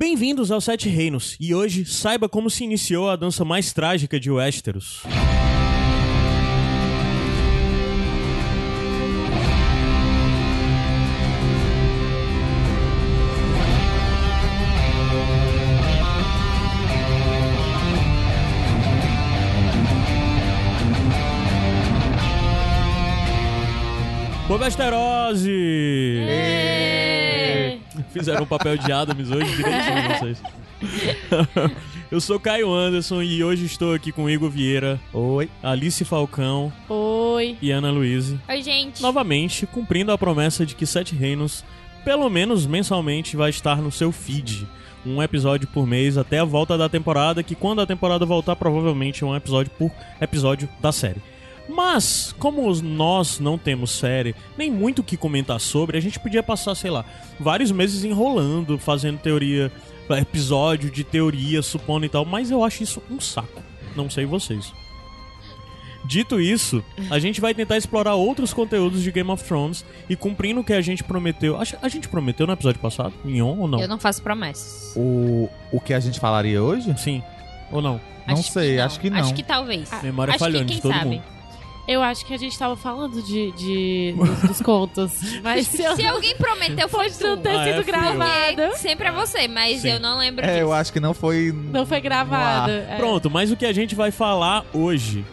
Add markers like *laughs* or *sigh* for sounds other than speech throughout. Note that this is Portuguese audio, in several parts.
Bem-vindos aos Sete Reinos, e hoje saiba como se iniciou a dança mais trágica de Westeros. Bobesterose! Fizeram um papel de Adams hoje, direitinho vocês. *laughs* Eu sou Caio Anderson e hoje estou aqui com Igor Vieira, Oi. Alice Falcão Oi. e Ana Luíse. Oi, gente. Novamente, cumprindo a promessa de que Sete Reinos, pelo menos mensalmente, vai estar no seu feed. Um episódio por mês até a volta da temporada, que quando a temporada voltar, provavelmente é um episódio por episódio da série. Mas, como os- nós não temos série, nem muito o que comentar sobre, a gente podia passar, sei lá, vários meses enrolando, fazendo teoria, episódio de teoria, supondo e tal, mas eu acho isso um saco. Não sei vocês. Dito isso, a gente vai tentar explorar outros conteúdos de Game of Thrones e cumprindo o que a gente prometeu. A, a gente prometeu no episódio passado? Em on ou não? Eu não faço promessas. O, o que a gente falaria hoje? Sim. Ou não? Não sei, acho que não. Acho que talvez. Memória acho falhando que de todo sabe. mundo. Eu acho que a gente tava falando de, de- dos, dos contos. *laughs* Mas se eu Se alguém prometeu, foi pode não ter Ah, é, sido eu. gravado. Sempre é você, mas Sim. eu não lembro É, disso. eu acho que não foi. Não foi gravado. É. Pronto, mas o que a gente vai falar hoje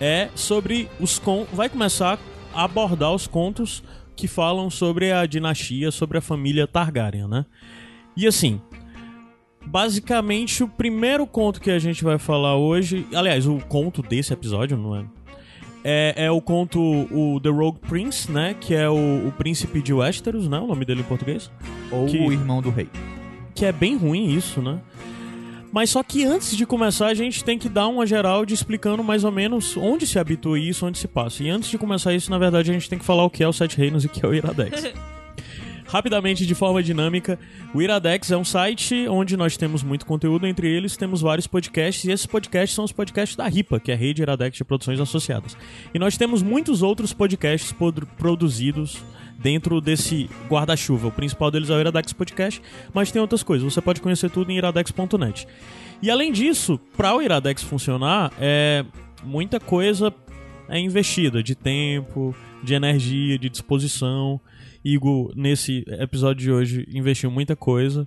é sobre os con... vai começar a abordar os contos que falam sobre a dinastia, sobre a família Targaryen, né? E assim, basicamente o primeiro conto que a gente vai falar hoje, aliás, o conto desse episódio, não é? É, é o conto o The Rogue Prince, né? Que é o, o príncipe de Westeros, né? O nome dele em português. Ou que- o irmão do rei. que é bem ruim isso, né? Mas só que antes de começar, a gente tem que dar uma geral de explicando mais ou menos onde se habitua isso, onde se passa. E antes de começar isso, na verdade, a gente tem que falar o que é o Sete Reinos e o que é o Iradex. *laughs* Rapidamente, de forma dinâmica, o Iradex é um site onde nós temos muito conteúdo, entre eles temos vários podcasts, e esses podcasts são os podcasts da RIPA, que é a Rede Iradex de Produções Associadas. E nós temos muitos outros podcasts pod- produzidos dentro desse guarda-chuva. O principal deles é o Iradex Podcast, mas tem outras coisas. Você pode conhecer tudo em iradex.net. E além disso, para o Iradex funcionar, é muita coisa é investida de tempo, de energia, de disposição. Igor, nesse episódio de hoje, investiu muita coisa.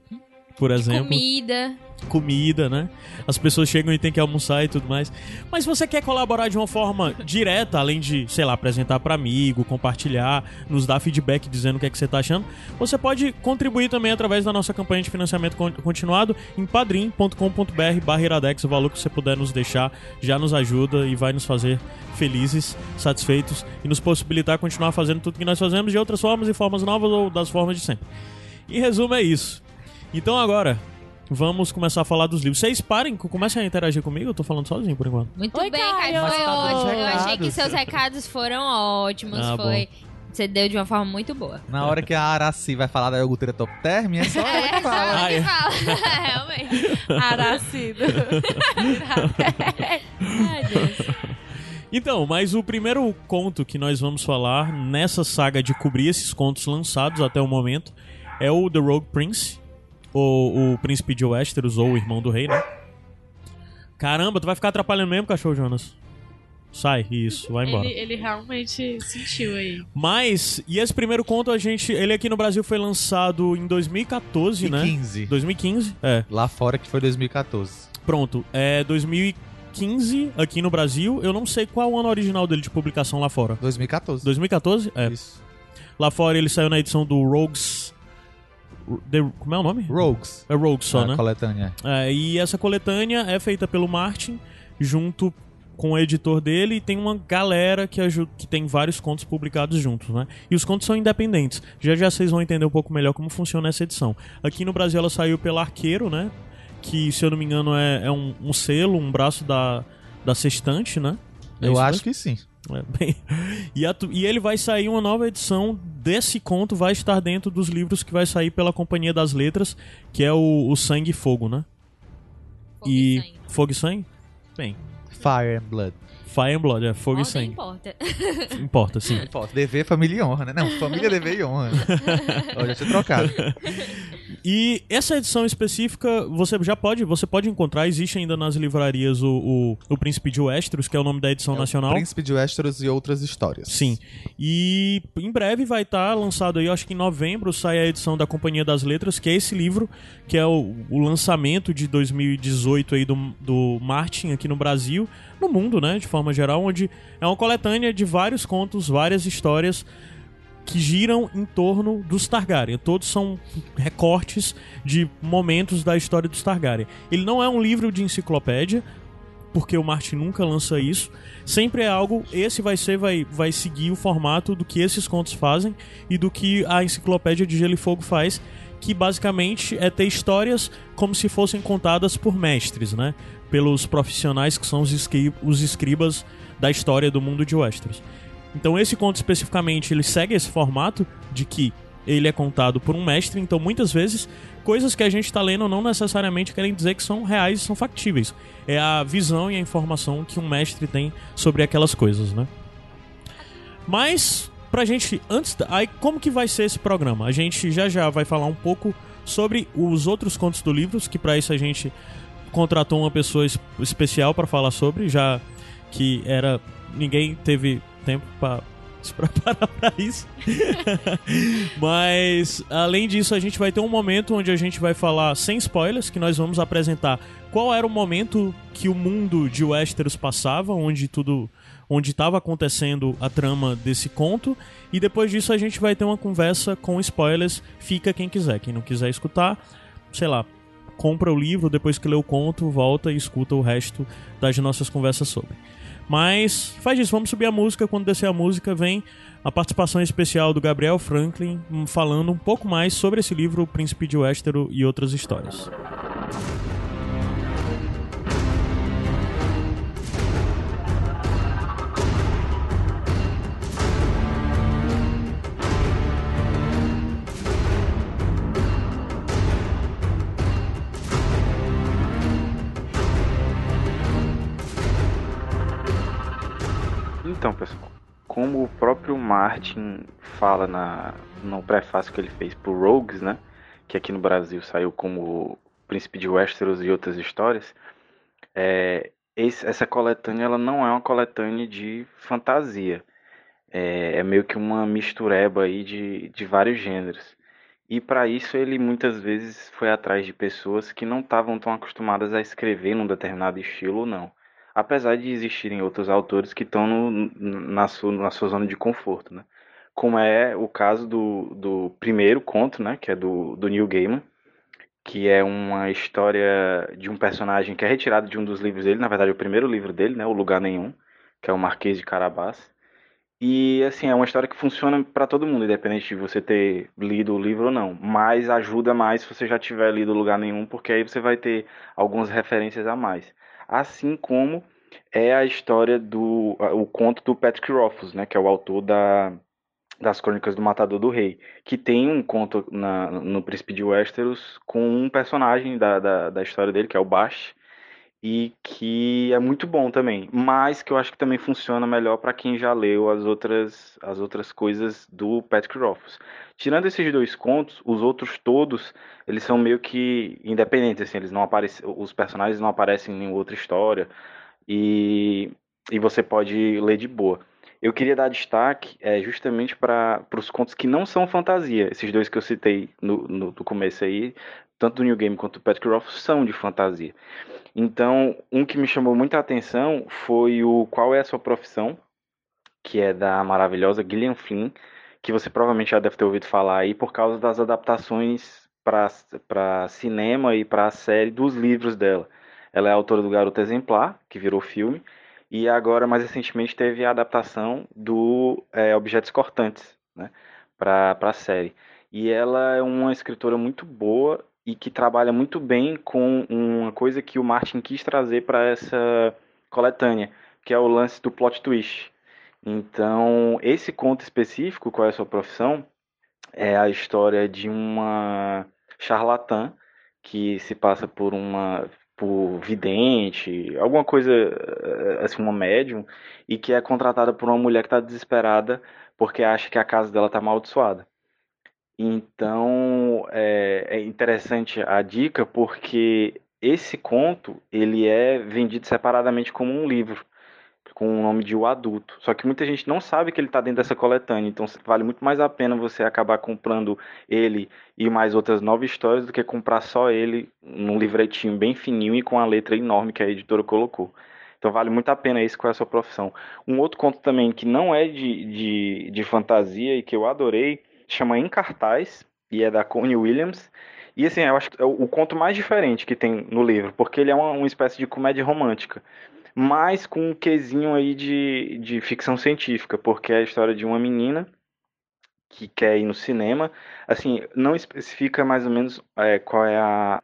Por exemplo, Comida. Comida, né? As pessoas chegam e tem que almoçar e tudo mais. Mas você quer colaborar de uma forma direta, além de, sei lá, apresentar para amigo, compartilhar, nos dar feedback dizendo o que é que você tá achando, você pode contribuir também através da nossa campanha de financiamento con- continuado em padrim.com.br barra iradex. O valor que você puder nos deixar já nos ajuda e vai nos fazer felizes, satisfeitos e nos possibilitar continuar fazendo tudo que nós fazemos de outras formas e formas novas ou das formas de sempre. Em resumo, é isso. Então agora, vamos começar a falar dos livros. Vocês parem, comecem a interagir comigo, eu tô falando sozinho por enquanto. Muito Oi, bem, Caio. Foi tá ótimo. Eu achei recados. que seus recados foram ótimos. Ah, foi. Você deu de uma forma muito boa. Na hora que a Araci vai falar da iogurteira Top Term, é só ela É, que só fala. ela Ah, *laughs* é. que fala. Realmente. Aracido. *laughs* Ai, Deus. Então, mas o primeiro conto que nós vamos falar nessa saga de cobrir esses contos lançados até o momento é o The Rogue Prince, ou o Príncipe de Westeros, ou o Irmão do Rei, né? Caramba, tu vai ficar atrapalhando mesmo, cachorro Jonas? Sai, isso, vai embora. ele, ele realmente sentiu aí. Mas, e esse primeiro conto a gente, ele aqui no Brasil foi lançado em 2014, E né? 15. 2015, é. Lá fora que foi 2014. Pronto, é 2015 aqui no Brasil. Eu não sei qual o ano original dele de publicação lá fora. 2014. 2014? É. Isso. Lá fora ele saiu na edição do Rogues. The- como é o nome? Rogues. É Rogues só, a né? coletânea. É, e essa coletânea é feita pelo Martin, junto com o editor dele, e tem uma galera que, ajuda, que tem vários contos publicados juntos, né? E os contos são independentes. Já já vocês vão entender um pouco melhor como funciona essa edição. Aqui no Brasil ela saiu pela Arqueiro, né? Que, se eu não me engano, é, é um, um selo, um braço da, da Sextante, né? É Eu acho mesmo? que sim. É, bem, e, a e ele vai sair uma nova edição desse conto, vai estar dentro dos livros que vai sair pela Companhia das Letras, que é o, o Sangue e Fogo, né? Fogo e Sangue. Fogo e Sangue? Bem, Fire and Blood. Fire and Blood, é fogo e Ordem sangue. importa. *laughs* Importa, sim. Importa. Dever, família e honra, né? Não, família, dever e honra. *laughs* Olha, tinha trocado. E essa edição específica, você já pode, você pode encontrar, existe ainda nas livrarias o, o, o Príncipe de Westeros, que é o nome da edição nacional. Príncipe de Westeros e outras histórias. Sim. E em breve vai estar lançado aí, eu acho que em novembro sai a edição da Companhia das Letras, que é esse livro, que é o, o lançamento de 2018 aí do, do Martin aqui no Brasil, no mundo, né, de forma geral, onde é uma coletânea de vários contos, várias histórias que giram em torno dos Targaryen. Todos são recortes de momentos da história dos Targaryen. Ele não é um livro de enciclopédia, porque o Martin nunca lança isso. Sempre é algo, esse vai ser, vai, vai seguir o formato do que esses contos fazem e do que a enciclopédia de Gelo e Fogo faz, que basicamente é ter histórias como se fossem contadas por mestres, né? Pelos profissionais que são os, os escribas da história do mundo de Westeros. Então esse conto especificamente, ele segue esse formato de que ele é contado por um mestre, então muitas vezes coisas que a gente está lendo não necessariamente querem dizer que são reais e são factíveis. É a visão e a informação que um mestre tem sobre aquelas coisas, né? Mas pra gente antes, aí como que vai ser esse programa? A gente já já vai falar um pouco sobre os outros contos do livro, que pra isso a gente contratou uma pessoa es- especial pra falar sobre, já que era ninguém teve tempo pra *laughs* se preparar pra isso. *laughs* Mas além disso, a gente vai ter um momento onde a gente vai falar sem spoilers, que nós vamos apresentar qual era o momento que o mundo de Westeros passava, onde tudo onde estava acontecendo a trama desse conto, e depois disso a gente vai ter uma conversa com spoilers, fica quem quiser, quem não quiser escutar, sei lá, compra o livro, depois que lê o conto, volta e escuta o resto das nossas conversas sobre. Mas faz isso, vamos subir a música. Quando descer a música, vem a participação especial do Gabriel Franklin hum, falando um pouco mais sobre esse livro, O Príncipe de Westeros e outras histórias. Então, pessoal, como o próprio Martin fala na, no prefácio que ele fez pro Rogues, né? Que aqui no Brasil saiu como Príncipe de Westeros e outras histórias. É, esse- essa coletânea ela não é uma coletânea de fantasia. É, é meio que uma mistureba aí de, de vários gêneros. E para isso ele muitas vezes foi atrás de pessoas que não estavam tão acostumadas a escrever num determinado estilo ou não apesar de existirem outros autores que estão no- na, sua, na sua zona de conforto, né? Como é o caso do, do primeiro conto, né? Que é do, do Neil Gaiman, que é uma história de um personagem que é retirado de um dos livros dele, na verdade é o primeiro livro dele, né? O Lugar Nenhum, que é o Marquês de Carabás. E assim, é uma história que funciona para todo mundo, independente de você ter lido o livro ou não. Mas ajuda mais se você já tiver lido Lugar Nenhum, porque aí você vai ter algumas referências a mais assim como é a história do o conto do Patrick Rothfuss, né, que é o autor da, das Crônicas do Matador do Rei, que tem um conto na, no Príncipe de Westeros com um personagem da, da, da história dele, que é o Bash, e que é muito bom também, mas que eu acho que também funciona melhor para quem já leu as outras as outras coisas do Patrick Rothfuss. Tirando esses dois contos, os outros todos, eles são meio que independentes, assim, eles não aparecem, os personagens não aparecem em nenhuma outra história e, e você pode ler de boa. Eu queria dar destaque é, justamente para os contos que não são fantasia. Esses dois que eu citei no, no, no começo aí, tanto do New Game quanto do Patrick Rothfuss, são de fantasia. Então, um que me chamou muita atenção foi o Qual é a Sua Profissão, que é da maravilhosa Gillian Flynn, que você provavelmente já deve ter ouvido falar aí por causa das adaptações para cinema e para a série dos livros dela. Ela é autora do Garoto Exemplar, que virou filme, e agora, mais recentemente, teve a adaptação do é, Objetos Cortantes né, para a série. E ela é uma escritora muito boa e que trabalha muito bem com uma coisa que o Martin quis trazer para essa coletânea, que é o lance do plot twist. Então, esse conto específico, qual é a sua profissão, é a história de uma charlatã que se passa por uma por vidente, alguma coisa eh, assim, uma médium, e que é contratada por uma mulher que está desesperada porque acha que a casa dela está amaldiçoada. Então é, é interessante a dica porque esse conto ele é vendido separadamente como um livro com o nome de O Adulto. Só que muita gente não sabe que ele está dentro dessa coletânea, então vale muito mais a pena você acabar comprando ele e mais outras nove histórias do que comprar só ele num livretinho bem fininho e com a letra enorme que a editora colocou. Então vale muito a pena isso com a sua profissão. Um outro conto também que não é de, de, de fantasia e que eu adorei, chama Em Cartaz, e é da Connie Williams. E assim, eu acho que é o conto mais diferente que tem no livro, porque ele é uma, uma espécie de comédia romântica mas com um quesinho aí de, de ficção científica, porque é a história de uma menina que quer ir no cinema. Assim, não especifica mais ou menos é, qual é a,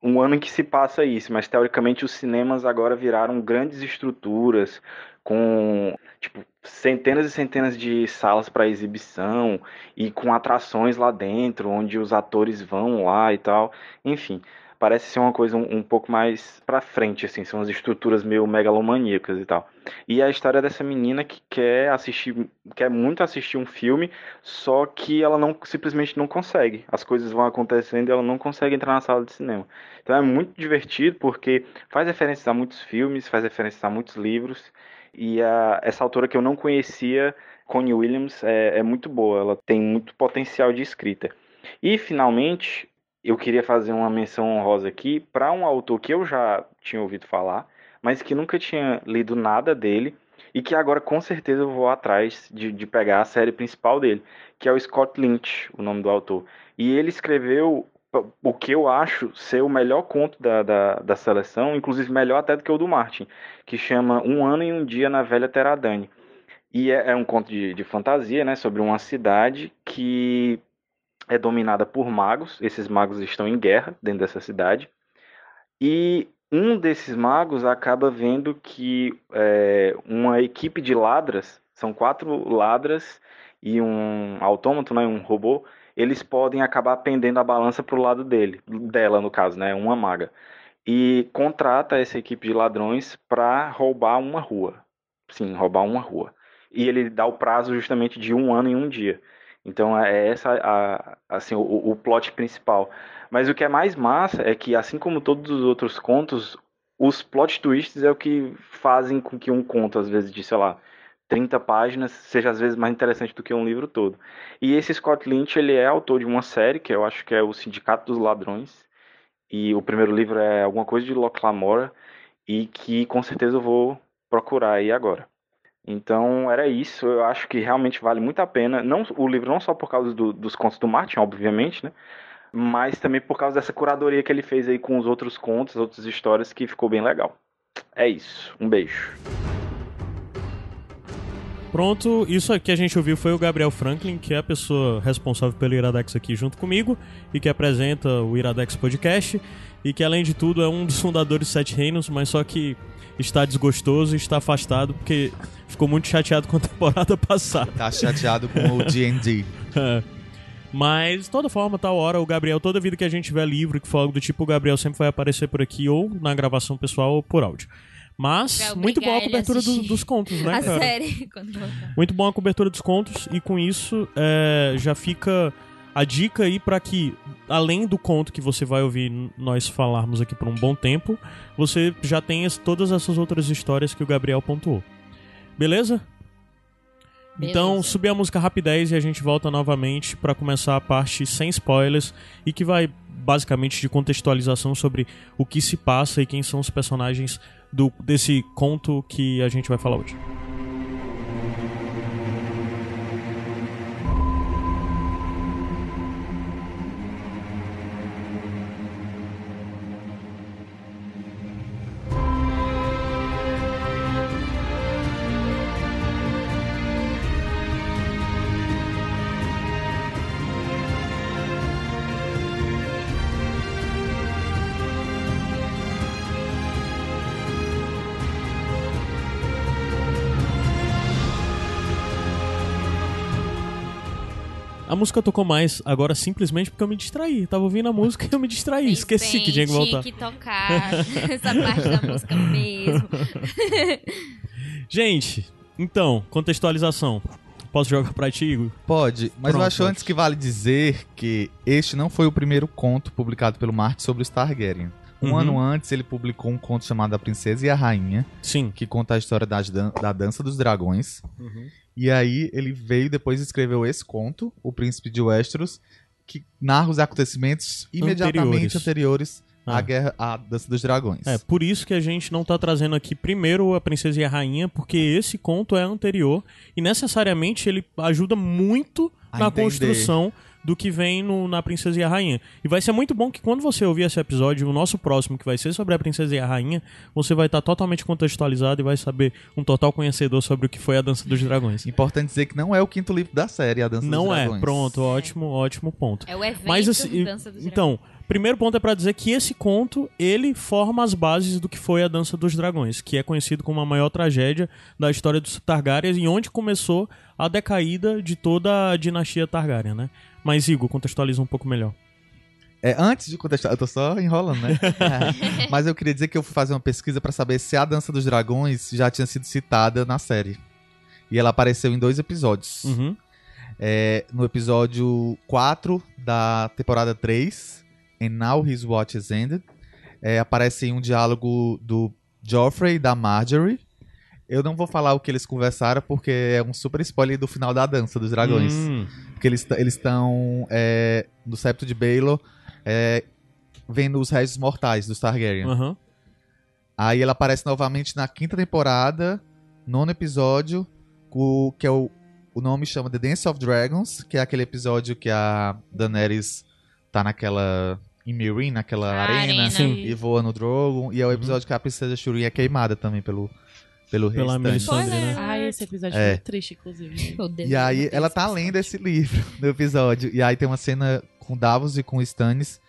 um ano em que se passa isso, mas teoricamente os cinemas agora viraram grandes estruturas com tipo centenas e centenas de salas para exibição e com atrações lá dentro, onde os atores vão lá e tal. Enfim, parece ser uma coisa um, um pouco mais para frente, assim, são as estruturas meio megalomaníacas e tal. E a história dessa menina que quer assistir, quer muito assistir um filme, só que ela não simplesmente não consegue. As coisas vão acontecendo e ela não consegue entrar na sala de cinema. Então é muito divertido porque faz referências a muitos filmes, faz referências a muitos livros. E a, essa autora que eu não conhecia, Connie Williams, é, é muito boa. Ela tem muito potencial de escrita. E finalmente, eu queria fazer uma menção honrosa aqui para um autor que eu já tinha ouvido falar, mas que nunca tinha lido nada dele e que agora com certeza eu vou atrás de, de pegar a série principal dele, que é o Scott Lynch, o nome do autor. E ele escreveu o que eu acho ser o melhor conto da, da, da seleção, inclusive melhor até do que o do Martin, que chama Um Ano e um Dia na Velha Teradane. E é, é um conto de, de fantasia, né, sobre uma cidade que é dominada por magos. Esses magos estão em guerra dentro dessa cidade. E um desses magos acaba vendo que é, uma equipe de ladras, são quatro ladras e um autômato, né, um robô, eles podem acabar pendendo a balança para o lado dele, dela no caso, né, uma maga. E contrata essa equipe de ladrões para roubar uma rua. Sim, roubar uma rua. E ele dá o prazo justamente de um ano e um dia. Então é essa a, assim o, o plot principal. Mas o que é mais massa é que assim como todos os outros contos, os plot twists é o que fazem com que um conto às vezes de, sei lá, 30 páginas seja às vezes mais interessante do que um livro todo. E esse Scott Lynch, ele é autor de uma série que eu acho que é o Sindicato dos Ladrões. E o primeiro livro é alguma coisa de Locke Lamora e que com certeza eu vou procurar aí agora. Então era isso, eu acho que realmente vale muito a pena, não o livro não só por causa do, dos contos do Martin, obviamente, né? Mas também por causa dessa curadoria que ele fez aí com os outros contos, outras histórias que ficou bem legal. É isso, um beijo. Pronto, isso aqui a gente ouviu foi o Gabriel Franklin, que é a pessoa responsável pelo Iradex aqui junto comigo e que apresenta o Iradex Podcast e que além de tudo é um dos fundadores de Sete Reinos, mas só que está desgostoso e está afastado porque ficou muito chateado com a *laughs* temporada passada. Tá chateado com o D&D. *laughs* É. Mas, de toda forma, tal hora, o Gabriel, toda vida que a gente tiver livro que for algo do tipo, o Gabriel sempre vai aparecer por aqui, ou na gravação pessoal, ou por áudio. Mas, muito boa a cobertura do- dos contos, né, *laughs* a cara? série. *laughs* Muito bom a cobertura dos contos e com isso é, já fica a dica aí pra que, além do conto que você vai ouvir nós falarmos aqui por um bom tempo, você já tenha todas essas outras histórias que o Gabriel pontuou. Beleza? Então, Beleza. subir a música rapidez e a gente volta novamente pra começar a parte sem spoilers e que vai basicamente de contextualização sobre o que se passa e quem são os personagens do, desse conto que a gente vai falar hoje. Música tocou mais agora simplesmente porque eu me distraí. Tava ouvindo a música e eu me distraí. Fez Esqueci bem, que tinha que voltar. Tinha que tocar *laughs* essa parte da música mesmo. *laughs* Gente, então, contextualização. Posso jogar pra ti, Igor? Pode, mas Pronto, eu acho pode. antes que vale dizer que este não foi o primeiro conto publicado pelo Martin sobre os Targaryen. Um Uhum. ano antes, ele publicou um conto chamado A Princesa e a Rainha, Sim. que conta a história dan- da Dança dos Dragões. E aí ele veio depois escreveu esse conto, O Príncipe de Westeros, que narra os acontecimentos imediatamente Anteriores. anteriores, Ah. à guerra à Dança dos Dragões. É, por isso que a gente não tá trazendo aqui primeiro a Princesa e a Rainha, porque esse conto é anterior e necessariamente ele ajuda muito A na entender. construção do que vem no- na Princesa e a Rainha. E vai ser muito bom que quando você ouvir esse episódio, o nosso próximo, que vai ser sobre a Princesa e a Rainha, você vai estar totalmente contextualizado e vai saber um total conhecedor sobre o que foi a Dança dos Dragões. Importante dizer que não é o quinto livro da série, A Dança dos Não é, Dragões. pronto, ótimo, ótimo ponto. É o evento Mas assim, Dança dos então, primeiro ponto é pra dizer que esse conto, ele forma as bases do que foi a Dança dos Dragões, que é conhecido como a maior tragédia da história dos Targaryens e onde começou a decaída de toda a dinastia Targaryen, né? Mas Igor, contextualiza um pouco melhor. É, antes de contestar, eu tô só enrolando, né? É. *laughs* Mas eu queria dizer que eu fui fazer uma pesquisa pra saber se a Dança dos Dragões já tinha sido citada na série. E ela apareceu em dois episódios. Uhum. É, no episódio 4 da temporada 3, And Now His Watch is Ended, é, aparece um diálogo do Joffrey e da Marjorie. Eu não vou falar o que eles conversaram, porque é um super spoiler do final da Dança dos Dragões. Hum, Porque eles estão é, no septo de Baelor é, vendo os restos mortais dos Targaryen. aham. Aí ela aparece novamente na quinta temporada, nono episódio, o, que é o, o nome chama The Dance of Dragons, que é aquele episódio que a Daenerys tá naquela em Meereen, naquela A arena, arena. Sim. e voa no Drogon, e é o episódio que a princesa Shuri é queimada também pelo pelo rei Pela. Melisandre, né? Ah, esse episódio É. foi triste, inclusive. *laughs* Meu Deus, E aí ela tá lendo esse livro *laughs* no episódio. E aí tem uma cena com Davos e com Stannis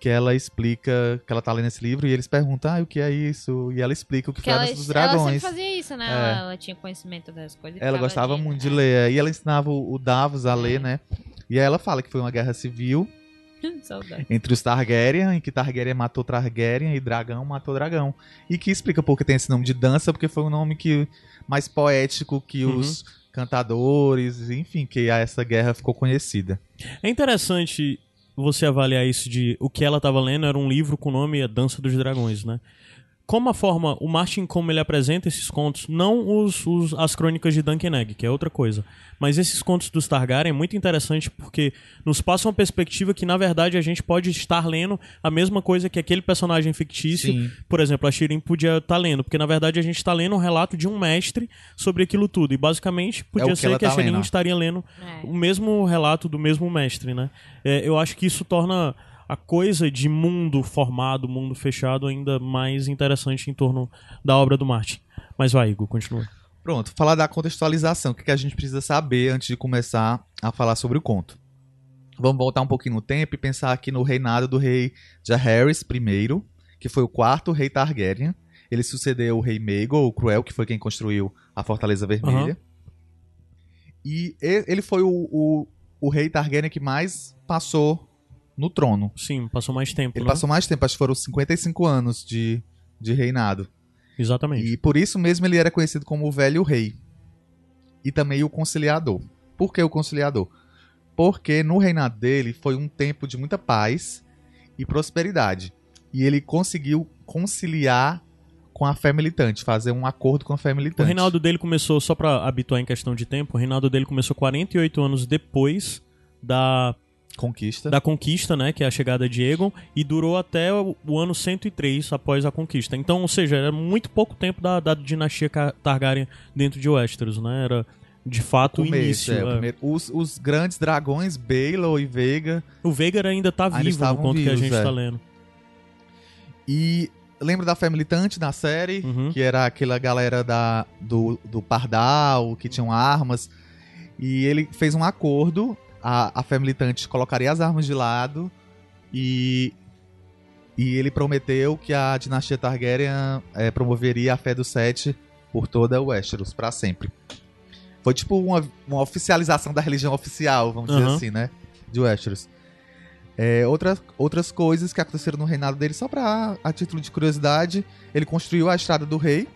que ela explica que ela tá lendo esse livro e eles perguntam, ah, o que é isso? E ela explica o que Porque foi a ela, Dança dos ela sempre Dragões. fazia isso, né? É. Ela, ela tinha conhecimento das coisas. e Ela gostava de- muito de é. ler. E ela ensinava o Davos a ler, né? E aí ela fala que foi uma guerra civil. *laughs* entre os Targaryen, em que Targaryen matou Targaryen e Dragão matou Dragão. E que explica por que tem esse nome de dança, porque foi um nome que mais poético que Uhum. os cantadores, enfim, que essa guerra ficou conhecida. É interessante você avaliar isso de o que ela estava lendo era um livro com o nome A Dança dos Dragões, né? Como a forma, o Martin, como ele apresenta esses contos, não os, os- as crônicas de Duncan Egg, que é outra coisa, mas esses contos dos Targaryen é muito interessante porque nos passa uma perspectiva que, na verdade, a gente pode estar lendo a mesma coisa que aquele personagem fictício. Sim. Por exemplo, a Shirin podia estar lendo, porque, na verdade, a gente está lendo um relato de um mestre sobre aquilo tudo. E, basicamente, podia É que ser que a tá Shirin lendo. estaria lendo É. o mesmo relato do mesmo mestre, né? É, eu acho que isso torna a coisa de mundo formado, mundo fechado, ainda mais interessante em torno da obra do Martin. Mas vai, Igor, continua. Pronto, falar da contextualização, o que a gente precisa saber antes de começar a falar sobre o conto. Vamos voltar um pouquinho no tempo e pensar aqui no reinado do rei Jaehaerys I, que foi o quarto rei Targaryen. Ele sucedeu o rei Maegor, o Cruel, que foi quem construiu a Fortaleza Vermelha. E e- ele foi o, o, o rei Targaryen que mais passou no trono. Sim, passou mais tempo. Ele né? passou mais tempo, acho que foram 55 anos de, de reinado. Exatamente. E por isso mesmo ele era conhecido como o Velho Rei. E também o Conciliador. Por que o Conciliador? Porque no reinado dele foi um tempo de muita paz e prosperidade. E ele conseguiu conciliar com a fé militante, fazer um acordo com a fé O militante. reinado dele começou, só pra habituar em questão de tempo, o reinado dele começou 48 anos depois da, Conquista. da conquista, né? Que é a chegada de Aegon, e durou até o, o ano 103 após a conquista. Então, ou seja, era muito pouco tempo da, da dinastia Targaryen dentro de Westeros, né? Era de fato o Começo, início. é, o é. primeiro- os, os grandes dragões, Baelor e Veiga. O Veigar ainda tá Ainda vivo no conto que a vivos, gente é. tá lendo. E lembra da fé militante na série? Uhum. que era aquela galera da, do, do Pardal, que tinham armas. E ele fez um acordo, a, a fé militante colocaria as armas de lado e, e ele prometeu que a dinastia Targaryen eh, promoveria a fé do Sete por toda Westeros, para sempre. Foi tipo uma, uma oficialização da religião oficial, vamos dizer Aham. assim, né? De Westeros. É, outra, outras coisas que aconteceram no reinado dele, só pra a título de curiosidade, ele construiu a Estrada do Rei.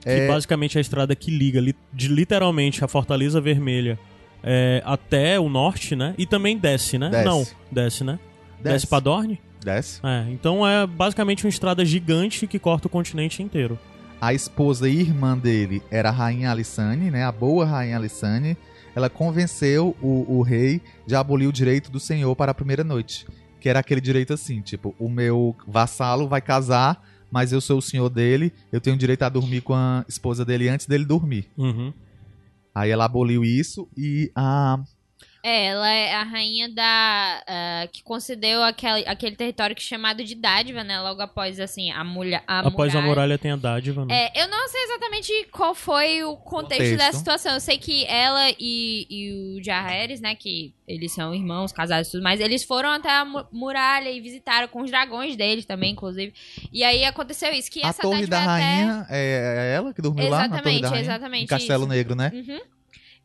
Que É. basicamente é a estrada que liga li- de literalmente a Fortaleza Vermelha é, até o norte, né? E também desce, né? Desce. Não, desce, né? Desce, pra Dorne? Desce. É, então é basicamente uma estrada gigante que corta o continente inteiro. A esposa e irmã dele era a rainha Alissane, né? A boa rainha Alissane. Ela convenceu o, o rei de abolir o direito do senhor para a primeira noite. Que era aquele direito assim, tipo, o meu vassalo vai casar, mas eu sou o senhor dele, eu tenho direito a dormir com a esposa dele antes dele dormir. Uhum. Aí ela aboliu isso e a. É, ela é a rainha da. ah, que concedeu aquele, aquele território que é chamado de dádiva, né? Logo após, assim, a mulher. Após a muralha. muralha tem a dádiva, né? É, eu não sei exatamente qual foi o contexto, Contexto. dessa situação. Eu sei que ela e, e o Jaehaerys, né, que eles são irmãos, casados e tudo mais, eles foram até a mu- muralha e visitaram com os dragões deles também, inclusive. E aí aconteceu isso, que a essa Torre da é até- Rainha é, ela que dormiu lá na Torre Exatamente, da Rainha? exatamente, Em Castelo. Negro, né? Uhum.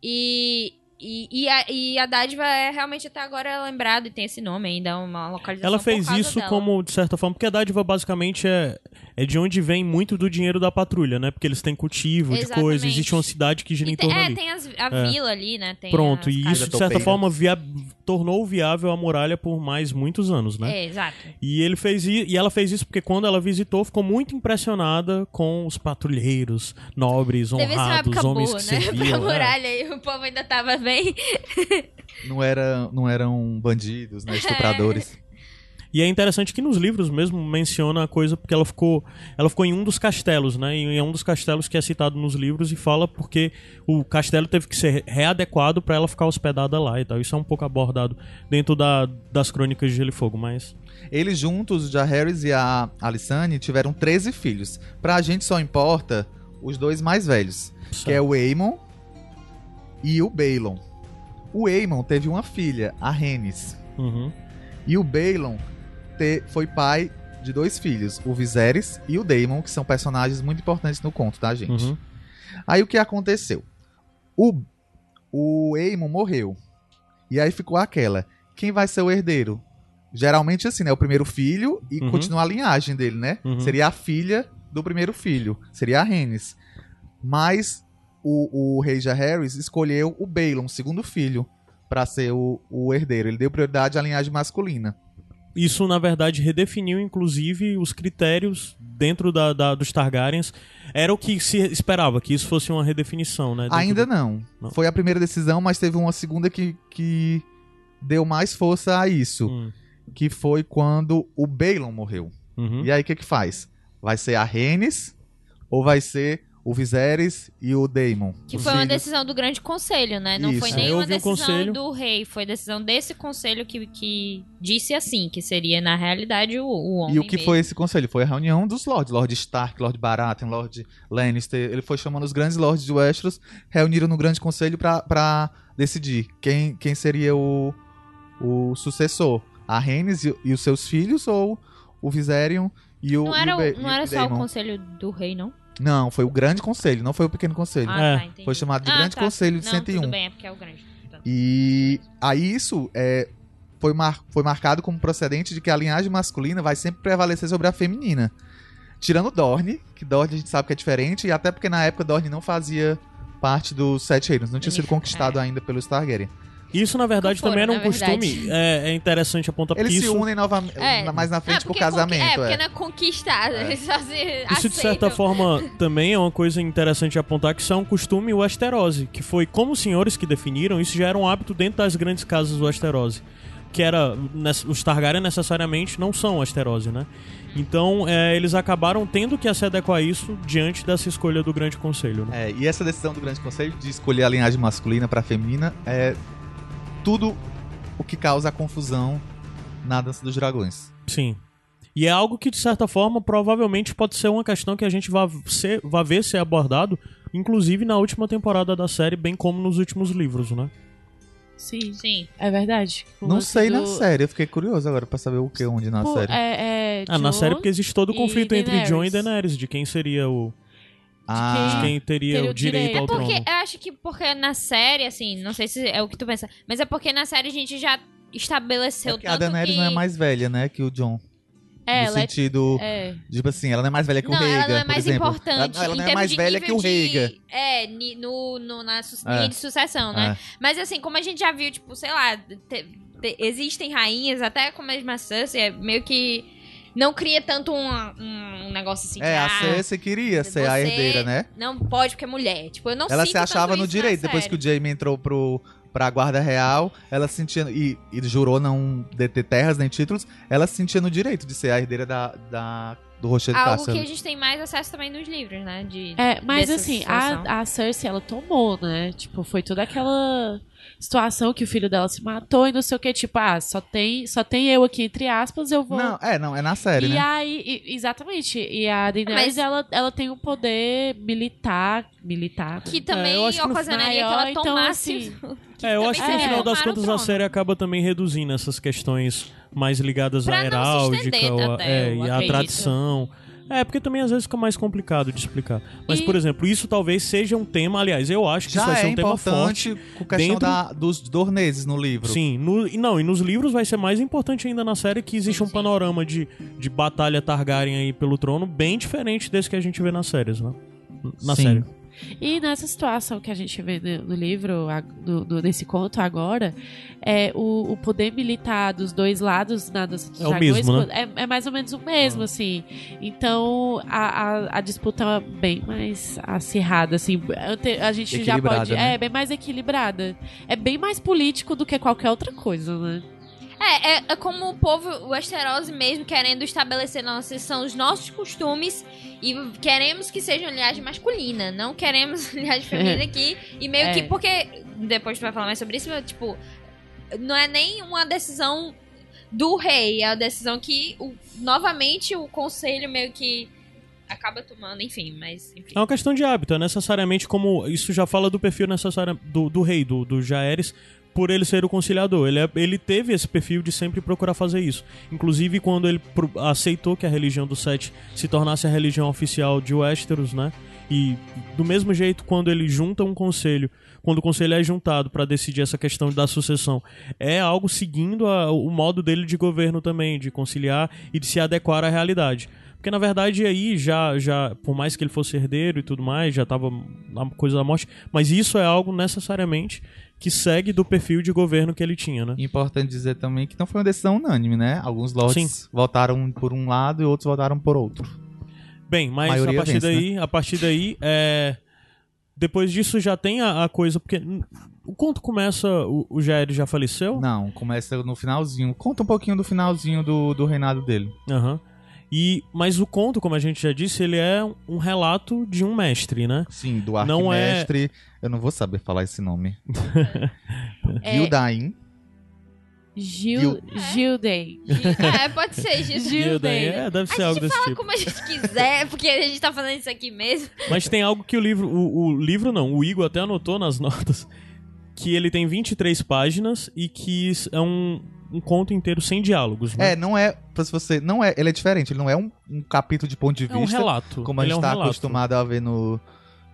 E, e, e, a, e a dádiva é realmente até agora lembrado e tem esse nome ainda, uma localização Ela por fez causa isso dela. como, de certa forma, porque a dádiva basicamente é, é de onde vem muito do dinheiro da patrulha, né? Porque eles têm cultivo de Exatamente. coisa, existe uma cidade que gira E em torno é, ali. tem as- a É. vila ali, né? Tem Pronto, e isso, de certa forma, via... tornou viável a muralha por mais muitos anos, né? É, exato. E ele fez e ela fez isso porque quando ela visitou, ficou muito impressionada com os patrulheiros nobres, Deve ser uma honrados, época homens boa, que né? *laughs* serviam. pra é. muralha e o povo ainda tava bem. Não, era, não eram bandidos, né? *laughs* Estupradores. E é interessante que nos livros mesmo menciona a coisa porque ela ficou, ela ficou em um dos castelos, né? E é um dos castelos que é citado nos livros e fala porque o castelo teve que ser readequado pra ela ficar hospedada lá e tal. Isso é um pouco abordado dentro da, das crônicas de Gelo e Fogo, mas Eles juntos, o Jaehaerys e a Alissane, tiveram 13 filhos. Pra gente só importa os dois mais velhos, que é o Aemon e o Balon. O Aemon teve uma filha, a Rhaenys. Uhum. E o Balon te- foi pai de dois filhos, o Viserys e o Daemon, que são personagens muito importantes no conto, tá, gente? Uhum. Aí o que aconteceu? O, o Aemon morreu. E aí ficou aquela. Quem vai ser o herdeiro? Geralmente assim, né? O primeiro filho e Uhum. continua a linhagem dele, né? Uhum. Seria a filha do primeiro filho. Seria a Rhaenys. Mas o, o rei Jaehaerys escolheu o Balon, segundo filho, pra ser o, o herdeiro. Ele deu prioridade à linhagem masculina. Isso, na verdade, redefiniu, inclusive, os critérios dentro da, da- dos Targaryens. Era o que se esperava, que isso fosse uma redefinição, né? Ainda do- não. Não. Foi a primeira decisão, mas teve uma segunda que, que deu mais força a isso. Hum, Que foi quando o Balon morreu. uhum. E aí o que que faz? Vai ser a Rhaenys ou vai ser o Viserys e o Daemon? Que foi uma decisão do grande conselho, né? Não Isso. foi nenhuma um decisão conselho. do rei, foi decisão desse conselho que, que disse assim, que seria, na realidade, o, o homem E o que mesmo. foi esse conselho? Foi a reunião dos lords. Lord Stark, Lord Baratheon, Lord Lannister. Ele foi chamando os grandes lords de Westeros, reuniram no grande conselho pra, pra decidir quem, quem seria o, o sucessor. A Rhaenys e, e os seus filhos ou o Viserion e o Não era, o não e era só o conselho do rei, não? Não, foi o grande conselho, não foi o pequeno conselho. Ah, É, tá, entendi. Foi chamado de Ah, grande tá. conselho de não, 101. tudo bem, é porque é o grande. Então. E aí isso é, foi, mar- foi marcado como procedente de que a linhagem masculina vai sempre prevalecer sobre a feminina. Tirando Dorne, que Dorne a gente sabe que é diferente, e até porque na época Dorne não fazia parte dos Sete Reinos, não tinha sido conquistado ainda pelos Targaryen. Isso, na verdade, Nunca também era foram, um na costume. É, é interessante apontar Eles se isso, unem novamente É. mais na frente Ah, com o porque conqui- casamento. É, porque é. não é conquistado, eles só se Isso, de certa aceitam. forma, *laughs* também é uma coisa interessante apontar que isso é um costume Westerose, que foi como os senhores que definiram, isso já era um hábito dentro das grandes casas Westerose. Que era. Os Targaryen necessariamente não são Westerose, né? Então, é, eles acabaram tendo que se adequar a isso diante dessa escolha do Grande Conselho, né? É, e essa decisão do Grande Conselho de escolher a linhagem masculina para feminina é tudo o que causa a confusão na Dança dos Dragões. Sim. E é algo que, de certa forma, provavelmente pode ser uma questão que a gente vai, ser, vai ver ser abordado, inclusive na última temporada da série, bem como nos últimos livros, né? Sim, Sim. é verdade. O Não sei na do- série, eu fiquei curioso agora pra saber o que, onde na Pô, série. É, é Ah, na Jon série porque existe todo o conflito entre Jon e. Daenerys, de quem seria o... Ah, Quem teria, teria o direito, direito. ao É porque trono. eu acho que porque na série, assim, não sei se é o que tu pensa, mas é porque na série a gente já é estabeleceu porque a Daenerys que... não é mais velha, né, que o John. É, no ela é, sentido, é. tipo assim, ela não é mais velha que Não, o Rhaegar, ela não é por mais exemplo. importante. Ela, ela não é mais de velha que o de- Rhaegar. É, ni- no, no, na su É. linha de sucessão, né? É. Mas assim, como a gente já viu, tipo, sei lá, te- te- existem rainhas, até como a mesma Cersei, é meio que não cria tanto um, um, negócio assim. É, de, a ah, Cersei queria ser a herdeira, né? Não pode porque é mulher. Tipo, eu não Ela se achava tanto no direito. Depois que o. Jaime entrou pro, pra guarda real, ela se sentia. E, e jurou não deter terras nem títulos, ela se sentia no direito de ser a herdeira da, da, do Rochedo Algo Cassian. que a gente tem mais acesso também nos livros, né? De, É, mas assim, situação. a, a Cersei, ela tomou, né? Tipo, foi toda aquela situação que o filho dela se matou e não sei o que, tipo, ah, só tem, só tem eu aqui, entre aspas, eu vou... Não, é, não, é na série, e né? aí, e- exatamente, e a Daenerys, Mas- ela, ela tem um poder militar, militar, Que né? também eu acho que ocasionaria que maior, ela então, tomasse. assim, *laughs* É, eu acho que no é, final das tomaram o contas a série acaba também reduzindo essas questões mais ligadas Pra à heráldica ao- até, é, eu e à tradição. É, porque também às vezes fica mais complicado de explicar. Mas, E- por exemplo, isso talvez seja um tema, aliás, eu acho que isso Já vai ser é um tema forte. com a questão dentro- da, dos dorneses no livro. Sim, no, não, e nos livros vai ser mais importante ainda na série que existe um panorama de, de batalha Targaryen aí pelo trono bem diferente desse que a gente vê nas séries, né? Na Sim. série. E nessa situação que a gente vê no, no livro, do, do- nesse conto agora, é o, o poder militar dos dois lados na, dos É dragões mesmo, né? é, é mais ou menos o mesmo, assim. Então a, a, a disputa é bem mais acirrada, assim. A gente já pode. né? É, bem mais equilibrada. É bem mais político do que qualquer outra coisa, né? É, é, é como o povo, o Westerosi mesmo, querendo estabelecer nossa, são os nossos costumes e queremos que seja linhagem masculina, não queremos *laughs* linhagem feminina aqui. E meio É. que, porque, depois tu vai falar mais sobre isso, mas, tipo, não é nem uma decisão do rei, é a decisão que, o- novamente, o conselho meio que acaba tomando, enfim, mas, enfim. É uma questão de hábito, é necessariamente como. Isso já fala do perfil necessário do, do rei, do, do Jaehaerys, por ele ser o conciliador. Ele, é- ele teve esse perfil de sempre procurar fazer isso. Inclusive, quando ele aceitou que a religião do Sete se tornasse a religião oficial de Westeros, né? E do mesmo jeito, quando ele junta um conselho, quando o conselho é juntado para decidir essa questão da sucessão, é algo seguindo a- o modo dele de governo também, de conciliar e de se adequar à realidade. Porque na verdade aí já, já, por mais que ele fosse herdeiro e tudo mais, já tava na coisa da morte, mas isso é algo necessariamente que segue do perfil de governo que ele tinha, né? Importante dizer também que não foi uma decisão unânime, né? Alguns lords votaram por um lado e outros votaram por outro. Bem, mas a maioria partir vence, né? daí, a partir daí, é... depois disso já tem a, a coisa, porque o conto começa, o, o Jair já faleceu? Não, começa no finalzinho. Conta um pouquinho do finalzinho do, do reinado dele. Aham. E, mas o conto, como a gente já disse, ele é um relato de um mestre, né? Sim, do Não é- arquimestre. Eu não vou saber falar esse nome. *laughs* É- Gildain. Gil, Gil- Gilday. É, pode ser, Gil. *laughs* Gilday. É, deve ser A algo gente desse fala tipo. como a gente quiser, porque a gente tá fazendo isso aqui mesmo. Mas tem algo que o livro. O, o livro não, o Igor até anotou nas notas. Que ele tem 23 páginas e que é um, um conto inteiro sem diálogos. Né? É, não é. Se você. Não é. Ele é diferente. Ele não é um, um capítulo de ponto de É um vista. relato. como a gente é um está relato. acostumado a ver no,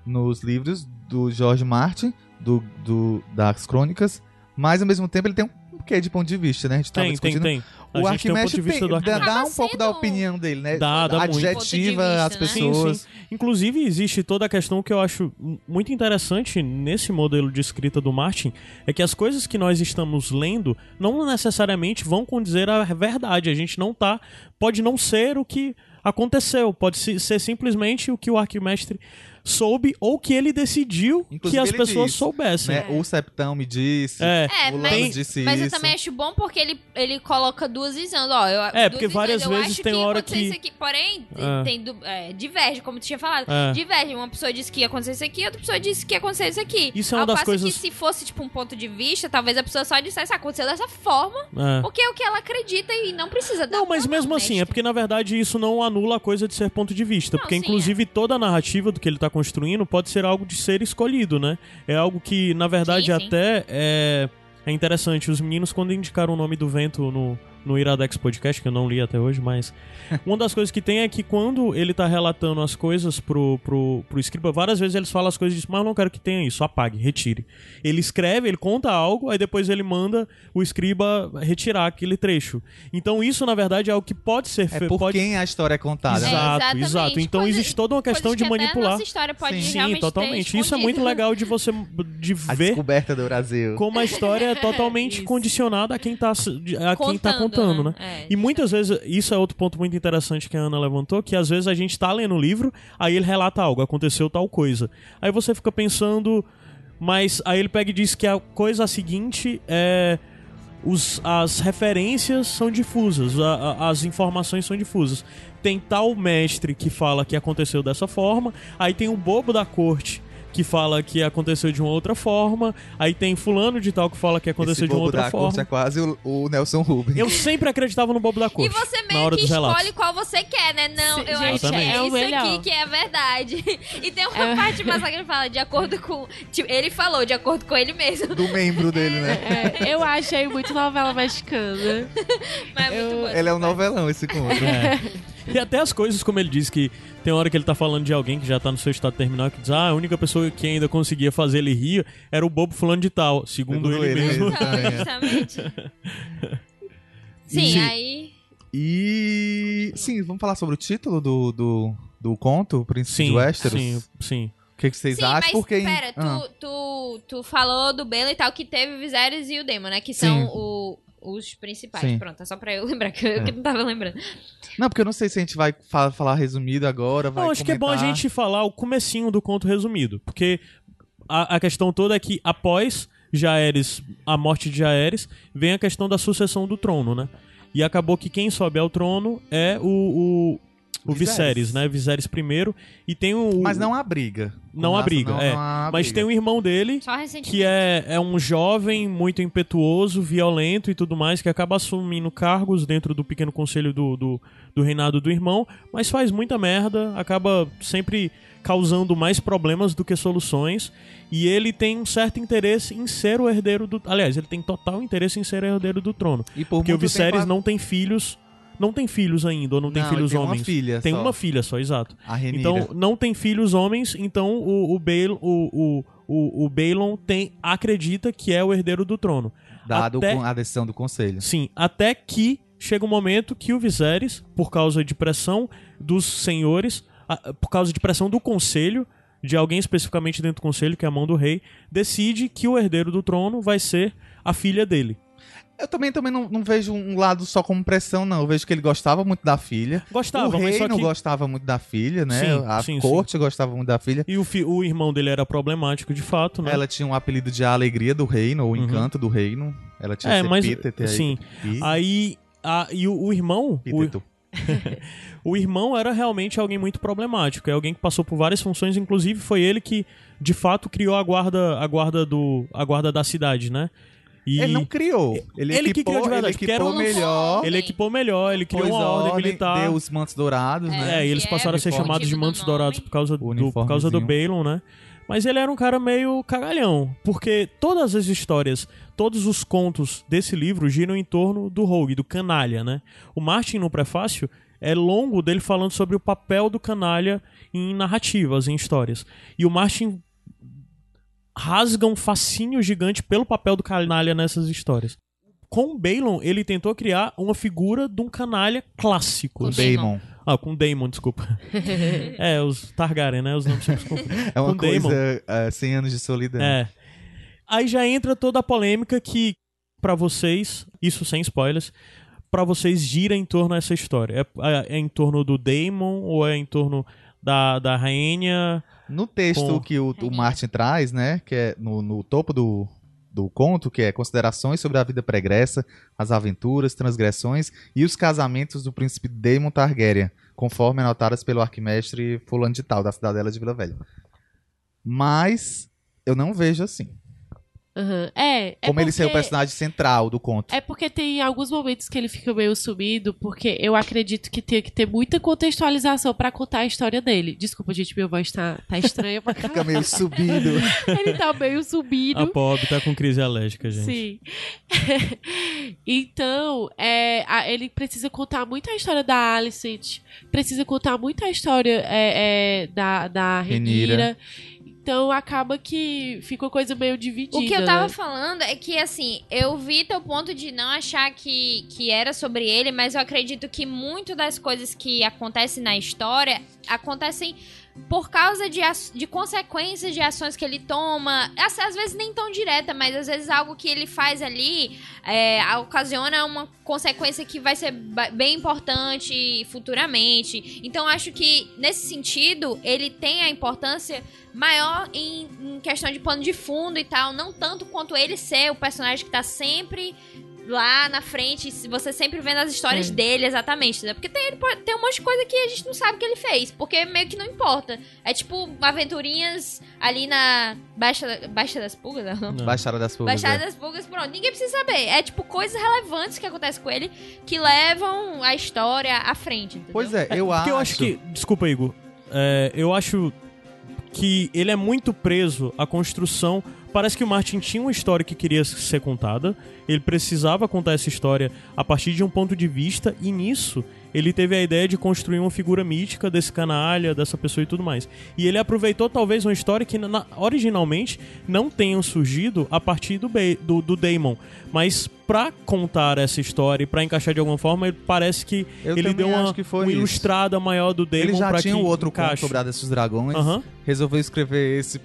nos livros do George Martin, do, do- das crônicas, mas ao mesmo tempo ele tem um quê de ponto de vista, né? A gente tava Tem, tem, discutindo. tem. A O gente tem um ponto Arquimestre de vista tem- do dá, um pouco da opinião dele, né? Dá, dá. Adjetiva de as vista, né? pessoas. Sim, sim. Inclusive, existe toda a questão que eu acho muito interessante nesse modelo de escrita do Martin, é que as coisas que nós estamos lendo não necessariamente vão condizer a verdade. A gente não tá. Pode não ser o que aconteceu, pode se- ser simplesmente o que o arquimestre soube ou que ele decidiu que Inclusive, as ele pessoas diz, soubessem. Né? O Septão me disse. É. É, o Lando mas, disse mas eu isso. também acho bom porque ele, ele coloca duas visões. Ó, eu, É, porque visões. várias eu vezes acho tem que ia hora acontecer que- Isso aqui, porém, É. tem du- é, diverge, como tu tinha falado. É. Diverge. Uma pessoa disse que ia acontecer isso aqui, outra pessoa disse que ia acontecer isso aqui. Isso é uma Ao das coisas- que se fosse, tipo, um ponto de vista, talvez a pessoa só dissesse, ah, aconteceu dessa forma, É. porque é o que ela acredita e não precisa dar Não, mas mesmo assim, é porque na verdade isso não anula a coisa de ser ponto de vista. Não, porque sim, inclusive toda a narrativa do que ele tá construindo pode ser algo de ser escolhido, né? É algo que, na verdade, Sim, sim. até é, é interessante. Os meninos, quando indicaram o nome do vento no, no Iradex Podcast, que eu não li até hoje, mas *laughs* uma das coisas que tem é que quando ele tá relatando as coisas pro, pro, pro escriba, várias vezes eles falam as coisas e dizem, mas eu não quero que tenha isso, apague, retire. Ele escreve, ele conta algo, aí depois ele manda o escriba retirar aquele trecho. Então isso, na verdade, é o que pode ser É feito. por pode... quem a história é contada. É, Exato, exatamente. exato. Então existe toda uma questão de que até a manipular. nossa história pode Sim. Sim, totalmente. Isso é muito legal de você de A ver descoberta do Brasil. como a história é totalmente *laughs* Isso. condicionada a quem tá, a quem tá Contando, contando, né? né? É, E muitas vezes, isso é outro ponto muito interessante que a Ana levantou, que às vezes a gente tá lendo o livro, aí ele relata algo, aconteceu tal coisa. Aí você fica pensando, mas aí ele pega e diz que a coisa seguinte é. Os, as referências são difusas, a- a- as informações são difusas. Tem tal mestre que fala que aconteceu dessa forma, aí tem um bobo da corte que fala que aconteceu de uma outra forma, aí tem fulano de tal que fala que aconteceu Esse de uma bobo outra da forma. corte é quase o, o Nelson Rubens. Eu sempre acreditava no bobo da E corte. você na meio hora que escolhe qual você quer, né? Não, Sim, eu gente, acho que é é o isso melhor. aqui que é verdade. *laughs* E tem uma É. parte massa que ele fala, de acordo com. Tipo, ele falou, de acordo com ele mesmo. Do membro dele, né? É, eu achei muito novela mexicana. *laughs* Mas é muito Eu- bom. Ele é um novelão, esse conto. *laughs* É. E até as coisas, como ele diz, que tem hora que ele tá falando de alguém que já tá no seu estado terminal, que diz, ah, a única pessoa que ainda conseguia fazer ele rir era o bobo fulano de tal, segundo, Segundo ele, ele mesmo. *laughs* Justamente. Sim, E- aí. E. Sim, vamos falar sobre o título do, do, do conto, Príncipe Sim, de Westeros? sim, sim. O que, que vocês Sim, acham? mas Porque. pera, tu, Ah, tu, tu falou do Bela e tal, que teve o Viserys e o Daemon, né? Que são Sim. o- os principais. Sim. Pronto, é só pra eu *laughs* lembrar, que eu, É. que não tava lembrando. Não, porque eu não sei se a gente vai fa- falar resumido agora. Vai Não, acho que é bom a comentar. gente falar o comecinho do conto resumido, porque a, a questão toda é que após Jaeres, a morte de Jaeres, vem a questão da sucessão do trono, né? E acabou que quem sobe ao trono é o, o, o Viserys. Viserys, né? Viserys primeiro, e tem o... Mas não há briga. Não há briga, não- é. não há Mas briga. tem um irmão dele, Só recentemente. que é, é um jovem muito impetuoso, violento e tudo mais, que acaba assumindo cargos dentro do pequeno conselho do, do, do reinado do irmão, mas faz muita merda, acaba sempre causando mais problemas do que soluções. E ele tem um certo interesse em ser o herdeiro do. Aliás, ele tem total interesse em ser o herdeiro do trono. E por Porque o Viserys tempo não tem filhos. Não tem filhos ainda, ou não tem Não, filhos tem homens. Uma filha tem só, uma filha só, exato. A Renira. Então, não tem filhos homens, então o, o, o, o, o, Balon tem, acredita que é o herdeiro do trono. dado até- com a decisão do conselho. Sim, até que chega um momento que o Viserys, por causa de pressão dos senhores, por causa de pressão do conselho, de alguém especificamente dentro do conselho, que é a mão do rei, decide que o herdeiro do trono vai ser a filha dele. Eu também, também não, não vejo um lado só como pressão, não. Eu vejo que ele gostava muito da filha. Gostava, o mas rei só não que... gostava muito da filha, né? Sim, a sim, corte gostava muito da filha. E o, fi- o irmão dele era problemático, de fato, né? Ela tinha um apelido de alegria do reino, ou Uhum. encanto do reino. Ela tinha É, mas- epíteto aí. sim. E- Aí... a- e o, o irmão... o-. *laughs* O irmão era realmente alguém muito problemático, é alguém que passou por várias funções, inclusive foi ele que de fato criou a guarda, a guarda do, a guarda da cidade, né? E Ele não criou. Ele, Ele que equipou, criou de verdade, ele equipou um- melhor. ele equipou melhor, ele criou uma ordem, militar. Deu os mantos dourados, né? É, e eles Que passaram é a ser chamados de mantos dourados por causa, do, por causa do. Balon, né? Mas ele era um cara meio cagalhão, porque todas as histórias, todos os contos desse livro giram em torno do Rogue, do canalha, né? O Martin, no prefácio, é longo dele falando sobre o papel do canalha em narrativas, em histórias. E o Martin rasga um fascínio gigante pelo papel do canalha nessas histórias. Com o Balon, ele tentou criar uma figura de um canalha clássico. Com assim. Daemon. Ah, com Daemon, desculpa. *laughs* é, os Targaryen, né? Os nomes confundem. *laughs* É uma Com coisa... é, 100 anos de solidão. É. Aí já entra toda a polêmica que, pra vocês, isso sem spoilers, pra vocês gira em torno dessa história. É, é- é em torno do Daemon ou é em torno da, da rainha? No texto Com- que o, o Martin traz, né? Que é no, no topo do, do conto, que é considerações sobre a vida pregressa, as aventuras, transgressões e os casamentos do príncipe Daemon Targaryen, conforme anotadas pelo arquimestre fulano de tal, da cidadela de Vila Velha. Mas eu não vejo assim. Aham. É, é Como ele ser o personagem central do conto. É porque tem alguns momentos que ele fica meio sumido, porque eu acredito que tem que ter muita contextualização pra contar a história dele. Desculpa, gente, minha voz tá, tá estranha pra *laughs* Fica caralho. meio subido. *laughs* Ele tá meio subido. A Bob tá com crise alérgica, gente. Sim. *laughs* então, é, a- ele precisa contar muito a história da Alicent, precisa contar muito a história é, é, da, da Renira. Renira. Então acaba que fica uma coisa meio dividida. O que eu tava né? falando é que, assim, eu vi teu ponto de não achar que, que era sobre ele, mas eu acredito que muito das coisas que acontecem na história acontecem por causa de, de consequências de ações que ele toma. Às, vezes nem tão direta, mas às vezes algo que ele faz ali é, ocasiona uma consequência que vai ser bem importante futuramente. Então acho que, nesse sentido, ele tem a importância maior em, em questão de pano de fundo e tal, não tanto quanto ele ser o personagem que tá sempre lá na frente, se você sempre vendo as histórias É. dele exatamente, entendeu? Porque tem, ele pode- tem um monte de coisa que a gente não sabe que ele fez, porque meio que não importa. É tipo aventurinhas ali na Baixa, Baixa das Pulgas, não? Não. Baixada das Pulgas. Baixada é. das Pulgas, pronto. Ninguém precisa saber. É tipo coisas relevantes que acontecem com ele que levam a história à frente, entendeu? Pois é, eu Porque acho. eu acho que. Desculpa, Igor. É, eu acho que ele é muito preso à construção. Parece que o Martin tinha uma história que queria ser contada. Ele precisava contar essa história a partir de um ponto de vista, e nisso ele teve a ideia de construir uma figura mítica desse canalha, dessa pessoa e tudo mais. E ele aproveitou talvez uma história que na- originalmente não tenha surgido a partir do, do, do Damon. Mas pra contar essa história e pra encaixar de alguma forma, parece que Eu ele deu uma, uma ilustrada maior do Damon Ele já pra tinha que o outro conto encaixe. sobre a desses dragões. Aham. Resolveu escrever esse.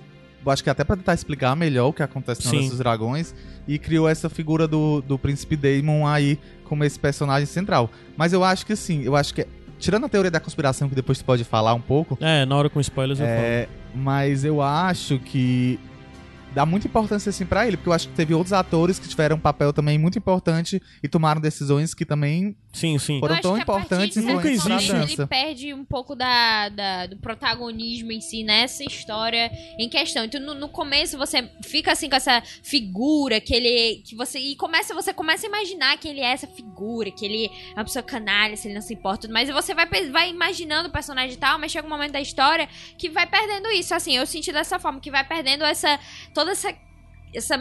Eu Acho que até pra tentar explicar melhor o que acontece Sim. nesses dragões. E criou essa figura do, do príncipe Daemon aí como esse personagem central. Mas eu acho que assim, eu acho que. Tirando a teoria da conspiração, que depois tu pode falar um pouco. É, na hora com spoilers eu falo. É, mas eu acho que dá muita importância assim pra ele, porque eu acho que teve outros atores que tiveram um papel também muito importante e tomaram decisões que também Sim, sim. foram tão importantes e Nunca existe. Ele perde um pouco da, da- do protagonismo em si nessa história em questão. Então, no, no começo você fica assim com essa figura que ele. que você E começa, você começa a imaginar que ele é essa figura, que ele é uma pessoa canalha, se ele não se importa. Mas você vai, vai imaginando o personagem e tal, mas chega um momento da história que vai perdendo isso. Assim, eu senti dessa forma, que vai perdendo essa. Toda essa. essa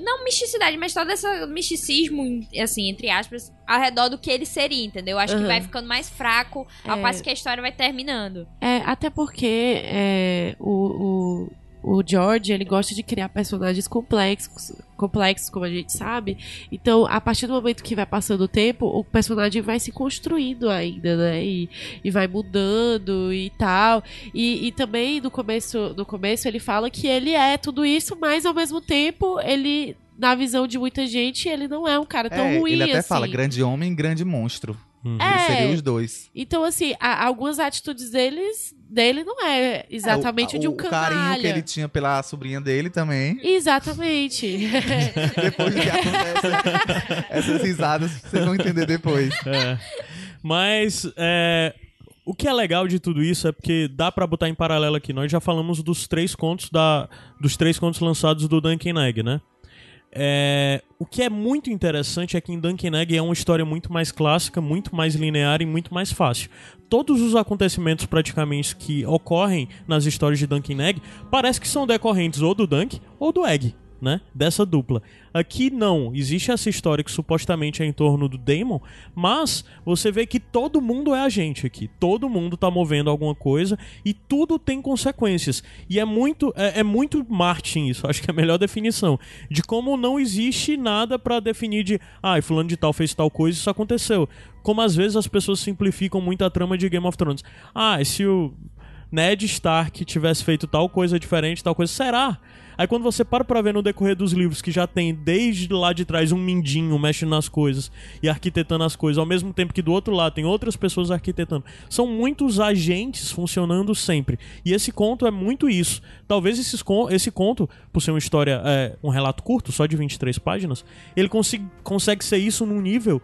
não misticidade, mas todo esse misticismo, assim, entre aspas, ao redor do que ele seria, entendeu? Acho que Aham. vai ficando mais fraco ao É. passo que a história vai terminando. É, até porque é, o, o, o George, ele gosta de criar personagens complexos, complexos, como a gente sabe. Então, a partir do momento que vai passando o tempo, o personagem vai se construindo ainda, né? E, e vai mudando e tal. E, e também, no começo, no começo, ele fala que ele é tudo isso, mas ao mesmo tempo, ele... Na visão de muita gente, ele não é um cara tão É, ruim ele até assim. fala grande homem, grande monstro. Uhum. É. Ele seria os dois. Então, assim, a- algumas atitudes deles, dele não é exatamente É, o, de um o carinho canalha. que ele tinha pela sobrinha dele também. Exatamente. *laughs* Depois do que acontece, essas risadas vocês vão entender depois. É. Mas é, o que é legal de tudo isso é porque dá pra botar em paralelo aqui. Nós já falamos dos três contos da, dos três contos lançados do Duncan Egg, né? É, o que é muito interessante é que em Duncan Egg é uma história muito mais clássica, muito mais linear e muito mais fácil. Todos os acontecimentos praticamente que ocorrem nas histórias de Duncan Egg parece que são decorrentes ou do Dunk ou do Egg, né? Dessa dupla. Aqui não, existe essa história que supostamente é em torno do Damon, mas você vê que todo mundo é agente aqui. Todo mundo tá movendo alguma coisa e tudo tem consequências. E é muito é, é muito Martin isso, *laughs* acho que é a melhor definição. De como não existe nada pra definir de, ah, fulano de tal fez tal coisa, isso aconteceu. Como às vezes as pessoas simplificam muito a trama de Game of Thrones. Ah, se o Ned Stark tivesse feito tal coisa diferente, tal coisa, será? Aí quando você para pra ver no decorrer dos livros que já tem desde lá de trás um mindinho mexendo nas coisas e arquitetando as coisas, ao mesmo tempo que do outro lado tem outras pessoas arquitetando. São muitos agentes funcionando sempre. E esse conto é muito isso. Talvez esses esse conto, por ser uma história, é, um relato curto, só de 23 páginas, ele consiga, consegue ser isso num nível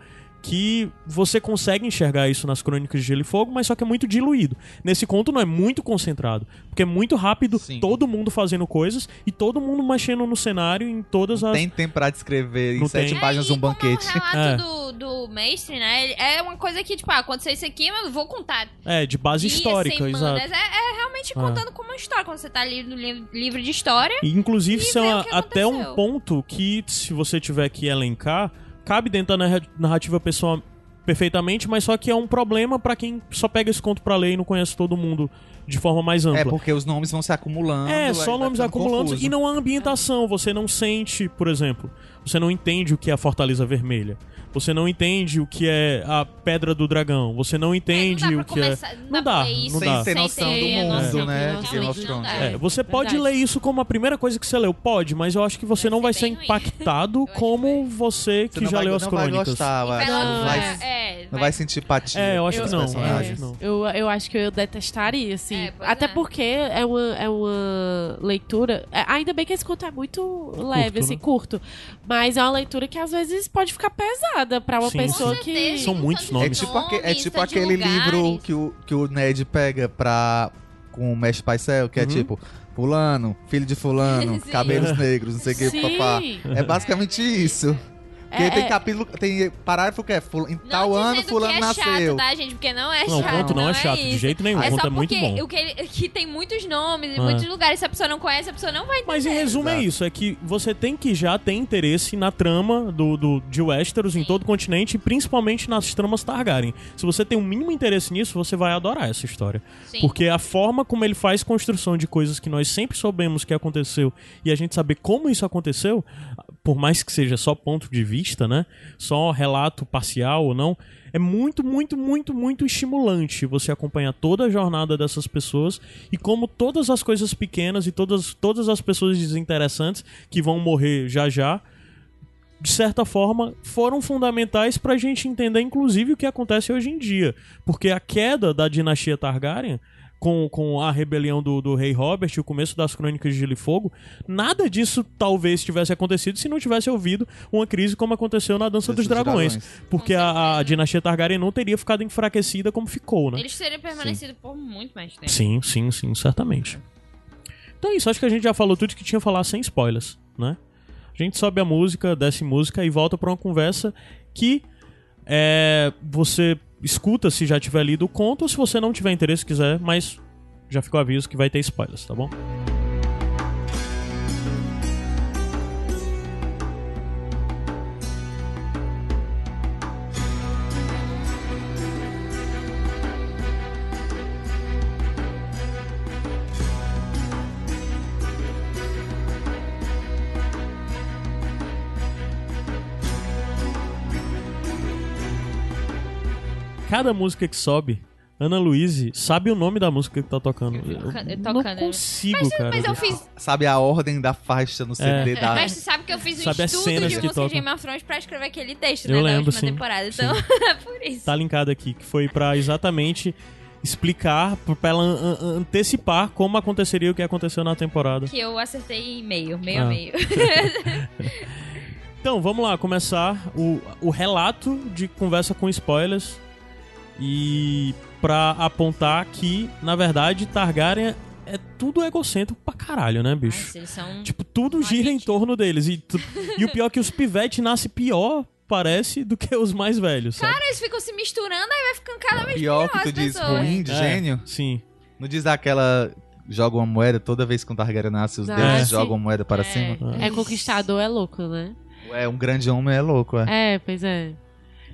que você consegue enxergar isso nas crônicas de Gelo e Fogo, mas só que é muito diluído. Nesse conto não é muito concentrado, porque é muito rápido, Sim. todo mundo fazendo coisas e todo mundo mexendo no cenário em todas as Tem tempo pra descrever em Não sete tem. páginas e um como banquete. o relato É. do, do Mestre, né? É uma coisa que, tipo, ah, aconteceu isso aqui, mas eu vou contar. é de base dias, histórica, semanas. exato. É, é realmente Ah. contando como uma história. Quando você tá ali no li- livro de história. E, inclusive, E isso é ver uma- o que até um ponto que, se você tiver que elencar, cabe dentro da narra- narrativa pessoal perfeitamente, mas só que é um problema pra quem só pega esse conto pra ler e não conhece todo mundo de forma mais ampla. É porque os nomes vão se acumulando. É, só nomes acumulando confuso. e não há ambientação. Você não sente, por exemplo, você não entende o que é a Fortaleza Vermelha. Você não entende o que é a Pedra do Dragão. Você não entende é, não o que é. começar, Não dá, não Sem dá. ter noção do mundo, né, não, de Game of não Thrones. dá. É, você pode Verdade. ler isso como a primeira coisa que você leu, pode, mas eu acho que você Vai não *laughs* vai ser impactado como você Você que não já vai, leu as não vai crônicas. gostar, vai, Vai não, vai, é, não vai sentir empatia. É, eu acho que não, eu acho que não. Eu, eu acho que eu detestaria, assim. É, Até é. porque é uma, é uma leitura. é, ainda bem que esse conto é muito leve, assim, né? curto. Mas é uma leitura que às vezes pode ficar pesada pra uma Sim, pessoa sim. que. São muitos É nomes. tipo, aque- é tipo aquele lugares. livro que o, que o Ned pega pra. com o Mestre Paisel, que é Uhum. tipo. Fulano, filho de fulano, *laughs* cabelos negros, não sei o que, papá. É basicamente isso. Porque É, tem é. capítulo, tem parágrafo que é ful- em Não tal ano fulano é nasceu. chato, tá, gente? Porque não é Não, o chato. conto não, é chato, isso. de jeito nenhum. É o conto só é muito porque bom. o que, ele- *laughs* que tem muitos nomes, É. muitos lugares. Se a pessoa não conhece, a pessoa não vai entender. Mas em resumo é Exato. isso, é que você tem que já ter interesse na trama do, do, de Westeros em Sim. todo o continente e principalmente nas tramas Targaryen. Se você tem o mínimo interesse nisso, você vai adorar essa história. Sim. Porque a forma como ele faz construção de coisas que nós sempre soubemos que aconteceu e a gente saber como isso aconteceu, por mais que seja só ponto de vista, né? Só relato parcial ou não, é muito, muito, muito, muito estimulante você acompanhar toda a jornada dessas pessoas e como todas as coisas pequenas e todas, todas as pessoas desinteressantes que vão morrer já já de certa forma, foram fundamentais pra gente entender, inclusive, o que acontece hoje em dia. Porque a queda da dinastia Targaryen, com, com a rebelião do, do rei Robert e o começo das crônicas de Gelo e Fogo, nada disso talvez tivesse acontecido se não tivesse ouvido uma crise como aconteceu na Dança dos dos Dragões. Dragões. Porque a, a dinastia Targaryen não teria ficado enfraquecida como ficou, né? Eles teriam permanecido por muito mais tempo. Sim, sim, sim, certamente. Então é isso, acho que a gente já falou tudo que tinha a falar sem spoilers, né? A gente sobe a música, desce música e volta pra uma conversa que é, você escuta se já tiver lido o conto ou se você não tiver interesse quiser, mas já ficou aviso que vai ter spoilers, tá bom? Cada música que sobe, Ana Luíse sabe o nome da música que tá tocando. Eu Tocando, não tocando. consigo, cara. Mas eu fiz. Sabe a ordem da faixa no CD da. Mas tu sabe que eu fiz um Sabe estudo de que música de tocam. Game of Thrones pra escrever aquele texto, Eu né? lembro, da sim. última temporada. Então, é *laughs* por isso. tá linkado aqui, que foi pra exatamente explicar, pra ela an- an- antecipar como aconteceria o que aconteceu na temporada. Que eu acertei meio, meio Ah. a meio. *laughs* Então, vamos lá, começar o, o relato de conversa com spoilers. E pra apontar que, na verdade, Targaryen é tudo egocêntrico pra caralho, né, bicho? Nossa, eles são. Tipo, tudo Não gira em acredito. torno deles. E, tu- e o pior é que os pivetes nascem pior, parece, do que os mais velhos, sabe? Cara, eles ficam se misturando, aí vai ficando cada vez Pior pior que tu diz pessoas. ruim de É, gênio. Sim. Não diz aquela. Joga uma moeda toda vez que um Targaryen nasce, os Ah, deuses jogam uma moeda para É. cima. É conquistador, é louco, né? É, um grande homem é louco, é. É, pois é.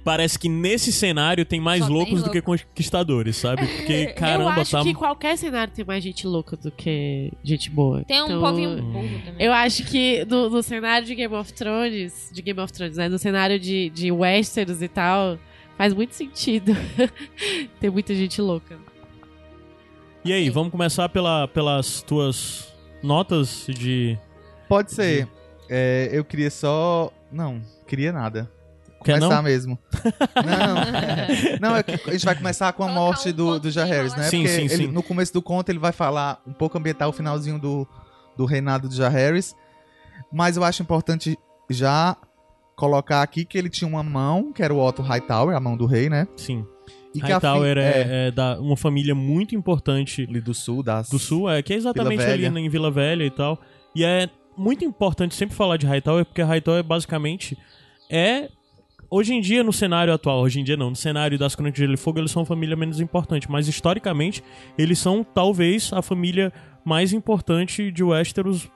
Parece que nesse cenário tem mais Só tem loucos do louco. que conquistadores, sabe? Porque, eu caramba, acho tá. que qualquer cenário tem mais gente louca do que gente boa. Tem um Então, povinho burro também. Eu acho que no, no cenário de Game of Thrones, de Game of Thrones, né? No cenário de, de Westeros e tal, faz muito sentido *laughs* ter muita gente louca. E aí, Sim. vamos começar pela, pelas tuas notas de. Pode ser. É, eu queria só. Não, queria nada. Quer Começar não? mesmo. *laughs* Não, não é que a gente vai começar com a morte do, do de Jaehaerys, né? Sim, Porque sim, ele- sim. no começo do conto ele vai falar um pouco ambientar o finalzinho do, do reinado de Jaehaerys. Mas eu acho importante já colocar aqui que ele tinha uma mão, que era o Otto Hightower, a mão do rei, né? Sim. E que a Hightower fi- é, é da, uma família muito importante ali do sul, das... do sul, é que é exatamente Vila ali em Vila Velha e tal. E é muito importante sempre falar de Hightower, porque Hightower basicamente é hoje em dia no cenário atual, hoje em dia não, no cenário das Crônicas de Gelo e Fogo, eles são a família menos importante, mas historicamente eles são talvez a família mais importante de Westeros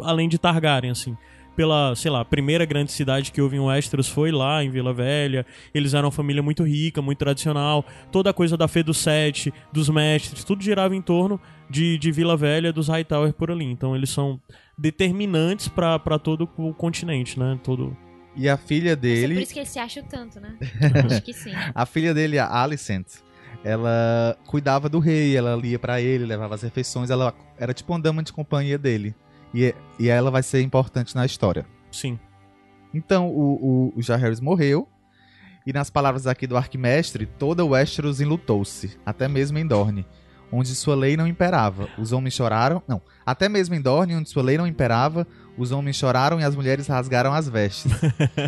além de Targaryen, assim. Pela, sei lá, primeira grande cidade que houve em Westeros foi lá, em Vila Velha. Eles eram uma família muito rica, muito tradicional. Toda a coisa da Fê do Sete, dos mestres, tudo girava em torno de, de Vila Velha, dos Hightower por ali. Então eles são determinantes pra todo o continente, né? Todo... E a filha Isso é por dele, isso que ele se acha tanto, né? *laughs* Acho que sim. a filha dele, a Alicent, ela cuidava do rei, ela lia pra ele, levava as refeições, ela era tipo uma dama de companhia dele. E, e ela vai ser importante na história. Sim. Então, o, o, o morreu. E nas palavras aqui do Arquimestre, toda Westeros enlutou-se, até mesmo em Dorne, onde sua lei não imperava. Os homens choraram. Não, até mesmo em Dorne, onde sua lei não imperava, os homens choraram e as mulheres rasgaram as vestes. *laughs*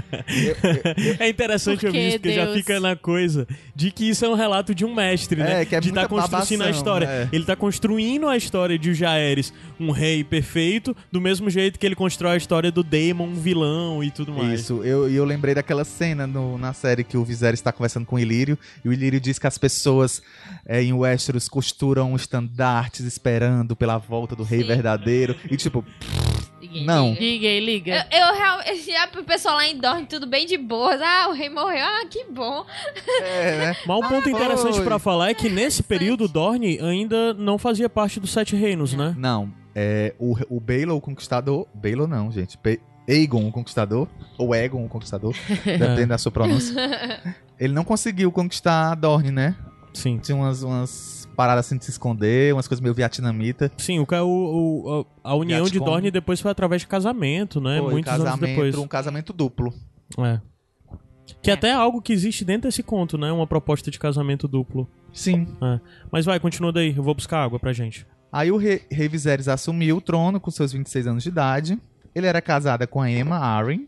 *laughs* É interessante ouvir que, isso, porque já Deus? fica na coisa de que isso é um relato de um mestre, né? É, que é de muita tá construindo a babação, história. é. Ele tá construindo a história de Jaehaerys, um rei perfeito, do mesmo jeito que ele constrói a história do Daemon, um vilão e tudo mais. Isso, eu, e eu lembrei daquela cena no- na série que o Viserys está conversando com o Ilírio, e o Ilírio diz que as pessoas é, em Westeros costuram estandartes esperando pela volta do rei Sim. verdadeiro, e tipo, Ninguém Não. liga. Ninguém Eu, liga. eu realmente, já pro pessoal lá em Dorne, tudo bem de boas. Ah, o rei morreu. Ah, que bom. é, né? *laughs* Mas um ponto Ah, interessante foi. pra falar é que nesse período Dorne ainda não fazia parte dos Sete Reinos, né? Não, é, o, o Baelor, o Conquistador, Baelor não, gente, Ba- Aegon, o Conquistador, ou Egon, o Conquistador, *laughs* depende da sua pronúncia, *laughs* ele não conseguiu conquistar Dorne, né? Sim. Tinha umas, umas paradas assim de se esconder, umas coisas meio vietnamita. Sim, o, o, o- a união de. Dorne depois foi através de casamento, né? Foi Muitos anos depois. casamento, um casamento duplo. É. Que É. até é algo que existe dentro desse conto, né? Uma proposta de casamento duplo. Sim. Mas vai, continua daí. Eu vou buscar água pra gente. Aí o rei, rei Viserys assumiu o trono com seus 26 anos de idade. Ele era casada com a Emma Arryn.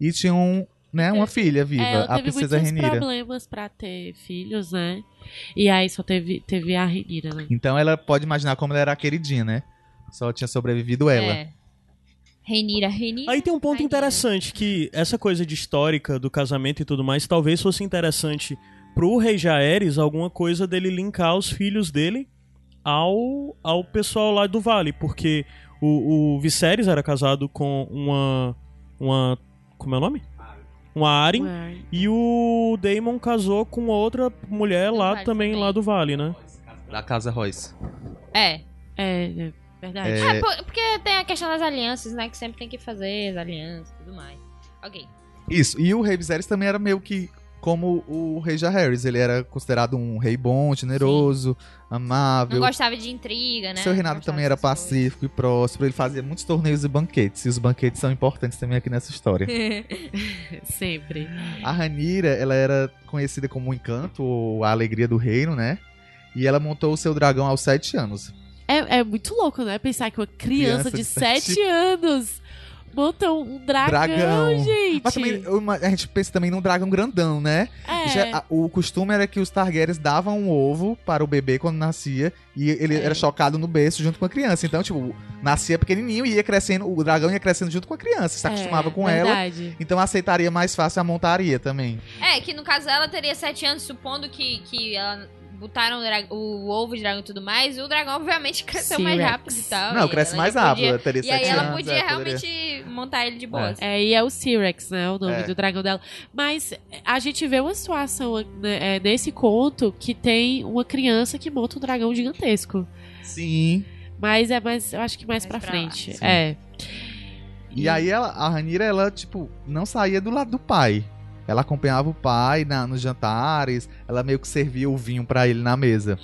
E tinha um, né, uma filha viva, É, ela a princesa Renira. problemas pra ter filhos, né? E aí só teve, teve a Renira, né? Então ela pode imaginar como ela era a queridinha, né? Só tinha sobrevivido ela. É. Reinira, Reinira. Aí tem um ponto interessante, que essa coisa de histórica do casamento e tudo mais, talvez fosse interessante pro rei Jaeres alguma coisa dele linkar os filhos dele ao, ao pessoal lá do vale, porque o, o Viserys era casado com uma uma como é o nome? Uma Arryn Ué. e o Daemon casou com outra mulher Do lá vale também, também. lá do vale, né? Da casa Royce. É. É, é verdade. É. É, por- porque tem a questão das alianças, né? Que sempre tem que fazer as alianças e tudo mais. Ok. Isso. E o rei Viserys também era meio que como o rei Jaehaerys. Ele era considerado um rei bom, generoso, Não amável. gostava de intriga, né? Seu reinado Não também era dessas coisas. pacífico e próspero. Ele fazia muitos torneios e banquetes. E os banquetes são importantes também aqui nessa história. *laughs* Sempre. A Ranira, ela era conhecida como o encanto ou a alegria do reino, né? E ela montou o seu dragão aos sete anos. É, é muito louco, né? Pensar que uma criança, Criança de de 7 sete anos monta um dragão, Dragão. gente. Mas também a gente pensa também num dragão grandão, né? é. Já- a- o costume era que os Targaryens davam um ovo para o bebê quando nascia e ele É. era chocado no berço junto com a criança. Então, tipo, nascia pequenininho e ia crescendo, o dragão ia crescendo junto com a criança, se acostumava É, com ela. verdade. Então aceitaria mais fácil a montaria também. É, que no caso ela teria sete anos, supondo que, que ela botaram o, dra- o ovo de dragão e tudo mais, o dragão obviamente *laughs* cresceu mais T-Rex. rápido e tal. Não, e cresce mais rápido, podia- ela teria E aí sete ela anos, podia é, poderia. realmente montar ele de boas. É, e é o Cyrex, né? O nome É. do dragão dela. Mas a gente vê uma situação né, é, nesse conto que tem uma criança que monta um dragão gigantesco. Sim. Mas é mais, eu acho que mais, Mais pra, pra frente. É. E aí ela, a Ranira, ela, tipo, não saía do lado do pai. Ela acompanhava o pai na, nos jantares, ela meio que servia o vinho pra ele na mesa.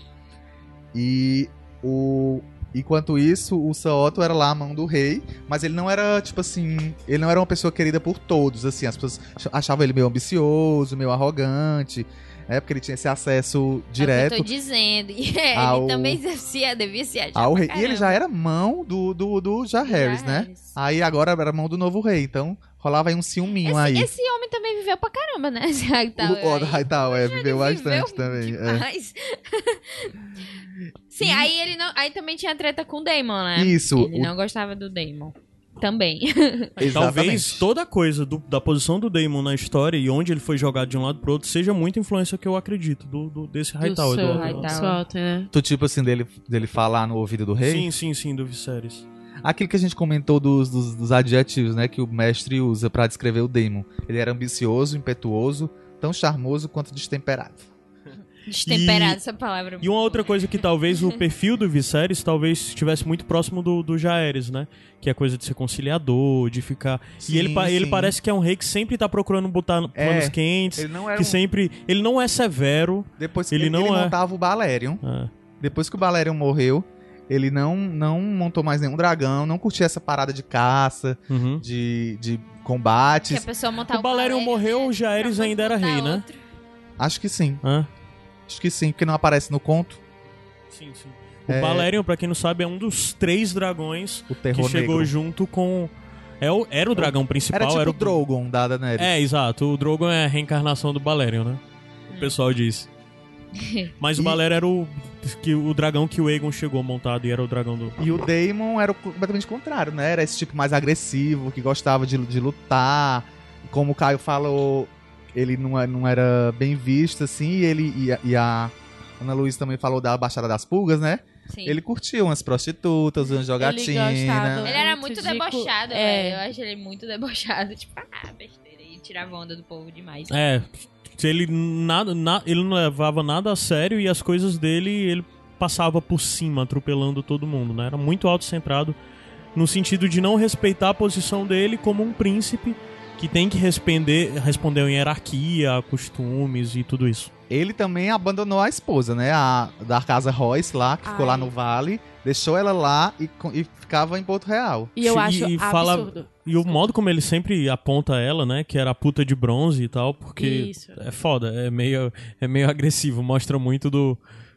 E o. Enquanto isso, o Saoto era lá a mão do rei, mas ele não era, tipo assim, ele não era uma pessoa querida por todos, assim, as pessoas achavam ele meio ambicioso, meio arrogante, né, porque ele tinha esse acesso É direto eu tô dizendo. *laughs* E é, ao- ele também exercia, devia se achar ao rei. E ele já era mão do, do, do Jaehaerys, né? Jaehaerys. Aí agora era mão do novo rei. Então, rolava aí um ciúminho Esse, aí. esse homem também viveu pra caramba, né? *laughs* Esse Hightower o. Oda Hightower, é, viveu bastante Viveu também. é. *laughs* Sim, aí ele não. Aí também tinha treta com o Damon, né? Isso, Ele o- não gostava do Damon. Também. *laughs* Exatamente. Talvez toda coisa do- da posição do Damon na história e onde ele foi jogado de um lado pro outro seja muita influência que eu acredito do, do- desse Do Hightower. Sir do- Hightower. Swalter, né? Tu, tipo assim, dele, dele falar no ouvido do rei. Sim, sim, sim, do Viserys. Aquilo que a gente comentou dos, dos, dos adjetivos, né? Que o mestre usa pra descrever o Daemon. Ele era ambicioso, impetuoso, tão charmoso quanto destemperado. *laughs* Destemperado E- essa palavra. E uma outra coisa que talvez o *laughs* perfil do Viserys talvez estivesse muito próximo do, do Jaehaerys, né? Que é coisa de ser conciliador, de ficar... Sim, e ele, ele parece que é um rei que sempre tá procurando botar É, panos quentes, Ele não era que um... sempre... Ele não é severo. Depois que ele ele, não ele é. montava o Balerion. é. Depois que o Balerion morreu, ele não, não montou mais nenhum dragão, não curtia essa parada de caça, Uhum. de, de Que a combates. pessoa montar O Balerion morreu, o Jaehaerys pra ainda era rei, né? outro. Acho que sim. Hã? Acho que sim, porque não aparece no conto. Sim, sim. O É. Balerion, pra quem não sabe, é um dos três dragões O que chegou negro. junto com... É o, era o dragão principal, Era tipo era o Drogon da Daenerys. É, exato. O Drogon é a reencarnação do Balerion, né? O pessoal diz. *laughs* Mas o Balerion era o, que, o dragão que o Aegon chegou montado e era o dragão do... E o Daemon era o completamente contrário, né? Era esse tipo mais agressivo, que gostava de, de lutar. Como o Caio falou, ele não, é- não era bem visto, assim, e ele e a, e a Ana Luiz também falou da Baixada das Pulgas, né? Sim. Ele curtia umas prostitutas, umas jogatina. gostava- Ele era Muito de debochado, é. velho. Eu acho ele muito debochado. *laughs* Tipo, ah, besteira. E tirava onda do povo demais. É, ele, nada, na- ele não levava nada a sério e as coisas dele ele passava por cima, atropelando todo mundo, né? Era muito autocentrado no sentido de não respeitar a posição dele como um príncipe que tem que responder, responder em hierarquia, costumes e tudo isso. Ele também abandonou a esposa, né? A da casa Royce lá, que ficou Ai. lá no vale. Deixou ela lá e, e ficava em Porto Real. E eu E- acho e fala- absurdo. E o modo como ele sempre aponta ela, né, que era a puta de bronze e tal, porque Isso. é foda, é meio, é meio agressivo, mostra muito do,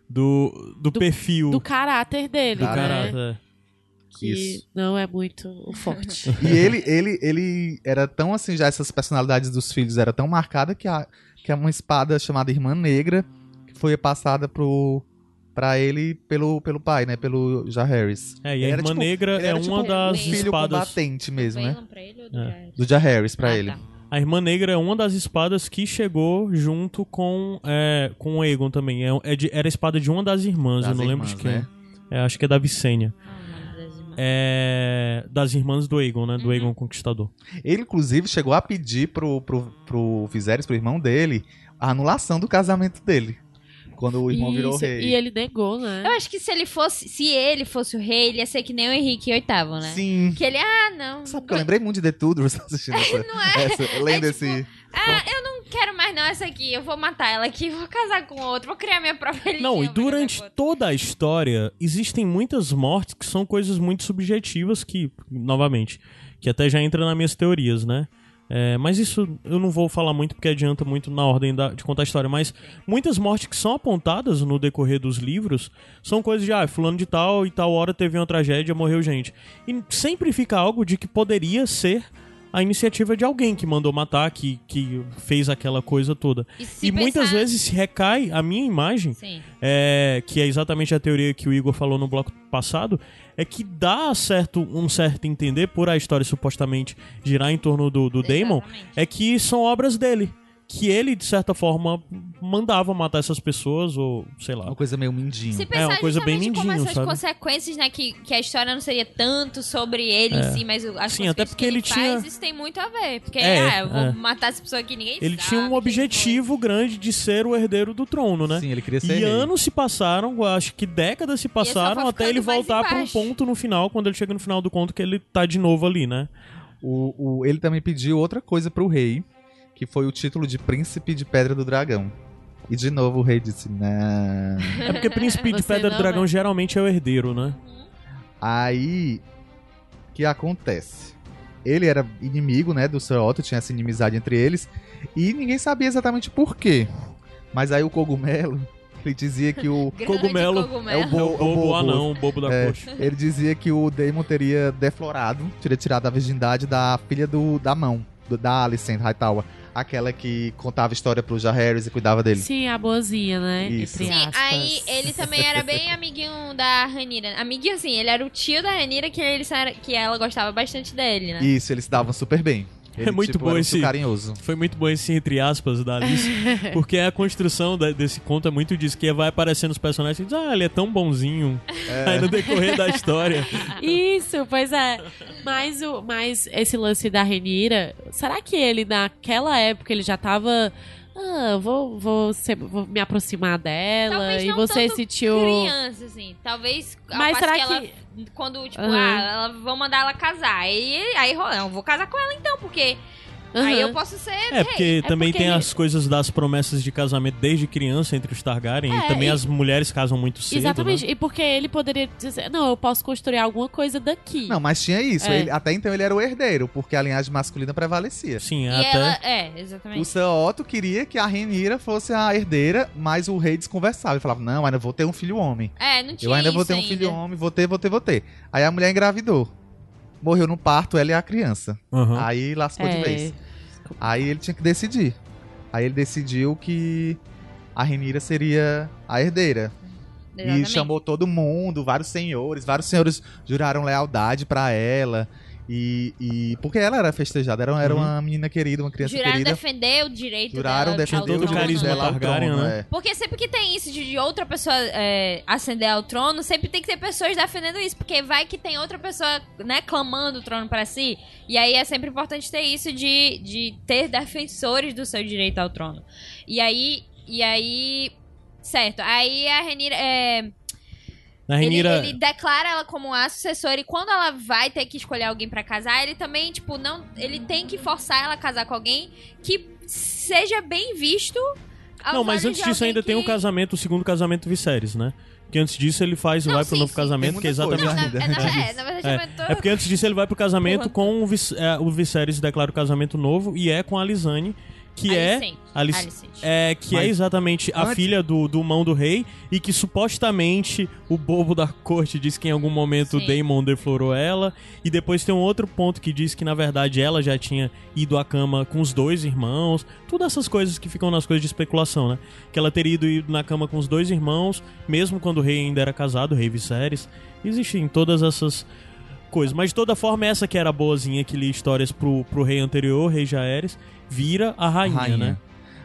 do, do, Do- perfil Do caráter dele, do né? caráter. Que Isso. não é muito forte. *laughs* E ele, ele, ele era tão assim, já essas personalidades dos filhos era tão marcada que, a, que é uma espada chamada Irmã Negra, que foi passada pro, pra ele pelo, pelo pai, né? Pelo Jaehaerys. É, e a Irmã tipo- Negra é era uma tipo das Filho espadas. combatente mesmo, né? Ele do É. Do Jaehaerys pra Ah, ele. tá. A Irmã Negra é uma das espadas que chegou junto com, é, com o Aegon também. É, é de- era a espada de uma das irmãs, Das eu não lembro de irmãs, quem. né? É, acho que é da Vicênia. Ah, irmãs. É, das irmãs do Aegon, né? Do Uhum. Aegon Conquistador. Ele, inclusive, chegou a pedir pro, pro, pro Viserys, pro irmão dele, a anulação do casamento dele. Quando o irmão virou Isso, rei. E ele negou, né? Eu acho que se ele fosse, se ele fosse o rei, ele ia ser que nem o Henrique VIII, né? Sim. Que ele, ah, não. Sabe que eu lembrei muito de The Tudors *laughs* assistindo essa, essa lendo É tipo, esse... Ah, eu não quero mais não essa aqui. Eu vou matar ela aqui, *laughs* vou casar com outro, vou criar minha própria religião. Não, e durante toda a história, existem muitas mortes que são coisas muito subjetivas que, novamente, que até já entra nas minhas teorias, né? É, mas isso eu não vou falar muito porque adianta muito na ordem da- de contar a história. Mas muitas mortes que são apontadas no decorrer dos livros são coisas de, ah, fulano de tal e tal hora teve uma tragédia, morreu gente. E sempre fica algo de que poderia ser a iniciativa de alguém que mandou matar, que, que fez aquela coisa toda. E, E muitas pensar- vezes se recai a minha imagem é, que é exatamente a teoria que o Igor falou no bloco passado, é que dá certo, um certo entender, por a história supostamente girar em torno do, do Damon, é que são obras dele. Que ele, de certa forma, mandava matar essas pessoas, ou sei lá. Uma coisa meio mindinho. Se pensar uma coisa bem justamente como mindinho, essas sabe? consequências, né? Que, que a história não seria tanto sobre ele em si, mas o- as É. Sim, até porque que ele, ele tinha- faz, isso tem muito a ver. Porque, É, ah, eu vou é. matar essa pessoa aqui, ninguém Ele sabe tinha um objetivo grande de ser o herdeiro do trono, né? Sim, ele queria ser E rei. anos se passaram, acho que décadas se passaram foi até ele voltar pra um ponto no final, quando ele chega no final do conto, que ele tá de novo ali, né? O, o- ele também pediu outra coisa pro rei, que foi o título de Príncipe de Pedra do Dragão. E de novo o rei disse, não. É porque Príncipe de Pedra do Dragão né? geralmente é o herdeiro, né? Aí, o que acontece? Ele era inimigo, né, do Sir Otto, tinha essa inimizade entre eles, e ninguém sabia exatamente por quê. Mas aí o cogumelo, *laughs* ele dizia que o... *laughs* Cogumelo cogumelo. É o É o bobo bobo. anão, o bobo da É, coxa. ele dizia que o Daemon teria deflorado, teria tirado a virgindade da filha do, da mão. do- da Alicent Hightower, aquela que contava história pro Jaehaerys e cuidava dele. Sim, a boazinha, né? Isso. Sim, aí ele também era bem amiguinho da Ranira. Amiguinho assim, ele era o tio da Ranira que, ele, que ela gostava bastante dele, né? Isso, eles se davam super bem. Ele, É muito tipo, bom esse- carinhoso. Foi muito bom esse entre aspas da Alice, *laughs* porque a construção da- desse conto é muito disso, que vai aparecendo os personagens e diz, ah, ele é tão bonzinho. Aí no decorrer da história. Isso, pois é. Mas, o, mas esse lance da Renira, será que ele naquela época ele já tava. Ah, vou, vou, ser- vou me aproximar dela Talvez e você tanto sentiu. criança, assim. Talvez Mas será que, ela, que- quando, tipo, Aham. ah, ela, vão mandar ela casar. Aí, aí rola, eu vou casar com ela então, porque aí Aham. eu posso ser É, rei. porque também porque tem as coisas das promessas de casamento desde criança entre os Targaryen, É, e também e- as mulheres casam muito cedo, Exatamente. né? E porque ele poderia dizer, não, eu posso construir alguma coisa daqui. Não, mas tinha isso. É. ele- até então ele era o herdeiro, porque a linhagem masculina prevalecia. Sim, E até... ela, é, O exatamente. Sir Otto queria que a Renira fosse a herdeira, mas o rei desconversava. Ele falava, não, ainda vou ter um filho homem. É, não tinha Eu ainda vou ter um ainda. filho homem, vou ter, vou ter, vou ter. Aí a mulher engravidou. Morreu no parto, ela e a criança. Aham. Aí lascou de É. vez. Aí ele tinha que decidir. Aí ele decidiu que a Renira seria a herdeira. Exatamente. E chamou todo mundo, vários senhores. Vários senhores juraram lealdade pra ela. E, e- porque ela era festejada, era, era Uhum. uma menina querida, uma criança Juraram querida. defender o direito Juraram dela defender o o trono. carisma dela Targaryen, trono, né? é. Porque sempre que tem isso de outra pessoa é, ascender ao trono, sempre tem que ter pessoas defendendo isso. Porque vai que tem outra pessoa, né, clamando o trono pra si. E aí é sempre importante ter isso de, de ter defensores do seu direito ao trono. E aí. E aí. Certo. Aí a Renira. É, A ele, Renira... ele declara ela como a sucessora e quando ela vai ter que escolher alguém pra casar, ele também, tipo, não. Ele tem que forçar ela a casar com alguém que seja bem visto. Não, mas antes disso ainda tem o que- casamento, o segundo casamento Viserys, né? Porque antes disso ele faz, Não, vai pro sim, novo sim. casamento, que é exatamente... Não, na, é, na, *laughs* é, na verdade, É, tô- é porque antes disso ele vai pro casamento Porra. com o, Vis, é, o Viserys declara o casamento novo e é com a Lisane, que é. Alice- Alicente. é que é Mas exatamente a antes- filha do, do mão do rei e que supostamente o bobo da corte diz que em algum momento Sim. Daemon deflorou ela e depois tem um outro ponto que diz que na verdade ela já tinha ido à cama com os dois irmãos, todas essas coisas que ficam nas coisas de especulação, né? Que ela teria ido ido na cama com os dois irmãos, mesmo quando o rei ainda era casado, o rei Viserys. Existem todas essas coisas, mas de toda forma essa que era a boazinha que lia histórias pro, pro rei anterior, o rei Jaehaerys, vira a rainha, Rainha. né?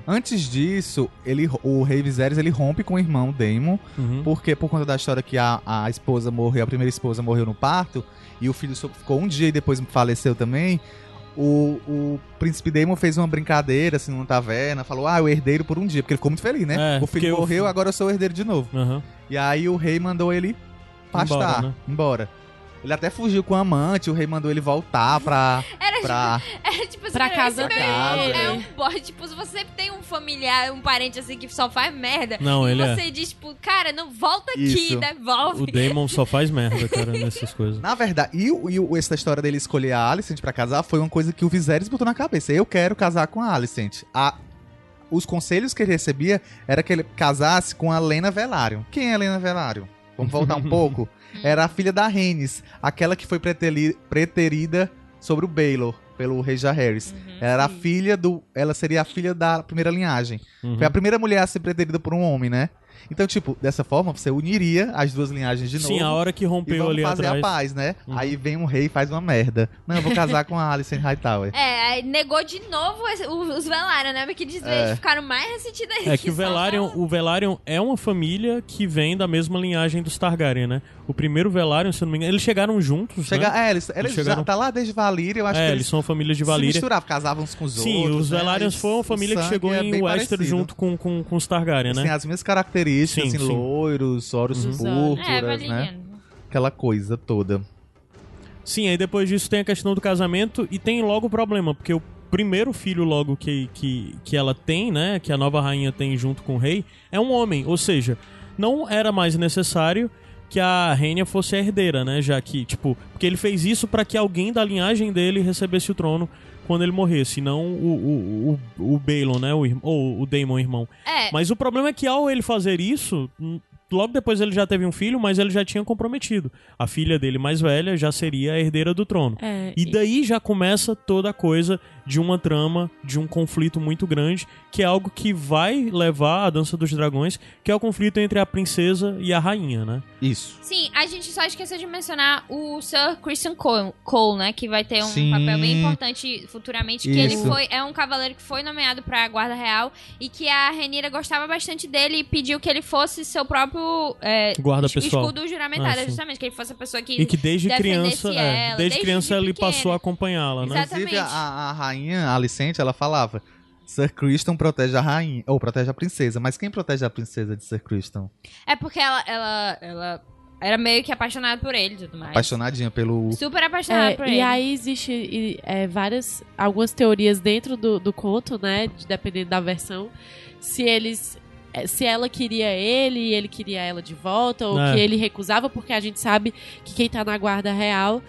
Antes disso, ele, o rei Viserys ele rompe com o irmão Daemon, Uhum. porque por conta da história que a, a esposa morreu, a primeira esposa morreu no parto, e o filho só ficou um dia e depois faleceu também. O, o príncipe Daemon fez uma brincadeira assim numa taverna, falou: Ah, o herdeiro por um dia, porque ele ficou muito feliz, né? É, o filho morreu, fi- agora eu sou o herdeiro de novo. Aham. E aí o rei mandou ele pastar, Embora, embora. Né? Ele até fugiu com a amante, o rei mandou ele voltar pra. Era pra... *laughs* É tipo assim, Pra casa meu dele. irmão É um boy, tipo, se você tem um familiar, um parente assim que só faz merda, Não, e ele é. você diz, tipo, cara, não volta aqui, Isso. devolve. O Damon só faz merda, cara, nessas coisas. Na verdade, e, o- e o- essa história dele escolher a Alicent pra casar foi uma coisa que o Viserys botou na cabeça. Eu quero casar com a Alicent. A, os conselhos que ele recebia era que ele casasse com a Lena Velaryon. Quem é a Lena Velaryon? Vamos voltar um *laughs* pouco? Era a filha da Rhaenys, aquela que foi preteli- preterida sobre o Baelor pelo rei Jaehaerys. Uhum. Ela era a sim. filha do, ela seria a filha da primeira linhagem. Uhum. Foi a primeira mulher a ser preterida por um homem, né? Então, tipo, dessa forma você uniria as duas linhagens de novo. Sim, a hora que rompeu ali fazer atrás. a paz, né? Uhum. Aí vem um rei e faz uma merda. Não, eu vou casar com a *laughs* Alicent Hightower. É, aí negou de novo os, Velaryon, né? Porque diz, É. eles ficaram mais ressentidos É que o Velaryon, o Velaryon é uma família que vem da mesma linhagem dos Targaryen, né? O primeiro Velaryon, se eu não me engano, eles chegaram juntos, Chega, né? É, eles, eles chegaram- já tá lá desde Valíria, eu acho é, que eles eles são família de se Valíria. misturavam, casavam uns com os Sim, outros. os né? Velaryon Mas foram uma família que chegou é em Westeros parecido. junto com, com, com os Targaryen, Tem né? as mesmas características, Sim, assim, sim. loiros, olhos Uhum. É, púrpuras, né? Valeriano. Aquela coisa toda. Sim, aí depois disso tem a questão do casamento e tem logo o problema, porque o primeiro filho logo que, que, que ela tem, né, que a nova rainha tem junto com o rei, é um homem, ou seja, não era mais necessário que a Rênia fosse a herdeira, né, já que, tipo, porque ele fez isso pra que alguém da linhagem dele recebesse o trono quando ele morresse, não o, o, o, o Balon, né, o, ou o Daemon, irmão. É, Mas o problema é que ao ele fazer isso, logo depois ele já teve um filho, mas ele já tinha comprometido. A filha dele mais velha já seria a herdeira do trono. É, E daí já começa toda a coisa de uma trama, de um conflito muito grande, que é algo que vai levar a Dança dos Dragões, que é o conflito entre a princesa e a rainha, né? Isso. Sim, a gente só esqueceu de mencionar o Sir Christian Cole, Cole, né? Que vai ter um Sim. papel bem importante futuramente. Que ele Isso. foi. É um cavaleiro que foi nomeado pra Guarda Real e que a Renira gostava bastante dele e pediu que ele fosse seu próprio é, Guarda es- pessoal. escudo juramentário, Ah, justamente. Que ele fosse a pessoa que. E que desde criança, é, ela, desde desde criança de ele passou a acompanhá-la, né? Exato. Inclusive, a, Exatamente. a rainha, a Alicente, ela falava: Sir Criston protege a rainha, ou protege a princesa. Mas quem protege a princesa de Sir Criston? É porque ela, ela, ela era meio que apaixonada por ele e tudo mais. Apaixonadinha pelo. Super apaixonada É, por e ele. aí existe e, é, várias, algumas teorias dentro do, do conto, né? de- Dependendo da versão, se eles, é, se ela queria ele e ele queria ela de volta, ou É. que ele recusava, porque a gente sabe que quem tá na guarda real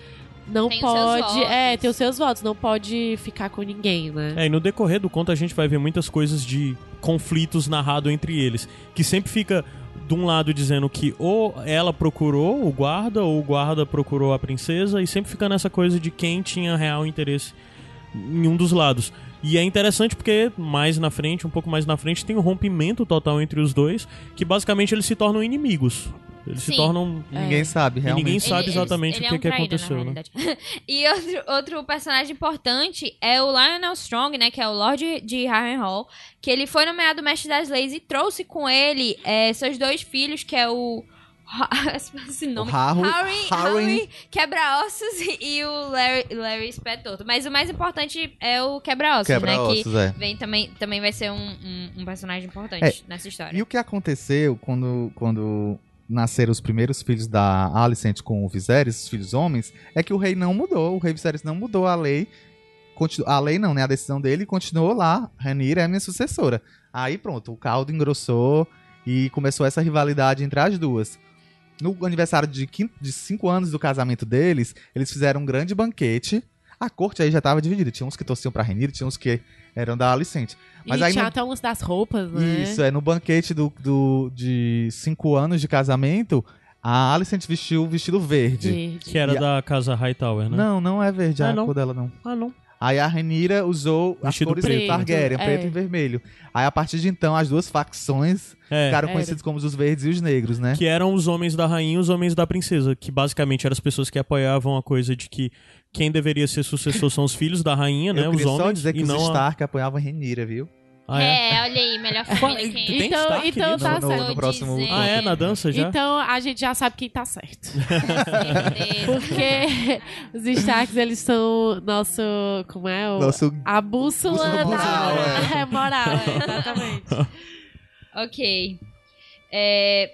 não Tem pode, é, ter os seus votos, não pode ficar com ninguém, né? É, e no decorrer do conto a gente vai ver muitas coisas de conflitos narrados entre eles. Que sempre fica de um lado dizendo que ou ela procurou o guarda, ou o guarda procurou a princesa, e sempre fica nessa coisa de quem tinha real interesse em um dos lados. E é interessante porque mais na frente, um pouco mais na frente, tem um rompimento total entre os dois, que basicamente eles se tornam inimigos. Eles se Sim. tornam. Ninguém sabe, E realmente. ninguém Ele- sabe ele- exatamente ele o é que, um que traíra, aconteceu, né? *laughs* e outro, outro personagem importante é o Lionel Strong, né? Que é o Lord de Harrenhal. Que ele foi nomeado Mestre das Leis e trouxe com ele é, seus dois filhos, que é o... *laughs* Esse nome. O Harry- Harry, Harry- Harry Quebra-Ossos *laughs* e o Larry, Larry Spetoto. Mas o mais importante é o Quebra-Ossos, né? Que Quebra-ossos, é. vem também, também vai ser um, um, um personagem importante É, nessa história. E o que aconteceu quando, quando nasceram os primeiros filhos da Alicent com o Viserys, os filhos homens, é que o rei não mudou. O rei Viserys não mudou a lei. A lei não, né? A decisão dele continuou lá. Ranira é minha sucessora. Aí pronto, o caldo engrossou e começou essa rivalidade entre as duas. No aniversário de, cinco anos do casamento deles, eles fizeram um grande banquete. A corte aí já estava dividida. Tinha uns que torciam pra Renira, tinha uns que eram da Alicent. Mas e aí tinha no- até uns das roupas, né? isso, é no banquete do, do- de cinco anos de casamento, a Alicent vestiu o vestido verde. Verde. Que era E a- da casa Hightower, né? Não, não é verde Ah, a não? cor dela, não. Ah, não. Aí a Renira usou Vestido as cores preto. Targaryen, É. preto e vermelho. Aí a partir de então as duas facções É. ficaram Era. conhecidas como os verdes e os negros, né? Que eram os homens da rainha e os homens da princesa, que basicamente eram as pessoas que apoiavam a coisa de que quem deveria ser sucessor são os filhos da rainha, né? Eu Os queria só homens dizer que e os não a... Stark apoiavam a Renira, viu? Ah, é? É, olha aí, melhor família Tem quem Então, Stark então nisso? tá No- no- certo. no próximo- dizendo. Ah, é? Na dança já? Então a gente já sabe quem tá certo. *laughs* Certeza. Porque os Starks, eles são nosso. Como é? O, Nosso A bússola Bússola da moral, é. *laughs* moral, é, exatamente. *laughs* ok. É,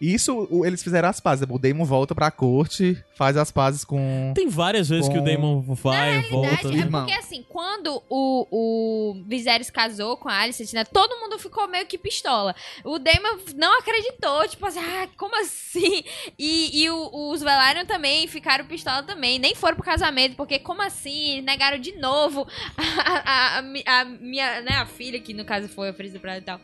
Isso, eles fizeram as pazes. O Daemon volta pra corte, faz as pazes com. Tem várias vezes que o Com- Daemon vai e volta. é Irmão. porque assim, quando o, o Viserys casou com a Alicent, né, todo mundo ficou meio que pistola. O Daemon não acreditou, tipo assim, ah, como assim? E, e o- os Velaryon também ficaram pistola também, nem foram pro casamento, porque como assim? Negaram de novo a, a- a a minha, né, a filha, que no caso foi oferecida pra ela e tal.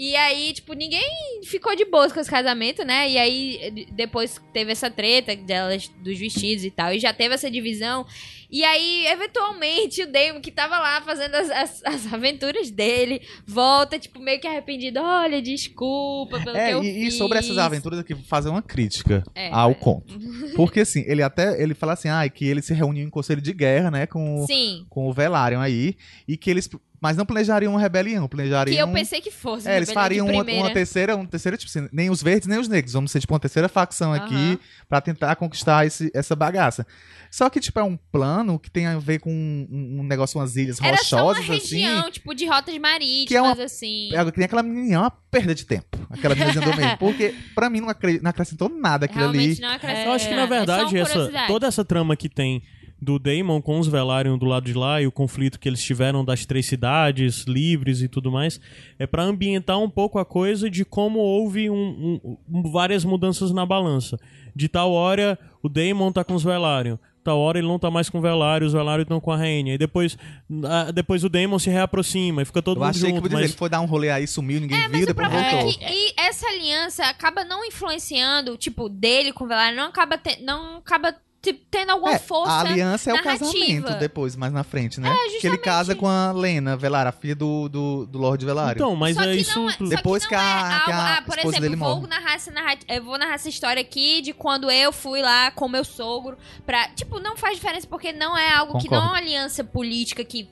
E aí, tipo, ninguém ficou de boas com esse casamento, né? E aí, de- depois teve essa treta delas, dos vestidos e tal, e já teve essa divisão. E aí, eventualmente, o Damon, que tava lá fazendo as, as, as *laughs* aventuras dele, volta, tipo, meio que arrependido. Olha, desculpa pelo que É, eu e, e fiz. sobre essas aventuras aqui, fazer uma crítica É, ao é. conto. *laughs* Porque assim, ele até ele fala assim, ah, que ele se reuniu em conselho de guerra, né, com, o- Sim, com o Velaryon aí, e que eles mas não planejariam uma rebelião, planejariam que eu pensei que fosse. É, eles fariam uma, uma terceira, uma terceira, tipo assim, nem os verdes nem os negros, vamos ser tipo uma terceira facção aqui Aham. pra tentar conquistar esse, essa bagaça. Só que tipo é um plano que tem a ver com um, um negócio umas ilhas Era só uma rochosas região, assim. tipo, de rotas marítimas, Que é uma- assim. É, que nem aquela menininha, é uma perda de tempo. Aquela menina andou mesmo. *laughs* Porque pra mim não, acre- não acrescentou nada aquilo ali. Realmente não acrescenta Eu acho que, na é verdade, essa, toda essa trama que tem do Daemon com os Velaryon do lado de lá e o conflito que eles tiveram das três cidades livres e tudo mais, é pra ambientar um pouco a coisa de como houve um- um- várias mudanças na balança. De tal hora, o Daemon tá com os Velaryon. Tal hora ele não tá mais com o Velaryon, os Velaryon estão com a rainha. E depois, ah, depois o Daemon se reaproxima e fica todo Eu mundo achei que junto. dizer, Mas ele foi dar um rolê aí, sumiu, ninguém É, viu, o depois problema voltou. é que e essa aliança acaba não influenciando, tipo, dele com o Velaryon, não acaba, te- não acaba tipo, tendo alguma É, força. a aliança é o narrativa. casamento depois, mais na frente, né? É, que ele casa com a Lena Velar, a filha do, do, do Lord Velário. Então, mas só é que isso. não é- Depois não que a- é que a ah, por esposa exemplo, dele vou morre. narrar, essa narra- eu vou narrar essa história aqui de quando eu fui lá com meu sogro pra. Tipo, não faz diferença porque não é algo que Concordo. não é uma aliança política que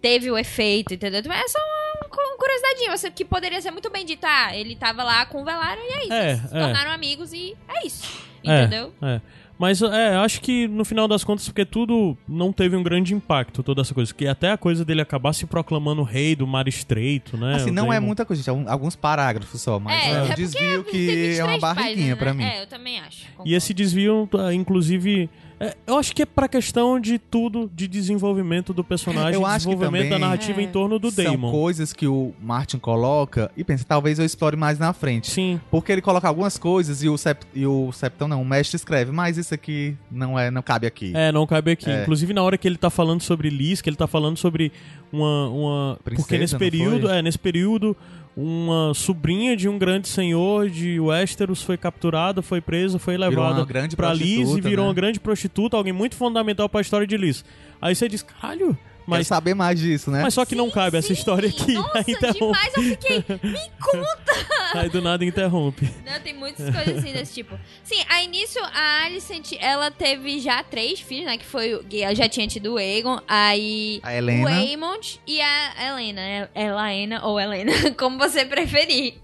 teve o efeito, entendeu? Então, É só uma cu- curiosidadezinha, você que poderia ser muito bem dito, ah, ele tava lá com o Velário e é isso. É, se é. tornaram amigos e é isso. É. Entendeu? É. Mas é, acho que no final das contas, porque tudo não teve um grande impacto, toda essa coisa. Que até a coisa dele acabar se proclamando rei do mar estreito, né? Assim, não é muita coisa, gente. É alguns parágrafos só, mas É, é, é um desvio Tem que 23 é uma barriguinha páginas, pra né? mim. É, eu também acho. E esse desvio, inclusive. É, eu acho que é pra questão de tudo, de desenvolvimento do personagem, Eu acho que desenvolvimento da também narrativa É. em torno do São Damon. coisas que o Martin coloca e pensa, talvez eu explore mais na frente. Sim. Porque ele coloca algumas coisas e o, sept, e o Septão, não, o mestre escreve, mas isso aqui não é, não cabe aqui. É, não cabe aqui. É. Inclusive, na hora que ele tá falando sobre Liz, que ele tá falando sobre uma. uma Princesa, porque nesse período, é, nesse período, uma sobrinha de um grande senhor de Westeros foi capturada, foi presa, foi levada pra Liz e virou né? uma grande prostituta, alguém muito fundamental pra história de Liz. Aí você diz, caralho, Quero mas, saber mais disso, né? mas só que não cabe essa Sim, história aqui. Nossa, aí, interrompe, demais eu fiquei. Me conta! *laughs* aí do nada interrompe. Não, tem muitas coisas assim desse tipo. Sim, a início a Alicent, ela teve já três filhos, né? Que foi. o- que ela já tinha tido o Aegon, aí. A O Helena. Aemond e a Helena. né? Elaena ou Helena, *laughs* como você preferir.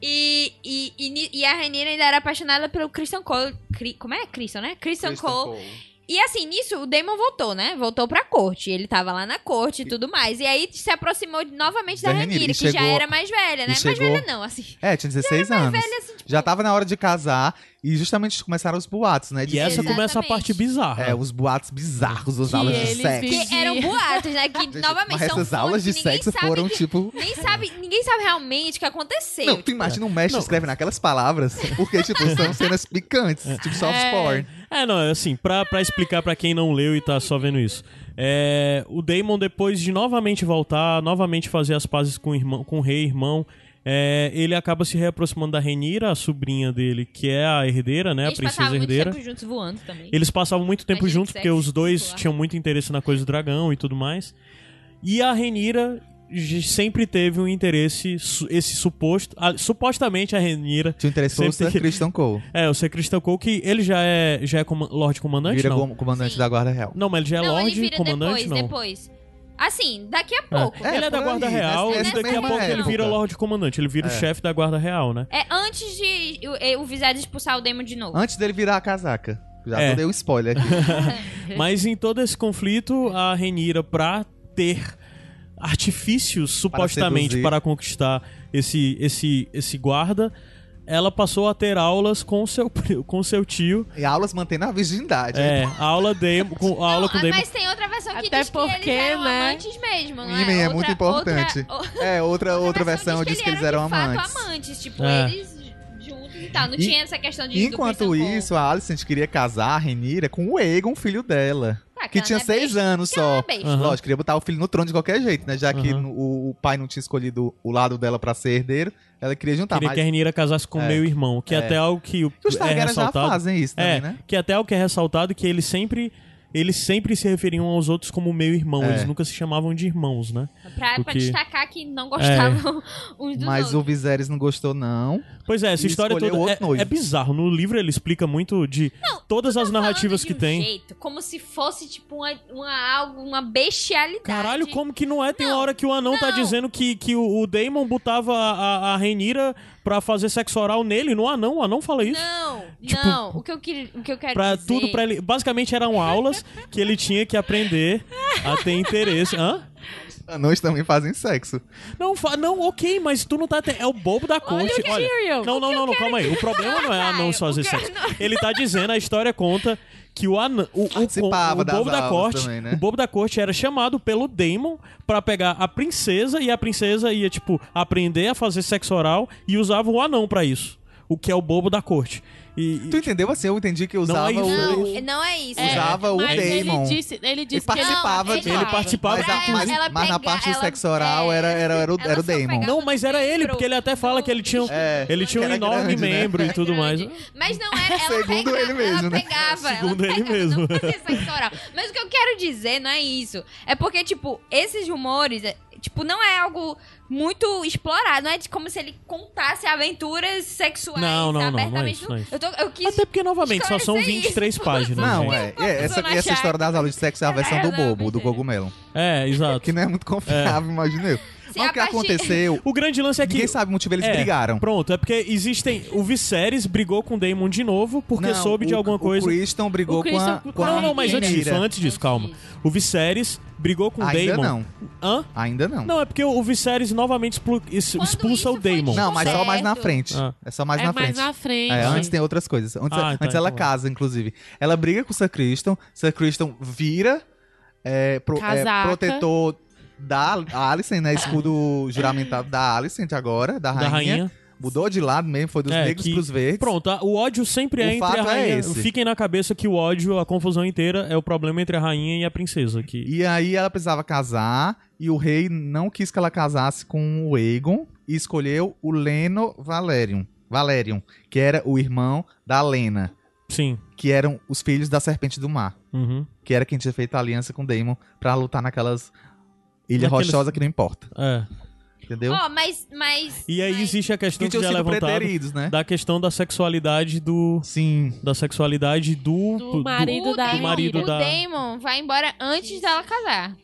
E, e, e, e a Rhaenyra ainda era apaixonada pelo Christian Cole. Cri- como é? Christian, né? Christian, Cole. E assim, nisso, o Daemon voltou, né? Voltou pra corte. Ele tava lá na corte e tudo mais. E aí se aproximou novamente da Da e que já chegou- era mais velha, né? Mais chegou- velha não, assim. É, tinha 16 anos. Velha, assim, tipo, Já tava na hora de casar e justamente começaram os boatos, né? de E essa começa a parte bizarra. É, os boatos bizarros, as aulas de sexo. Que eram boatos, né? Que *laughs* Gente, novamente mas são essas aulas de sexo foram que- tipo. Nem sabe, ninguém sabe realmente o que aconteceu. Não, tu imagina um mestre Não. escrevendo aquelas palavras, porque, tipo, são cenas picantes, tipo soft É. porn. É, não, é assim, pra, pra explicar pra quem não leu e tá só vendo isso. É, o Daemon, depois de novamente voltar, novamente fazer as pazes com o, irmão, com o rei irmão, é, ele acaba se reaproximando da Renira, a sobrinha dele, que é a herdeira, né? A Eles princesa passavam muito herdeira. tempo juntos voando também. Eles passavam muito tempo Imagina juntos, que porque os dois tinham muito interesse na coisa do dragão e tudo mais. E a Renira sempre teve um interesse, esse suposto. ah, supostamente a Renira. Te interessou Sempre ser que- *laughs* Christian Cole. É, o ser Crystal Cole, que ele já é, já é coma- Lorde Comandante? Vira não? como comandante Sim. da Guarda Real. Não, mas ele já é não, Lorde Comandante, depois, não. depois. Assim, daqui a pouco. É, ele é da por Guarda aí, Real e nessa daqui a pouco ele época. vira Lorde Comandante. Ele vira o É. chefe da Guarda Real, né? É antes de o, o Viserys expulsar o Daemon de novo. Antes dele virar a casaca. Já É. dei um spoiler aqui. *laughs* Mas em todo esse conflito, a Renira, pra ter artifícios supostamente seduzir. para, conquistar esse, esse, esse guarda, ela passou a ter aulas com seu, *laughs* com seu tio. E aulas mantendo a virgindade. É, a aula, Daemon, *laughs* com, a aula Não, com o Daemon. mas tem outra versão que Até diz que porque, eles eram né? amantes mesmo, não Imen é Outra- muito importante. Outra, *laughs* É, outra, outra, versão diz diz que eles eram de fato amantes. amantes. Tipo, É. eles juntos e tal. Não E- tinha essa questão de Enquanto isso, a Alicent queria casar a Renira com o Egon, filho dela. Ah, Que tinha não é seis besta, anos só. é besta. Aham. Lógico, queria botar o filho no trono de qualquer jeito, né? Já que Aham. no- o, o pai não tinha escolhido o lado dela pra ser herdeiro, ela queria juntar. Queria mas que a Renira casasse com o É. meu irmão, que é É. até algo que, o- que os é Targaryen já ressaltado. fazem isso É, também, né? que até o que é ressaltado que eles sempre eles sempre se referiam aos outros como meu irmão, É. eles nunca se chamavam de irmãos, né? Pra, O pra destacar que não gostavam *laughs* uns dos Mas o outros. Viserys não gostou, não. Pois é, essa E história toda outro é, noivo. é bizarro. No livro ele explica muito de todas as narrativas que um tem. Jeito, como se fosse, tipo, uma, uma, algo, uma bestialidade. Caralho, como que não é? Tem uma Não, hora que o anão tá não. dizendo que, que o, o Daemon botava a, a, a Renira pra fazer sexo oral nele, no anão. O anão fala isso. Não, Tipo, não. O que eu, queria, o que eu quero Pra dizer... tudo pra ele. Basicamente eram aulas que ele tinha que aprender a ter interesse. Hã? Anões também fazem sexo. Não, fa- não, ok, mas tu não tá. te- É o bobo da corte. o Tyrion. não, não, não, não, calma aí. O problema não é anão fazer sexo. Ele tá dizendo, a história conta que o anão. O, o, o, Participava o bobo da corte. também, né? O bobo da corte era chamado pelo Daemon pra pegar a princesa e a princesa ia, tipo, aprender a fazer sexo oral e usava o anão pra isso. o que é o bobo da corte. E, e- Tu entendeu assim? Eu entendi que usava é isso, o. Não, não é isso. É. Usava o mas Daemon. Ele disse, ele disse Ele que ele participava Não, de- ele participava Mas, de a- mas, mas na parte do ela- sexo oral era, era, era, o- era o pegava Não, mas era ele, porque ele até fala que ele tinha, um- É, ele tinha um enorme grande, né? membro e tudo mais. Mas não era. Ela Segundo pegava, ele mesmo, ela né? pegava. Segundo ela ele pegava, mesmo. Não fazia sexo oral. Mas o que eu quero dizer não é isso. É porque, tipo, esses rumores, é, tipo, não é algo muito explorado. Não é de como se ele contasse aventuras sexuais Não, não, não, não é abertamente. isso, não é. Eu, tô, eu quis. Até porque, novamente, só são esclarecer 23 isso. páginas. Não, gente. é. é essa, essa história das aulas de sexo é a versão do É, bobo, do cogumelo. É, exato. *laughs* Que não é muito confiável, imagina eu. Se Mas a o que partir- aconteceu, *laughs* O grande lance é que. ninguém sabe o motivo, eles É, brigaram. Pronto, é porque existem. O Viserys brigou com o Daemon de novo porque Não, soube de o- alguma coisa. O Christian brigou O com a, Christian- com a Não, não, mas antes disso, antes disso, calma. O Viserys brigou com o Ainda Daemon. não. Hã? Ainda não. Não, é porque o Viserys novamente expulsa o Daemon. Não, mas só mais na frente. Ah. É só mais é na mais frente. na frente. É, antes tem outras coisas. Antes, Ah, tá, antes ela então. casa, inclusive. Ela briga com o Sir Christian. Sir Christian vira é, pro- é, protetor da Alicent, né? Escudo *laughs* juramentado da Alicent agora, da rainha. Da rainha. Mudou de lado mesmo, foi dos É, negros que- pros verdes. Pronto, a- o ódio sempre O é entre a fato é rainha. esse. Fiquem na cabeça que o ódio, a confusão inteira, é o problema entre a rainha e a princesa. Que... E aí ela precisava casar e o rei não quis que ela casasse com o Aegon e escolheu o Leno Valerium, Valerium, que era o irmão da Lena, Sim. que eram os filhos da Serpente do Mar, Uhum. que era quem tinha feito a aliança com Daemon pra lutar naquelas ilha Naqueles- rochosa que não importa, É. entendeu? Ó, mas, mas. E aí mas- existe a que questão que, tinham já é levantada né? da questão da sexualidade do. Sim. Da sexualidade do. Do marido o da Daemon, marido o da- Daemon vai embora antes dela casar.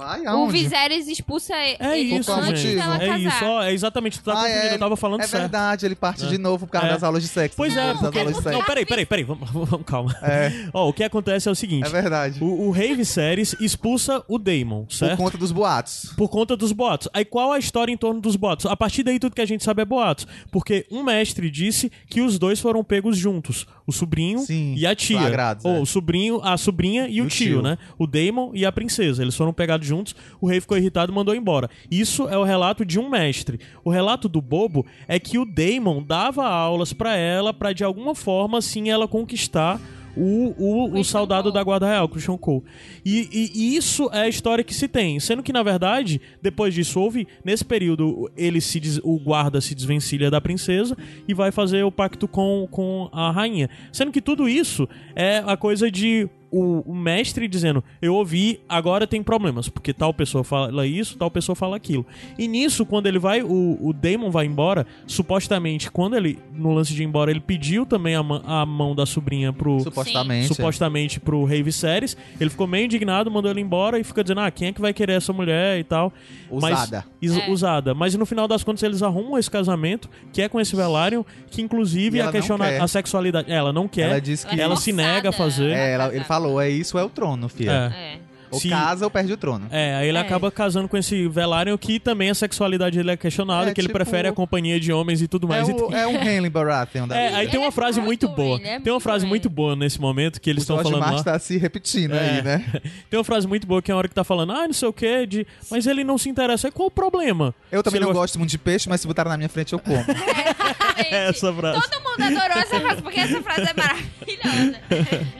Vai O aonde? Viserys expulsa É ele isso, antes gente. dela É casar. isso, ó, é exatamente. Tu tá Ah, confundindo, é, eu tava falando É certo. verdade, ele parte É. de novo por causa É. das aulas de sexo. Pois é, das porque... aulas de Não, sexo. peraí, peraí, peraí, vamos, vamos calma. É, Ó, o que acontece é o seguinte: é verdade. o, o rei Viserys expulsa o Daemon, Por certo? conta dos boatos. Por conta dos boatos. Aí qual a história em torno dos boatos? A partir daí tudo que a gente sabe é boatos. Porque um mestre disse que os dois foram pegos juntos. O sobrinho Sim, e a tia. Ou é. o sobrinho, a sobrinha e, o, o tio, tio. né? O Daemon e a princesa. Eles foram pegados juntos. O rei ficou irritado e mandou embora. Isso é o relato de um mestre. O relato do bobo é que o Daemon dava aulas pra ela pra de alguma forma assim ela conquistar o, o, o soldado Cole. da Guarda Real, Christian Cole. E, e- e isso é a história que se tem. Sendo que, na verdade, depois disso, houve. Nesse período, ele se des- o guarda se desvencilha da princesa e vai fazer o pacto com, com a rainha. Sendo que tudo isso é a coisa de. O, o mestre dizendo, eu ouvi, agora tem problemas, porque tal pessoa fala isso, tal pessoa fala aquilo. E nisso, quando ele vai, o, o Damon vai embora, supostamente, quando ele, no lance de ir embora, ele pediu também a, a mão da sobrinha pro, Supostamente. supostamente pro rei Viserys. Ele ficou meio indignado, mandou ele embora e fica dizendo: ah, quem é que vai querer essa mulher e tal. Usada. Mas, É. Usada. Mas no final das contas eles arrumam esse casamento, que é com esse Velaryon, que inclusive a ela não questiona quer. a sexualidade. Ela não quer. Ela disse que. Ela é se nega a fazer. É, ela- ele casar. Falou, é isso, é o trono, filha. É. É. Ou Se- casa ou perde o trono. É, aí ele É. acaba casando com esse Velaryon que também a sexualidade dele é questionada, É, que ele tipo- prefere a companhia de homens e tudo É mais. E o, tem- é um Henley Baratheon da É, vida. aí tem uma é frase muito boa. ele, é tem uma frase muito boa nesse momento que eles O estão falando lá. Martin tá se repetindo É. aí, né? *laughs* Tem uma frase muito boa que é a hora que tá falando, ah, não sei o que, de... mas ele não se interessa. Aí qual o problema? Eu também não gosta- gosto muito de peixe, mas se botaram na minha frente eu como. *laughs* Exatamente. Essa frase. Todo mundo adorou essa frase, porque essa frase é maravilhosa.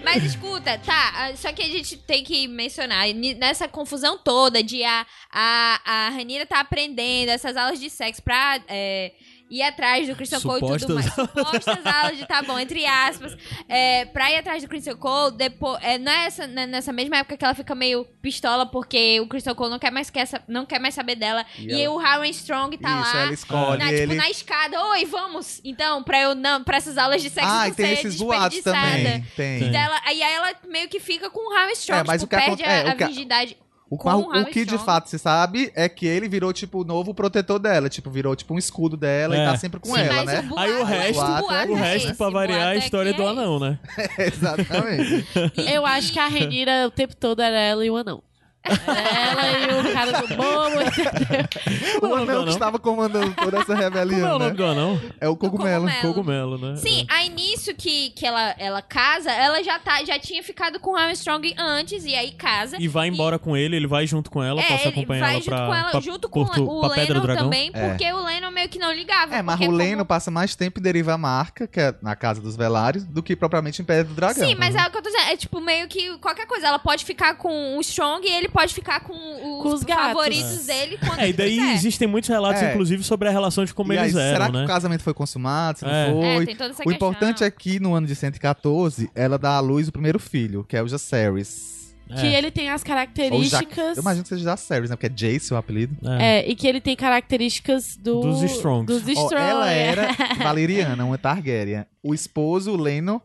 Mas escuta, tá, ah, só que a gente tem que mencionar, nessa confusão toda de a, a, a Ranira tá aprendendo essas aulas de sexo pra é, ir atrás do Christian Cole e tudo mais. Supostas *laughs* aulas de, tá bom, entre aspas, é, pra ir atrás do Christian Cole, depois, é, não é essa, né, nessa mesma época que ela fica meio pistola porque o Christian Cole não quer mais, quer, não quer mais saber dela. E E, ela- o Harry Strong tá Isso, lá. ela escolhe Na, ele. tipo, na escada, oi, vamos. Então, pra eu não, pra essas aulas de sexo ah, não e tem esses boatos também. Tem. Tem. Ela, aí ela meio que fica com o Harry Strong, É, mas tipo, o que perde a, é, a o que- virgindade. O, com o o- o que de fato se sabe é que ele virou, tipo, o novo protetor dela. Tipo, virou, tipo, um escudo dela É. e tá sempre com Sim, ela, né? o Aí o resto, é O é resto, esse, pra variar, é a é história do é anão, né? *laughs* Exatamente. *laughs* Eu acho que a Renira o tempo todo era ela e o anão. Ela e o cara do bobo, *laughs* entendeu? O Como é o anão que estava comandando toda essa Como é o rebelião, nome né? do anão? É o cogumelo. cogumelo. Cogumelo, né? Sim, aí nisso que, que ela, ela casa, ela já, tá, já tinha ficado com o Armstrong antes, e aí casa. E vai embora com ele, ele vai junto com ela, é, passa a ele acompanhar vai ela junto pra, com ela, pra junto com Porto- o Lennon também, É. porque o Lennon meio que não ligava. É, mas o como- Leno passa mais tempo em Deriva Marca, que é na Casa dos Velários, do que propriamente em Pedra do Dragão. Sim, mas é o que eu tô dizendo. É tipo meio que qualquer coisa. Ela pode ficar com o Strong e ele pode ficar com os, Com os gatos. favoritos dele quando É, e daí quiser. existem muitos relatos, É. inclusive, sobre a relação de como E aí, eles eram, será né? que o casamento foi consumado? Se não É. foi? É, tem toda essa o importante questão. é que no ano de 114, ela dá à luz o primeiro filho, que é o Jaceres. Que É, ele tem as características. Eu imagino que seja Jaceres, né? Porque é Jace o apelido. é. É, e que ele tem características do... Dos Strongs. Dos Strongs. ela era *laughs* Valeriana, uma Targaryen. O esposo, o Leno,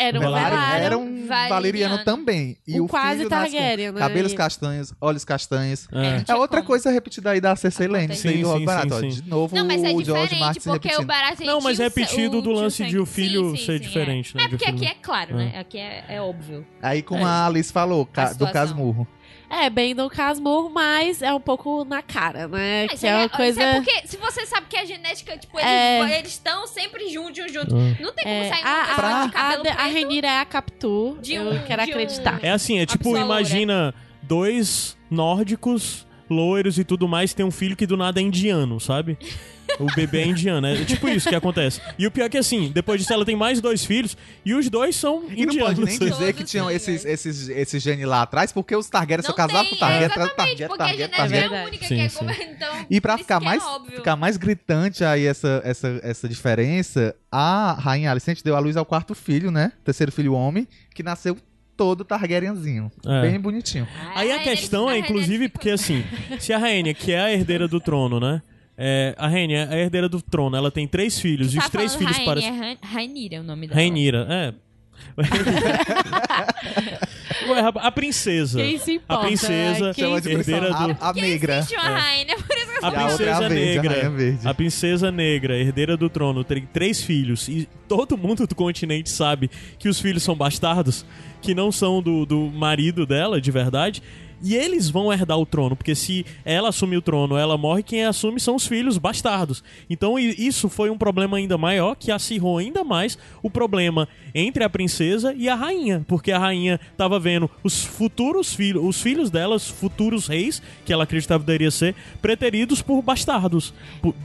Era um Velário Velário. era um Valeriano. Valeriano também. E um o quase filho nasce com Targaryen, né? Cabelos castanhos, olhos castanhos. É. É outra como. coisa repetida aí da Cersei Acontece. Lannister e Sim, sim, Barato. sim, ó. sim. De novo, Não, mas é o George Martin porque o repetindo. Baratheon Não, mas é o repetido o- do o lance de o filho Sim, sim, ser sim, diferente, é. né, É porque aqui é claro, É. né? Aqui é, é óbvio. Aí, como É. a Alice falou, ca- do casmurro. É, bem do Casmurro, mas é um pouco na cara, né? Mas que é uma isso coisa... é porque se você sabe que a genética, tipo, eles É. eles estão sempre juntos, juntos. Ah. Não tem como É, sair a, uma a, de cabelo a, a. Renira é a Capitu. De eu um- quero de um- acreditar. É assim, é tipo, imagina dois nórdicos, loiros e tudo mais, tem um filho que do nada é indiano, sabe? O bebê é indiano, é tipo isso que acontece. E o pior é que assim, depois disso ela tem mais dois filhos e os dois são E não indianos. pode nem dizer Todos que tinham esses, esses, esses genes lá atrás, porque os Targaryen só Não casavam com Targaryen, é, atrás exatamente, Targaryen, porque a Targaryen, genética Targaryen. é a Targaryen. única Sim, que é sim. como... Então, E pra ficar que mais, é ficar mais gritante aí essa, essa, essa diferença, a rainha Alicente deu à luz ao quarto filho, né? Terceiro filho homem, que nasceu todo Targaryenzinho. É. Bem bonitinho. Aí a questão é, inclusive, porque assim, se a Rainha, que é a herdeira do trono, né? É, a Rainha é a herdeira do trono, ela tem três filhos, e os três filhos parecem. É Rain- Rainira é o nome dela. Rainira, é. *laughs* Ué, a- a princesa. Quem se A importa? princesa, né? Quem herdeira princesa- do. a, a negra. existe uma rainha, por isso que eu A E a é a princesa verde, a negra. rainha verde. A princesa negra, herdeira do trono, tem três filhos. E todo mundo do continente sabe que os filhos são bastardos, que não são do, do marido dela, de verdade. E eles vão herdar o trono, porque se ela assumir o trono, ela morre, quem assume são os filhos bastardos. Então isso foi um problema ainda maior, que acirrou ainda mais o problema entre a princesa e a rainha, porque a rainha tava vendo os futuros filhos, os filhos dela, os futuros reis, que ela acreditava deveria ser, preteridos por bastardos,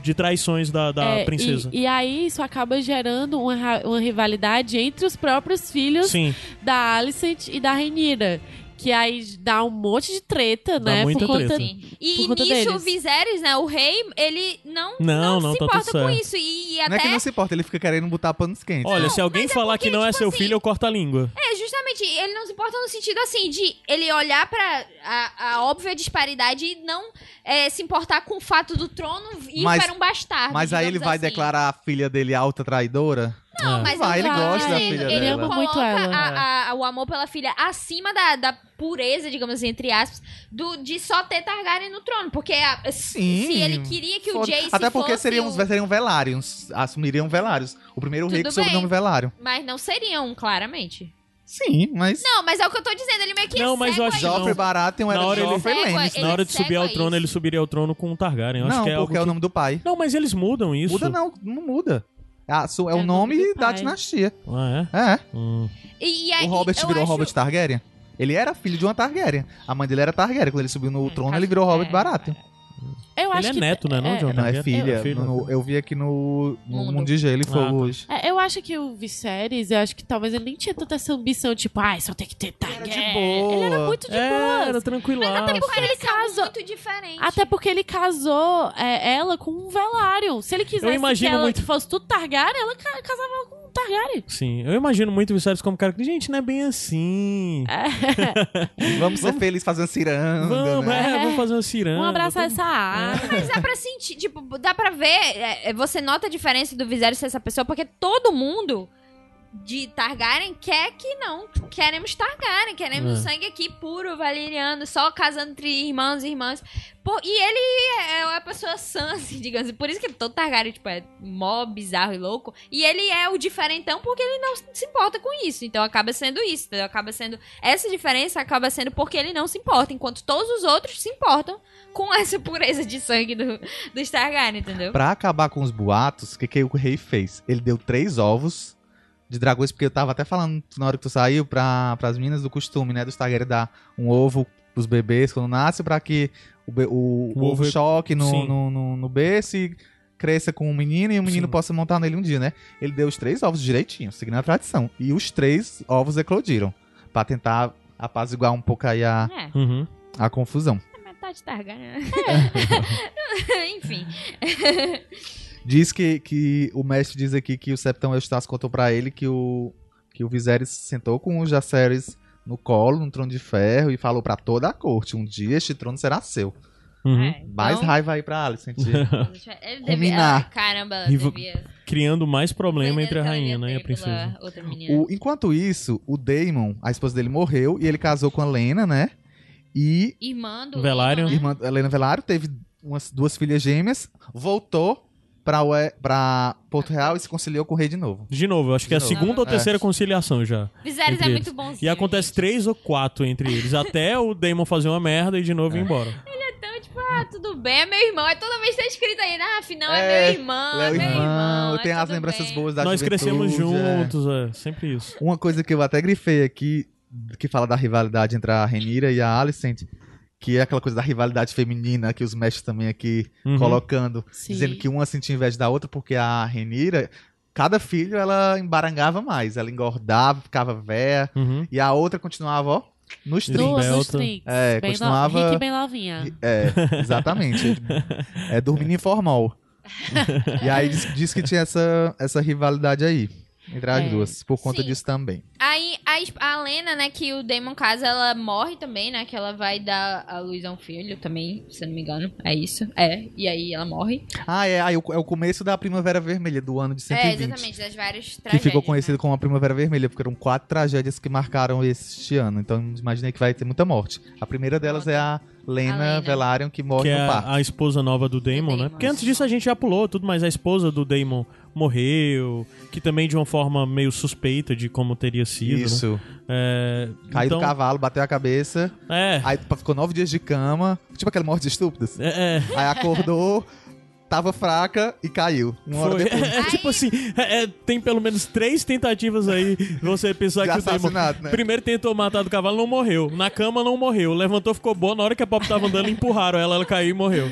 de traições da, da É, princesa. E, e aí isso acaba gerando uma, uma rivalidade entre os próprios filhos Sim, da Alicent e da Renira. Que aí dá um monte de treta, Dá né? muita por conta, treta. Sim. E Por conta nisso deles. o Viserys, né, o rei, ele não, Não, não, não, se tá importa com certo. isso. E, Não é que até não se importa, ele fica querendo botar panos quentes. olha, se alguém é falar porque, que não é tipo seu assim, filho, eu corto a língua. É, justamente, ele não se importa no sentido assim, de ele olhar pra a, a óbvia disparidade e não é, se importar com o fato do trono ir Mas- para um bastardo. Mas aí ele vai assim. declarar a filha dele alta traidora? Não, É. mas Vai, eu ele gosta da dizendo, filha ele dela. Ama muito coloca ela. a- a- o amor pela filha acima da, da pureza, digamos assim, entre aspas, do, de só ter Targaryen no trono. Porque a- Sim. se ele queria que o Jace Até porque fosse seriam, o- seriam velários. Assumiriam velários. O primeiro rei com sobrenome bem. velário. Mas não seriam, claramente. Sim, mas... Não, mas é o que eu tô dizendo, ele meio que Não, mas eu acho que. Joffrey. Baratheon era Na hora ele- Joffrey Lannister. Na ele hora de subir ao cega trono, isso. ele subiria ao trono com o Targaryen. Eu acho Não, que é porque é o que- nome do pai. Não, mas eles mudam isso. Muda não, não muda. Ah, su- é, É o nome da pai. dinastia. Ah, É. é? Hum. E, e aí, O Robert virou acho- Robert Targaryen. Ele era filho de uma Targaryen. A mãe dele era Targaryen. Quando ele subiu no trono, caso- ele virou Robert é, Baratheon. Eu Ele acho é que, neto, né? Não, é, um Não, é Targaryen? filha. No- eu vi aqui no, no Mundo. Mundo de Gelo e Ah, Fogo tá. hoje. É, eu acho que o Viserys, eu acho que talvez ele nem tinha tanta essa ambição, tipo, ai, só tem que ter Targaryen. de boa. Ele era muito de É, boas. era tranquilaço. Porque ele casou- muito diferentes. Até porque ele casou é, ela com um Velaryon. Se ele quisesse imagino que ela muito- fosse tudo Targaryen, ela ca- casava com um Targaryen. Sim, eu imagino muito o Viserys como cara que, gente, não é bem assim. *laughs* Vamos ser felizes fazendo ciranda, Vamos, né? é, vamos fazer uma ciranda. Vamos abraçar essa Mas dá pra sentir, tipo, dá pra ver, é, é, você nota a diferença do Viserys ser essa pessoa, porque todo mundo de Targaryen quer que não. Queremos Targaryen, queremos É. sangue aqui puro, valeriano, só casando entre irmãos e irmãs. Pô, e ele é uma pessoa sã, *laughs* assim, digamos. Por isso que todo Targaryen, tipo, é mó bizarro e louco. E ele é o diferentão porque ele não se importa com isso. Então acaba sendo isso, entendeu? Acaba sendo... Essa diferença acaba sendo porque ele não se importa, enquanto todos os outros se importam com *laughs* essa pureza de sangue do, dos Targaryen, entendeu? Pra acabar com os boatos, o que, que o rei fez? Ele deu três ovos de dragões, porque eu tava até falando na hora que tu saiu pra, pras meninas do costume, né? Dos Targaryen dar um ovo pros bebês quando nasce, pra que o, be- o- o O ovo choque no, Sim. no, no, no berço e cresça com o menino e o menino Sim. possa montar nele um dia, né? Ele deu os três ovos direitinho, seguindo a tradição. E os três ovos eclodiram, pra tentar apaziguar um pouco aí a, É. Uhum. a confusão. Metade Targaryen. *laughs* *laughs* Enfim. *laughs* Diz que, que o mestre diz aqui que o Septão Eustácio contou pra ele que o, que o Viserys sentou com o Jaceres no colo, num trono de ferro, e falou pra toda a corte: um dia este trono será seu. Uhum. É, Mais então, raiva aí pra Alicent. *laughs* Ele devia... Combinar. Caramba, devia... Criando mais problema entre a ela rainha né, e a princesa. O- enquanto isso, o Daemon, a esposa dele, morreu e ele casou com a Lena, né? E Irmã do Velaryon. Aemon, né? irmã Helena Velário teve umas duas filhas gêmeas, voltou pra, Ue- pra Porto Real e se conciliou com o rei de novo. De novo, eu acho que é a De segunda ou É. terceira conciliação já. Viserys é eles. muito bonzinho. E acontece gente. três ou quatro entre eles, até *laughs* o Damon fazer uma merda e de novo ir embora. Então, tipo, ah, tudo bem, é meu irmão. Aí toda vez tá escrito aí, ah, afinal é, É, meu irmão, é meu irmão. eu é tenho as lembranças bem. boas da Nós crescemos é. juntos, é. sempre isso. Uma coisa que eu até grifei aqui, que fala da rivalidade entre a Renira e a Alicent, que é aquela coisa da rivalidade feminina que os mestres também aqui Uhum. colocando, Sim. dizendo que uma sentia inveja da outra, porque a Renira, cada filho ela embarangava mais, ela engordava, ficava véia, Uhum. e a outra continuava, ó, nos No- trinques. Duas nos. É, bem continuava- No... Rick bem novinha. É, exatamente. *laughs* é dormindo informal. *laughs* e aí diz, diz que tinha essa, essa rivalidade aí. Entre as É, duas, por conta sim. disso também. Aí a, a Lena, né, que o Damon casa, ela morre também, né? Que ela vai dar a luz a um filho também, se eu não me engano. É isso. É. E aí ela morre. Ah, é, aí é o começo da Primavera Vermelha, do ano de 120. É, exatamente, das várias Que tragédias. ficou conhecido né? como a Primavera Vermelha, porque eram quatro tragédias que marcaram este ano. Então imaginei que vai ter muita morte. A primeira delas é a Lena, A Lena. Velaryon, que morre Que é no parto. a, a esposa nova do Damon, né? Damon. Porque antes disso a gente já pulou tudo, mas a esposa do Damon morreu, que também de uma forma meio suspeita de como teria sido. Né? Isso. É, Caiu então, do cavalo, bateu a cabeça. É, Aí ficou nove dias de cama. Tipo aquela morte estúpidas. é, é. Aí acordou, tava fraca e caiu. Uma hora Foi. depois. *laughs* É, tipo assim, é, é, tem pelo menos três tentativas aí você pensar De que o Damon né? primeiro tentou matar do cavalo, não morreu. Na cama não morreu. Levantou, ficou boa. Na hora que a Pop tava andando, empurraram ela, ela caiu e morreu.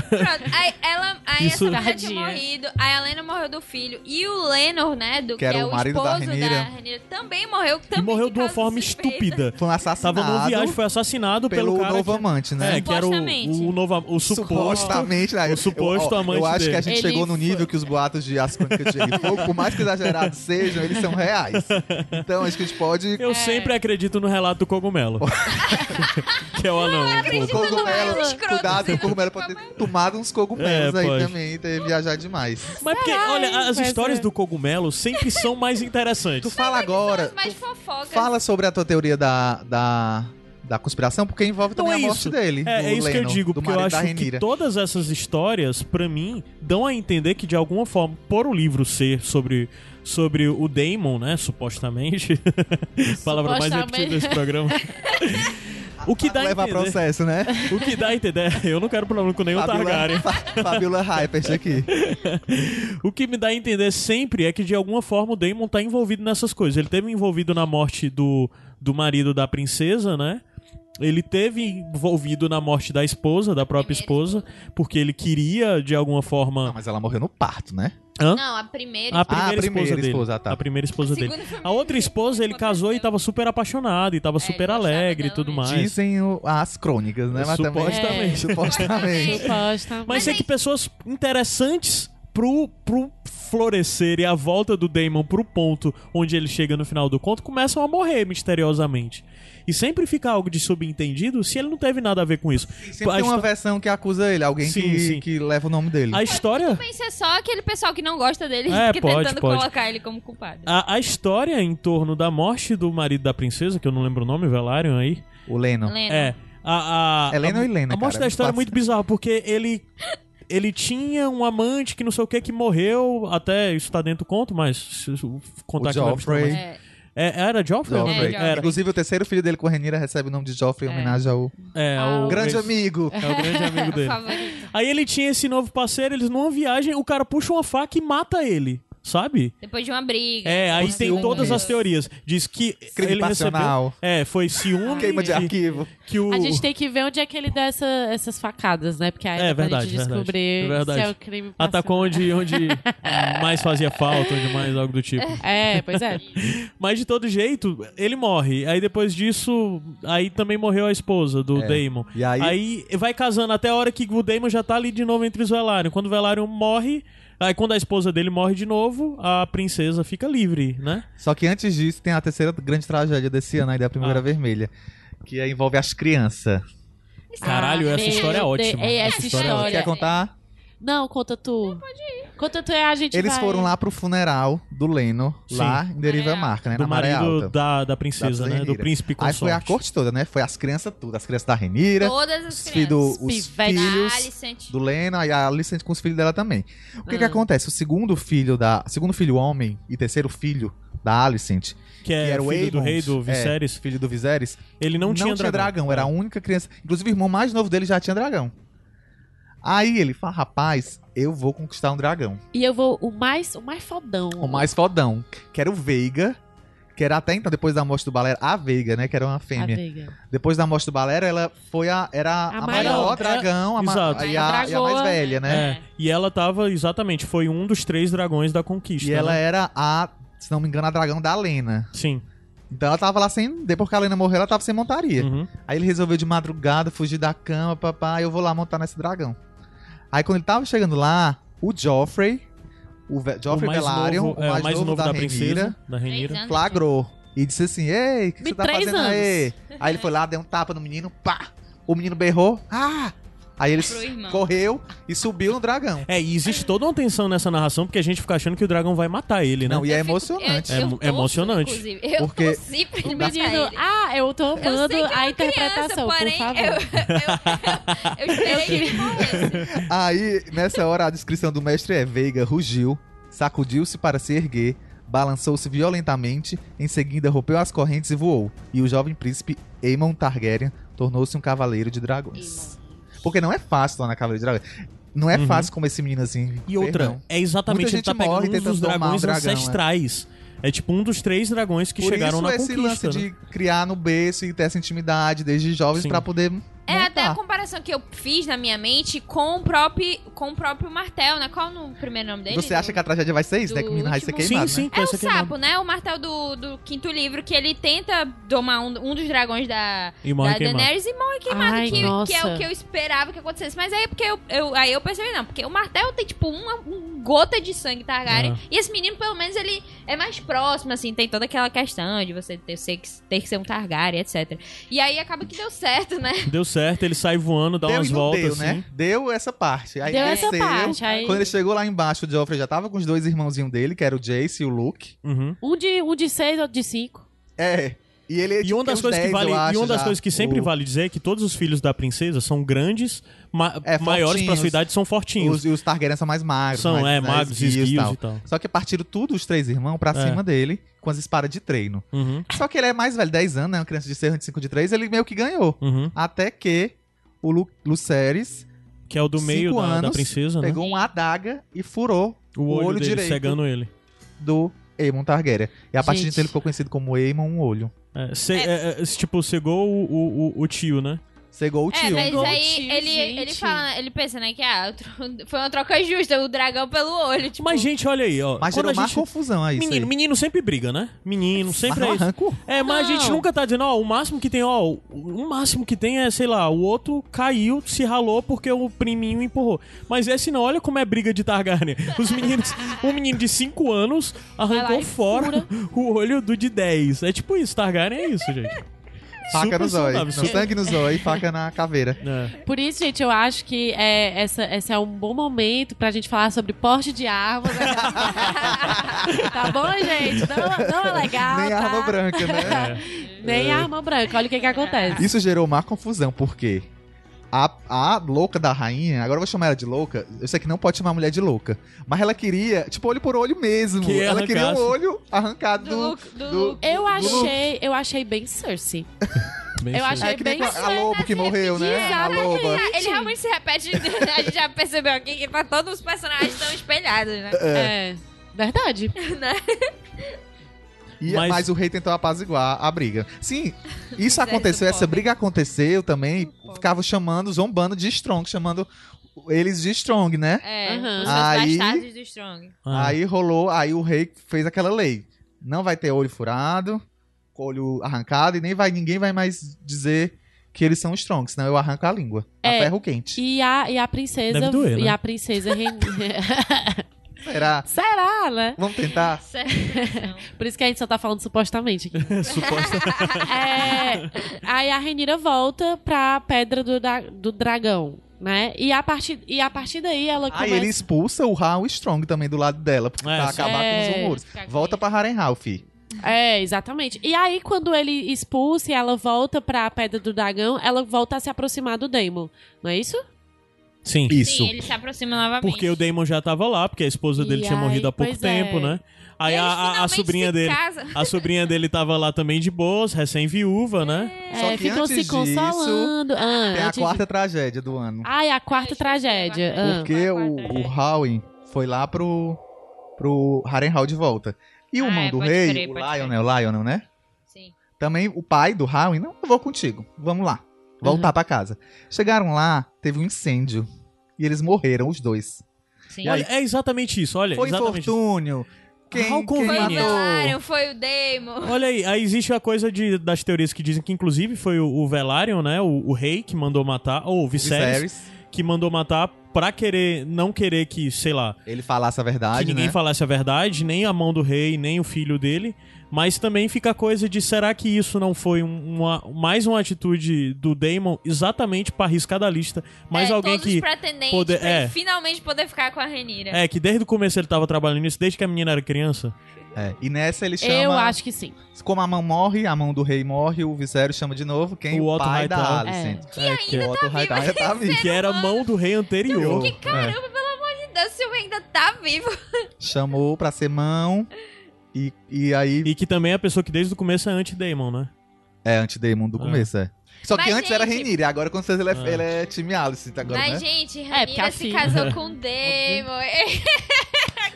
Pronto, aí ela, aí Isso- essa mulher tinha morrido, aí a Lena morreu do filho, e o Lenor, né, do, que, era é o marido da esposo Rhaenyra. Rhaenyra, também morreu. E Também morreu de uma forma suspeita. estúpida. Foi um assassinado. Tava numa viagem, foi assassinado pelo, pelo cara novo que, amante, né? É, que era o, Supostamente. o, novo, o suposto. Supostamente, né? o suposto eu, ó, amante Eu acho dele. que a gente Ele chegou no nível foi- que os boatos de As Crônicas de Gelo e Fogo, por mais que exagerados sejam, eles são reais. Então, acho que a gente pode... Eu É. sempre acredito no relato do cogumelo. *laughs* que é o anão. O acredito cogumelo, no escroto, cuidado, o cogumelo pode ter tomado uns cogumelos É, aí pode. também ter viajado demais. Mas porque, olha, as vai histórias ser. do cogumelo sempre são mais Tu interessantes. fala agora, as mais tu fofocas. fala sobre a tua teoria da, da, da conspiração, porque envolve Então também é a morte isso. dele. É, do é isso que eu digo, do porque eu acho que todas essas histórias, pra mim, dão a entender que de alguma forma, por o livro ser sobre, sobre o Damon, né, supostamente, *laughs* palavra mais repetida desse programa, *laughs* o que dá a levar entender, processo, né? o que dá a entender, eu não quero problema com nenhum Targaryen. Fabiola Hypers aqui. *laughs* O que me dá a entender sempre é que de alguma forma o Damon tá envolvido nessas coisas. Ele teve envolvido na morte do, do marido da princesa, né? Ele teve envolvido na morte da esposa, da própria esposa, porque ele queria de alguma Não, forma. mas ela morreu no parto, né? Hã? Não, a primeira. A primeira, Ah, a primeira esposa dele. esposa, tá. A primeira esposa dele. segunda foi A outra esposa ele casou e tava super apaixonado e tava super gostava alegre e tudo mais. Dizem o- as crônicas, né? Mas Supostamente. *laughs* Supostamente. Supostamente. Mas aí- que pessoas interessantes pro, pro florescer e a volta do Damon pro ponto onde ele chega no final do conto, começam a morrer misteriosamente. E sempre fica algo de subentendido se ele não teve nada a ver com isso. Sempre A tem uma versão que acusa ele, alguém Sim, que, sim. que leva o nome dele. A história. Pense é só aquele pessoal que não gosta dele É, que pode, tentando pode. colocar ele como culpado. A, a história em torno da morte do marido da princesa, que eu não lembro o nome, Velaryon aí. O Leno. Lena. É. A, a, É Lena a, ou Helena, A morte cara? da É história é muito bizarra, porque ele. Ele tinha um amante que não sei o que que morreu, até isso tá dentro do conto, mas contar O aqui Joffrey. É. É, era Joffrey? Joffrey. É, Joffrey. Era. Inclusive, o terceiro filho dele com a Renira recebe o nome de Joffrey em É. homenagem ao É, Ah, o grande amigo. É o grande *laughs* amigo dele. Aí ele tinha esse novo parceiro, eles numa viagem, o cara puxa uma faca e mata ele, sabe? Depois de uma briga. É, aí tem todas as teorias. Diz que Crime ele recebeu... passional. É, foi ciúme Queima de arquivo. que o... A gente tem que ver onde é que ele dá essa- essas facadas, né? Porque aí É verdade, gente descobrir Verdade. se é o crime Atacou passional. onde, onde *laughs* mais fazia falta, onde mais algo do tipo. É, pois é. Mas de todo jeito, ele morre. Aí depois disso, aí também morreu a esposa do É. Daemon. E aí- vai casando até a hora que o Daemon já tá ali de novo entre os Velaryon. Quando o Velaryon morre, aí quando a esposa dele morre de novo, a princesa fica livre, né? Só que antes disso, tem a terceira grande tragédia desse ano aí da Primavera Ah. Vermelha. Que aí envolve as crianças. Caralho, essa meu história é ótima. É, Essa essa história é história. Quer contar? Não, conta tu. pode ir. E a gente Eles vai... foram lá pro funeral do Leno, Sim. lá em Deriva Maré Marca, né? Do na Maré marido Alta. da, da princesa, Da né? Do príncipe Aí foi a consorte. corte toda, né? Foi as crianças tudo. As crianças da Renira, Todas as os, filhos crianças. do- os Pivetes. filhos A Alicent. do Leno e a Alicent com os filhos dela também. O que que Ah. acontece? O segundo filho da... Segundo filho homem e terceiro filho da Alicent, Que é que era o filho do rei do é, Viserys. filho do Viserys, Ele não, tinha dragão. Era a única criança... Inclusive o irmão mais novo dele já tinha dragão. Aí ele fala, rapaz, eu vou conquistar um dragão. E eu vou o mais, o mais fodão. O mais fodão, que era o Veiga, que era até então, depois da morte do Balera, a Veiga, né? Que era uma A fêmea. Veiga. Depois da morte do Balera, ela foi a, era A a, maior. maior dragão, a, ma- Exato. e, a, A e a mais velha, né? É. E ela tava, exatamente, foi um dos três dragões da conquista. E ela né? era a, se não me engano, a dragão da Lena. Sim. Então ela tava lá sem. Depois que a Lena morreu, ela tava sem montaria. Uhum. Aí ele resolveu de madrugada fugir da cama, papai, eu vou lá montar nesse dragão. Aí quando ele tava chegando lá, o Joffrey, o Ve- Joffrey o Velaryon, novo, o é, mais, o mais novo, novo da, da, princesa, Rhaenyra, da flagrou. E disse assim, ei, o que, você tá fazendo anos. aí? Aí ele foi lá, deu um tapa no menino, pá! O menino berrou, ah! Aí ele correu e subiu no dragão. É, e existe toda uma tensão nessa narração, porque a gente fica achando que o dragão vai matar ele, né? Não, e é emocionante. eu- eu É torço, emocionante. Inclusive. Eu Porque- torci pra ele menino, ah, eu tô amando a interpretação, criança, porém, por favor. Eu, eu, eu, eu esperei que. Aí, nessa hora, a descrição do mestre é: Veiga rugiu, sacudiu-se para se erguer, balançou-se violentamente, em seguida rompeu as correntes e voou. E o jovem príncipe Aemon Targaryen tornou-se um cavaleiro de dragões. Porque não é fácil tornar cavaleiro de dragões. Não é Uhum. fácil como esse menino assim. E outra, ferrão. é exatamente, Muita ele tá gente morre pegando um dos domar um dragões dragão, é. ancestrais. É. tipo um dos três dragões que Por chegaram isso na esse conquista. lance né? de criar no berço e ter essa intimidade desde jovens pra poder É até a montar. comparação que eu fiz na minha mente com o próprio, com o próprio Martel, né? Qual o primeiro nome dele? Você acha que a tragédia vai ser isso, né? Que o menino vai ser queimado, Sim, sim, né? É o sapo, né? O martel do, do quinto livro, que ele tenta domar um, um dos dragões da, E da. Daenerys e morre queimado, Ai, que, nossa. que é o que eu esperava que acontecesse. Mas aí, porque eu, eu- aí eu percebi, não, porque o martel tem, tipo, uma um gota de sangue Targaryen, Ah. e esse menino, pelo menos, ele é mais próximo, assim, tem toda aquela questão de você ter, ter que ser um Targaryen, etc. E aí acaba que deu certo, né? Deu certo, ele sai voando, dá deu umas não voltas deu, assim. né? Deu essa parte. Aí Deu essa desceu. parte. Aí, Quando ele chegou lá embaixo, o Joffrey já tava com os dois irmãozinhos dele, que era o Jace e o Luke. Uhum. um, de, um de seis, outro de cinco. É. E ele E uma das coisas que vale, e uma das coisas que sempre vale vale dizer é que todos os filhos da princesa são grandes, ma- É, maiores pra fortinhos. sua idade, são fortinhos. Os, e os Targaryen são mais magros. são, mais, é, né, magros, esguios e e tal. Só que partiram tudo os três irmãos pra É. cima dele com as espadas de treino. Uhum, Só que ele é mais velho, 10 anos, né? Uma criança de 6 de 5 de 3, ele meio que ganhou. uhum. Até que o Lu Lucerys Que é o do meio da, da anos, princesa, né? pegou uma adaga e furou O olho, dele, direito cegando ele. do Aemon Targaryen. E a partir Gente. disso ele ficou conhecido como Aemon um olho. É, ce- é, é, tipo, cegou o, o- o tio, né? Cegou o É, tio. mas o aí tio, ele, gente. ele fala, ele pensa, né, que ah, tro- foi uma troca justa, o dragão pelo olho, tipo. Mas, gente, olha aí, ó. Mas quando gerou a mais gente... confusão aí. Menino, aí. menino sempre briga, né? Menino sempre Mas é isso. É, mas a gente Não. nunca tá dizendo, ó, o máximo que tem, ó, o o máximo que tem é, sei lá, o outro caiu, se ralou porque o priminho empurrou. Mas esse não, olha como é briga de Targaryen. *laughs* Os meninos, um menino de 5 anos Vai lá arrancou e fora o olho do de 10. É tipo isso, Targaryen é isso, gente. Faca no zóio. No sangue no zóio e faca na caveira. *laughs* É. Por isso, gente, eu acho que é, essa, esse é um bom momento pra gente falar sobre porte de armas. *laughs* né? tá bom, gente? Não, não é legal. Nem tá? arma branca, né? *laughs* Nem arma branca. Olha o que que acontece. Isso gerou má confusão, porque a, a louca da rainha, agora eu vou chamar ela de louca, eu sei que não pode chamar a mulher de louca, mas ela queria, tipo, olho por olho mesmo. Que ela queria um olho arrancado Do do. Luke- do do- Luke. Eu achei, eu achei bem Cersei. Bem Eu achei É que bem a, a lobo que morreu, né? A loba. Ele realmente se repete, *laughs* a gente já percebeu aqui que tá todos os personagens estão espelhados, né? É. Verdade. *laughs* E- Mas- mas... o rei tentou apaziguar a briga. Sim, *laughs* isso Exército aconteceu, essa briga aconteceu também. Ficava chamando, zombando de Strong, chamando eles de Strong, né? É, Aham. os Aí- bastardos do Strong. Ah. Aí rolou, aí o rei fez aquela lei. Não vai ter olho furado, olho arrancado, e nem vai, ninguém vai mais dizer que eles são strong, senão eu arranco a língua. A É, ferro quente. E a, e a princesa. Deve doer, né? E a princesa. Ren- *laughs* *laughs* Será? Será, né? Vamos tentar? *laughs* Por isso que a gente só tá falando supostamente aqui. *laughs* Suposta. É, aí a Renira volta pra Pedra do, do Dragão, né? E a, partir, e a partir daí ela Aí começa... ele expulsa o Hal Strong também do lado dela, pra É, pra acabar com É. os rumores. Ficar com Volta pra Harrenhal, fi. É, exatamente. E aí, quando ele expulsa e ela volta pra Pedra do Dragão, ela volta a se aproximar do Daemon. Não é isso? Sim. Isso. Sim, ele se aproxima novamente. Porque o Damon já tava lá, porque a esposa dele E tinha aí, morrido há pouco pois tempo, é. né? Aí a, a- a sobrinha dele. casam. A sobrinha dele tava lá também de boas, recém-viúva, né? Só é, que ficam se consolando. Ah, Tem a antes de- quarta tragédia do ano. Ai, a quarta tragédia. Ah. Porque é o, quarta o Howen foi lá pro, pro Harrenhal de volta. E o Ah, irmão é, do rei, crer, o Lionel, Lionel, né? Sim. Também o pai do Howen, não, eu vou contigo. Vamos lá. Voltar Uhum. pra casa. Chegaram lá, teve um incêndio. E eles morreram, os dois. Sim. Olha, é exatamente isso, olha. Foi infortúnio. Quem, How quem Foi o matou? Velaryon, foi o Daemon. Olha aí, aí existe a coisa de, das teorias que dizem que inclusive foi o, o Velaryon, né? O, o rei que mandou matar, ou o Viserys, Viserys. que mandou matar pra querer, não querer que, sei lá, Ele falasse a verdade, que ninguém né? falasse a verdade, nem a mão do rei, nem o filho dele. Mas também fica a coisa de será que isso não foi um- uma, mais uma atitude do Damon exatamente pra arriscar da lista? Mais é, alguém que. pretendentes poder- pra é. ele finalmente poder ficar com a Renira. É, que desde o começo ele tava trabalhando nisso, desde que a menina era criança. É, E nessa ele chama... Eu acho que sim. Como a mão morre, a mão do rei morre, o Viserys chama de novo quem? O O, Otto pai da Hightower. Alicent. É, que, o Otto Hightower ainda tá vivo. que era a mão do rei anterior. Que caramba, pelo amor de Deus, se o ainda tá vivo. Chamou pra ser mão. E, e aí. E que também é a pessoa que desde o começo é anti-Damon, né? É, anti-Demon do Ah. começo, é. Só que Mas, antes era gente- Renira, agora com certeza ele é, Ah. ele é time Alicent agora, Mas, né? gente, É, Renira se filha- casou *laughs* com o Daemon. *laughs*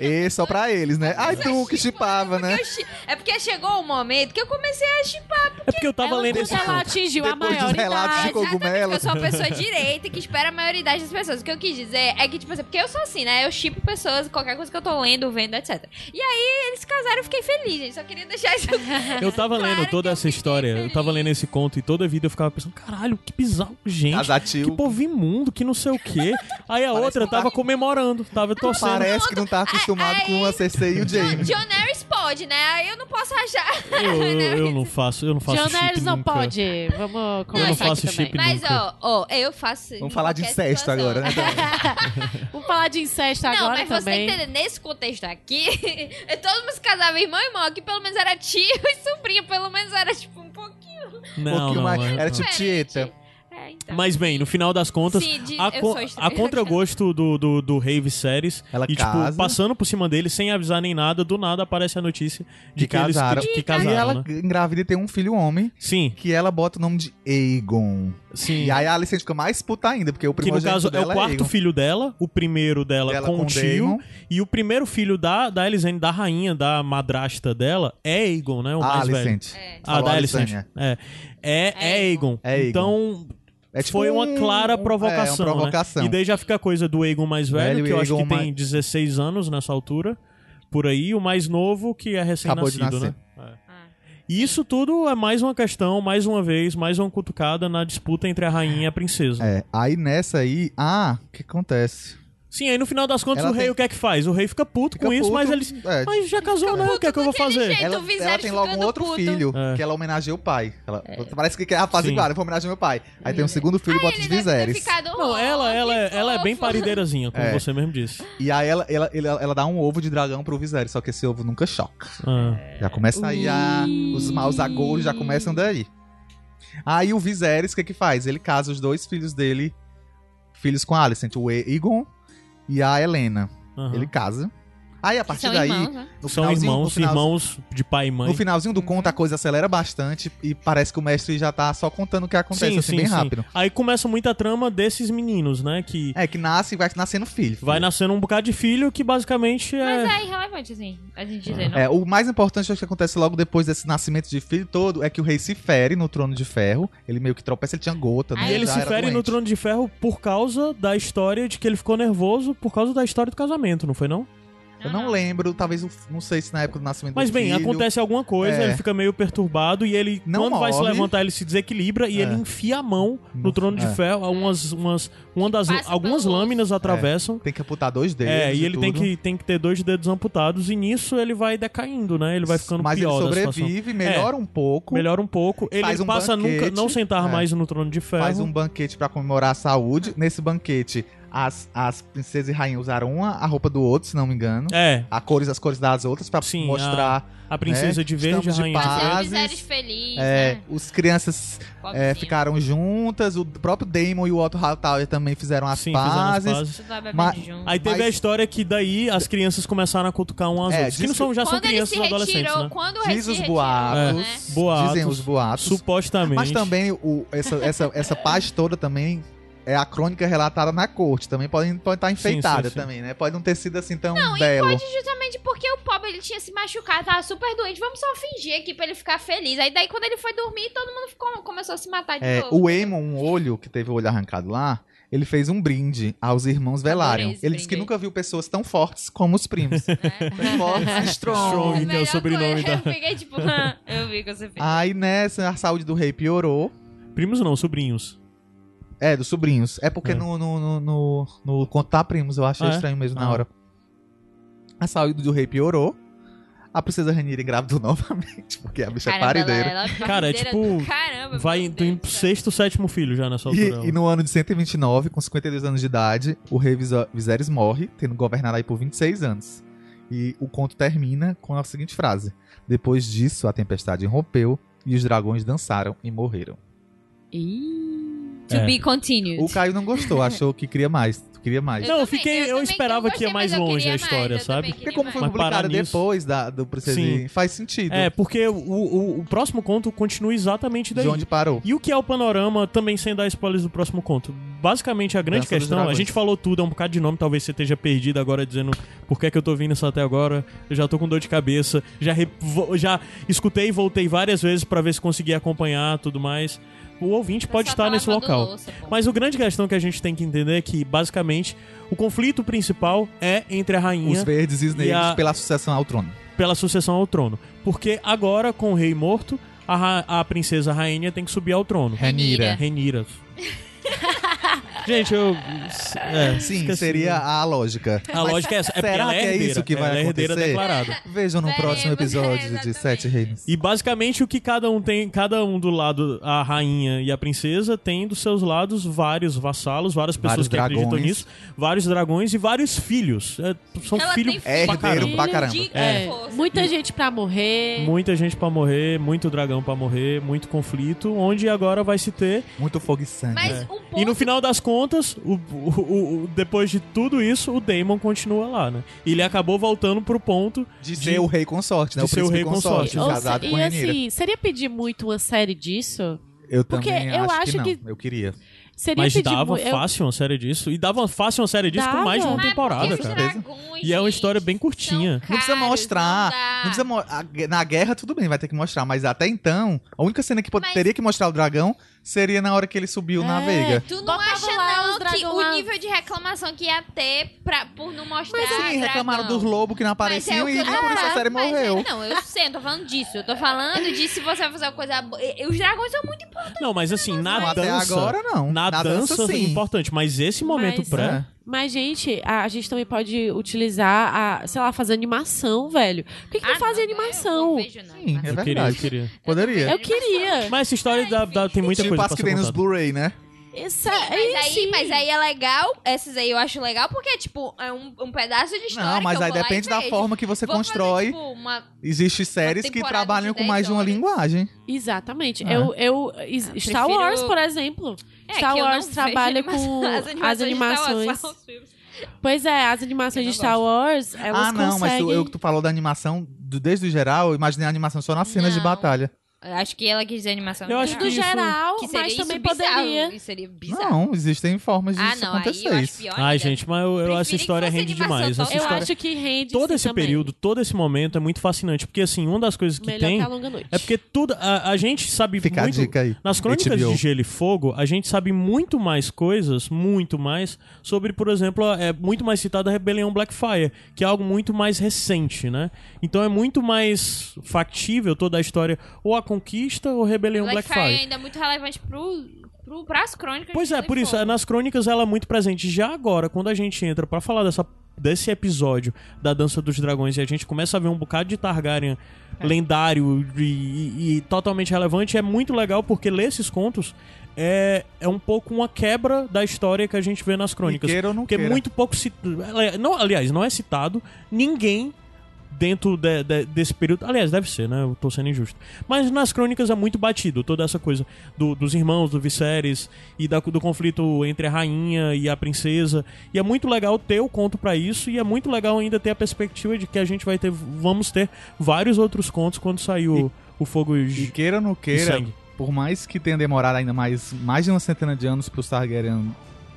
E só pra eles, né? Ai, tu que chipava, né? Eu É porque chegou o momento que eu comecei a chipar. É porque eu tava ela, lendo esse ela atingiu a Depois dos relatos de maioridade. cogumelo. Eu sou uma pessoa direita que espera a maioridade das pessoas. O que eu quis dizer é que, tipo assim, porque eu sou assim, né? Eu chipo pessoas, qualquer coisa que eu tô lendo, vendo, etc. E aí eles se casaram e eu fiquei feliz, gente. Só queria deixar isso. *laughs* Eu tava Claro lendo que toda eu essa história, eu feliz. tava lendo esse conto e toda a vida eu ficava pensando, caralho, que bizarro, gente. Que Casatio. povo imundo, que não sei o quê. Aí a Parece outra que tá- tava comemorando, tava torcendo. Parece que não tá acostumado Aí- com a Cersei e o Jaime. John Harris pode, né? Aí eu não posso achar. *laughs* Eu, eu, eu não faço, eu não faço John chip Harris não nunca. pode. Vamos Eu não conversar faço aqui também. chip Mas, ó, ó, eu faço. Vamos falar de incesto situação. agora, né? *laughs* Vamos falar de incesto Não, agora mas você também. tá entendendo, nesse contexto aqui, *laughs* todo mundo se casava irmão e irmão, aqui pelo menos era tio e sobrinho, pelo menos era tipo um pouquinho Um Não, pouquinho não, mais. é- Era tipo. Tieta. É, então. Mas bem, no final das contas, Sim, de- a, co- a contragosto do, do, do rei Viserys, Ela e tipo, casa. passando por cima dele, sem avisar nem nada, do nada aparece a notícia de Que que, eles casaram. que, que E casaram, ela né? engravida e tem um filho homem, Sim, que ela bota o nome de Aegon. sim. E aí a Alicent fica mais puta ainda, porque o que no caso é o quarto Aegon. filho dela, o primeiro dela, Dela com, com o tio, e o primeiro filho da, da Elisane, da rainha, da madrasta dela, é Aegon, né? O A mais velho. Alicent. É. Ah, Falou da Alicânia. Alicent. É. É, é. Aegon. É Aegon. Então, É tipo Foi uma um- clara um- provocação, É, uma né? provocação. E daí já fica a coisa do Egon mais velho, Velho, que eu acho que tem mais- 16 anos nessa altura, por aí, o mais novo que é recém-nascido, né? É. E isso tudo é mais uma questão, mais uma vez, mais uma cutucada na disputa entre a rainha e a princesa. É, aí nessa aí, ah, o que acontece? Sim, aí no final das contas Ela o rei tem- o que é que faz? O rei fica puto Fica com isso, puto, mas ele. é, Mas já casou, né? O que é que eu vou daquele fazer? jeito. ela, o Viserys ela tem logo um ficando outro puto. filho, É. que ela homenageia o pai. Ela, Parece que quer apaziguar, eu vou homenagear meu pai. Aí tem um segundo filho, bota os Ele deve ter Viserys. Não, "Oh, ela, ela, que ela é bem fofo." parideirazinha, como *laughs* É. você mesmo disse. E aí ela, ela, ela, ela dá um ovo de dragão pro Viserys, só que esse ovo nunca choca. Ah. Já começa aí a, os maus agouros já começam daí. Aí o Viserys, o que que faz? Ele casa os dois filhos dele, filhos com a Alicent, o Egon e a Helena. aham. Ele casa. Aí a partir São daí, irmãos, né? no São irmãos, no irmãos de pai e mãe. no finalzinho do conto a coisa acelera bastante e parece que o mestre já tá só contando o que acontece assim bem rápido. Aí começa muita trama desses meninos, né? Que É que nasce e vai nascendo filho. vai nascendo um bocado de filho que basicamente é. Mas é irrelevante, assim, a gente dizer, não. É, o mais importante que acontece logo depois desse nascimento de filho todo é que o rei se fere no trono de ferro. Ele meio que tropeça, ele tinha gota, né? E ele já se fere no doente. trono de ferro por causa da história de que ele ficou nervoso por causa da história do casamento, não foi não? Eu não lembro, talvez, o- não sei se na época do nascimento Mas do bem, filho. acontece alguma coisa, É. ele fica meio perturbado e ele, Não quando vai se morre. levantar, ele se desequilibra e É. ele enfia a mão no No- trono de é. ferro, umas, umas, uma das, Passa algumas lâminas atravessam. Tem que amputar dois dedos. É, e ele tem tudo. que, tem que ter dois dedos amputados, e nisso ele vai decaindo, né? Ele vai ficando Mas pior ele da situação. sobrevive, melhora um pouco. Melhora um pouco. Ele Faz um passa a nunca não sentar É. mais no trono de ferro. Faz um banquete pra comemorar a saúde. Nesse banquete, as, as princesas e rainhas usaram uma a roupa do outro, se não me engano. É, A cores, as cores das outras pra Sim, mostrar. a princesa É, de verde, a de rainha de paz. verde. Fazer o Fases, Viserys feliz, É, né? os crianças é, ficaram juntas. O próprio Damon e o Otto Hightower também fizeram as Sim, fizeram as pazes. pazes. Mas-. Aí teve Mas- a história que daí as crianças começaram a cutucar umas É, outras. Que não são, já são crianças se ou adolescentes, retirou, né? quando rei Diz se os retirou, boatos. né? Boatos, Dizem os boatos. supostamente. Mas também o, essa, essa, essa paz toda também é a crônica relatada na corte. Também pode, pode estar enfeitada sim, sim. também, né? Pode não ter sido assim tão Não, e belo. pode justamente porque o pobre ele tinha se machucado, tava super doente. Vamos só fingir aqui pra ele ficar feliz. Aí daí quando ele foi dormir, todo mundo ficou, começou a se matar de É, novo. o Aemon, um olho, que teve o olho arrancado lá, ele fez um brinde aos irmãos Velaryon. Ele disse que nunca viu pessoas tão fortes como os primos. Tão fortes e *laughs* strong. Strong. que é o melhor sobrenome coisa, da- Eu fiquei tipo, "Ah, *laughs* eu vi que você fez. Aí nessa, a saúde do rei piorou. Primos não, sobrinhos. É, dos sobrinhos. É porque É. no, no, no, no, no contar primos, eu achei Ah, é? estranho mesmo na Ah. hora. A saúde do rei piorou. A princesa Rainha engravidou *laughs* novamente, porque a bicha é Caramba, parideira. ela, ela é Cara, é tipo, do Caramba, Vai indo sexto, sétimo filho já nessa altura. E, e no ano de 129, com 52 anos de idade, o rei Viserys morre, tendo governado aí por 26 anos. E o conto termina com a seguinte frase: Depois disso, a tempestade rompeu e os dragões dançaram e morreram. To É. be continued. O Caio não gostou, achou que queria mais. Queria mais. Não, eu também- fiquei- eu também esperava que ia mais eu longe a história, mais, eu sabe? Porque como foi publicado nisso- depois da, do faz sentido. É, porque o, o, o próximo conto continua exatamente daí. de onde parou. E o que é o panorama, também sem dar spoilers do próximo conto? Basicamente, a grande Dança questão, a gente falou tudo, é um bocado de nome, talvez você esteja perdido agora dizendo por que, é que eu tô vindo isso até agora. Eu já tô com dor de cabeça, já, re- vo- já escutei e voltei várias vezes pra ver se conseguia acompanhar tudo mais. O ouvinte pode estar nesse local. louça. Mas o grande questão que a gente tem que entender é que, basicamente, o conflito principal é entre a rainha Os verdes e os E negros a- pela sucessão ao trono. pela sucessão ao trono. Porque agora, com o rei morto, a, ra- a princesa rainha tem que subir ao trono. Renira. Renira. Gente, eu. É, *laughs* Sim, esqueci. seria a lógica. A lógica é essa. É será ela é que é herdeira. isso que vai ela é herdeira acontecer? declarada. Vejam no Veremos, próximo episódio de. Sete Reinos. E basicamente o que cada um tem, cada um do lado, a rainha e a princesa, tem dos seus lados vários vassalos, várias pessoas Vários que acreditam dragões. nisso, vários dragões e vários filhos. É, são Ela filhos tem É pra herdeiro caramba. pra caramba. É. Muita gente pra morrer. Muita gente pra morrer, muito dragão pra morrer, muito conflito, onde agora vai se ter Muito fogo e sangue. Mas um ponto E no final das contas, o, o- o- o- depois de tudo isso, o Daemon continua lá, né? E ele acabou voltando pro ponto de de- ser o rei consorte, né? de o ser o rei consorte, consorte. Ou casado se- com e Renira. assim, seria pedir muito uma série disso? eu porque também eu acho, acho que não. que- Eu queria. Seria Mas dava eu- fácil uma série disso. E dava fácil uma série disso com mais de uma Dava. Mas temporada, cara. dragões, E é uma história bem curtinha. são Não precisa caros, mostrar. não. Não precisa mo- na guerra, tudo bem, vai ter que mostrar. Mas até então, a única cena que Mas- teria que mostrar o dragão seria na hora que ele subiu na É. veiga. Tu não Botava acha que o nível de reclamação que ia ter pra, por não mostrar Mas sim, dragão. reclamaram dos lobos que não Mas é apareciam que e eu tô por isso a série mas é- morreu. não, eu sei, eu tô falando disso. Eu tô falando de se você vai fazer uma coisa boa. Os dragões são muito importantes. Não, mas assim, na Não, até dança. agora não. Na, dança, é sim. importante, mas esse momento Mas- pré. É. Mas, gente, a, a gente também pode utilizar, a, sei lá, fazer animação, velho. Por que, que não Ah, fazem eu animação? não vejo, não, Sim, é Eu queria, eu. Poderia. Eu queria. Mas essa história dá, dá- tem muita Tipo coisa as pra que vem nos. Blu-ray, né? Isso, Mas é, aí, sim. mas aí é legal, essas aí eu acho legal, porque, tipo, é um, um pedaço de história. Não, mas eu aí depende da forma que você Vou fazer, constrói. tipo, uma- Existem séries que trabalham de com mais de uma 10 horas. linguagem. Exatamente. É. Eu, eu, is- Star prefiro- Wars, por exemplo. É, Star eu Wars trabalha com *laughs* as de animações. os filmes. Pois é, as animações Eu de Star Wars, elas ah, não, mas tu, conseguem... eu que tu falou da animação, do, desde o geral, eu imaginei a animação só nas cenas de Não. batalha. Acho que ela quis dizer animação. Eu no acho isso- geral, Que seria mas isso também bizarro, poderia. Isso seria bizarro. Não, existem formas ah, disso não, aí acontecer. eu acho isso. pior Ai, ainda. gente, mas eu, eu- Preferi que história fosse rende animação demais. Essa total. Eu história, acho que rende todo sim esse também. período, todo esse momento é muito fascinante. Porque, assim, uma das coisas que Melhor tem que a Longa Noite. é porque tudo. A, a gente sabe Fica muito. a dica aí. Nas crônicas HBO. de Gelo e Fogo, a gente sabe muito mais coisas, muito mais, sobre, por exemplo, é muito mais citada a Rebelião Blackfire, que é algo muito mais recente, né? Então é muito mais factível toda a história, ou a conquista ou a Rebelião Blackfire Blackfire. ainda é muito relevante pro, pro, pras crônicas. Pois é, por isso, é, nas crônicas ela é muito presente. Já agora, quando a gente entra pra falar dessa, desse episódio da Dança dos Dragões e a gente começa a ver um bocado de Targaryen lendário e, e- e totalmente relevante, é muito legal porque ler esses contos é, é um pouco uma quebra da história que a gente vê nas crônicas. E queira ou não Porque queira. muito pouco citado. Não, aliás, não é citado ninguém dentro de- de- desse período. Aliás, deve ser, né? Eu tô sendo injusto. Mas nas crônicas é muito batido toda essa coisa do- dos irmãos, do Viserys e da- do conflito entre a rainha e a princesa. E é muito legal ter o conto pra isso. E é muito legal ainda ter a perspectiva de que a gente vai ter. Vamos ter vários outros contos quando sair o, o Fogo e, E queira ou não e queira, por mais que tenha demorado ainda mais, mais de uma centena de anos pros Targaryen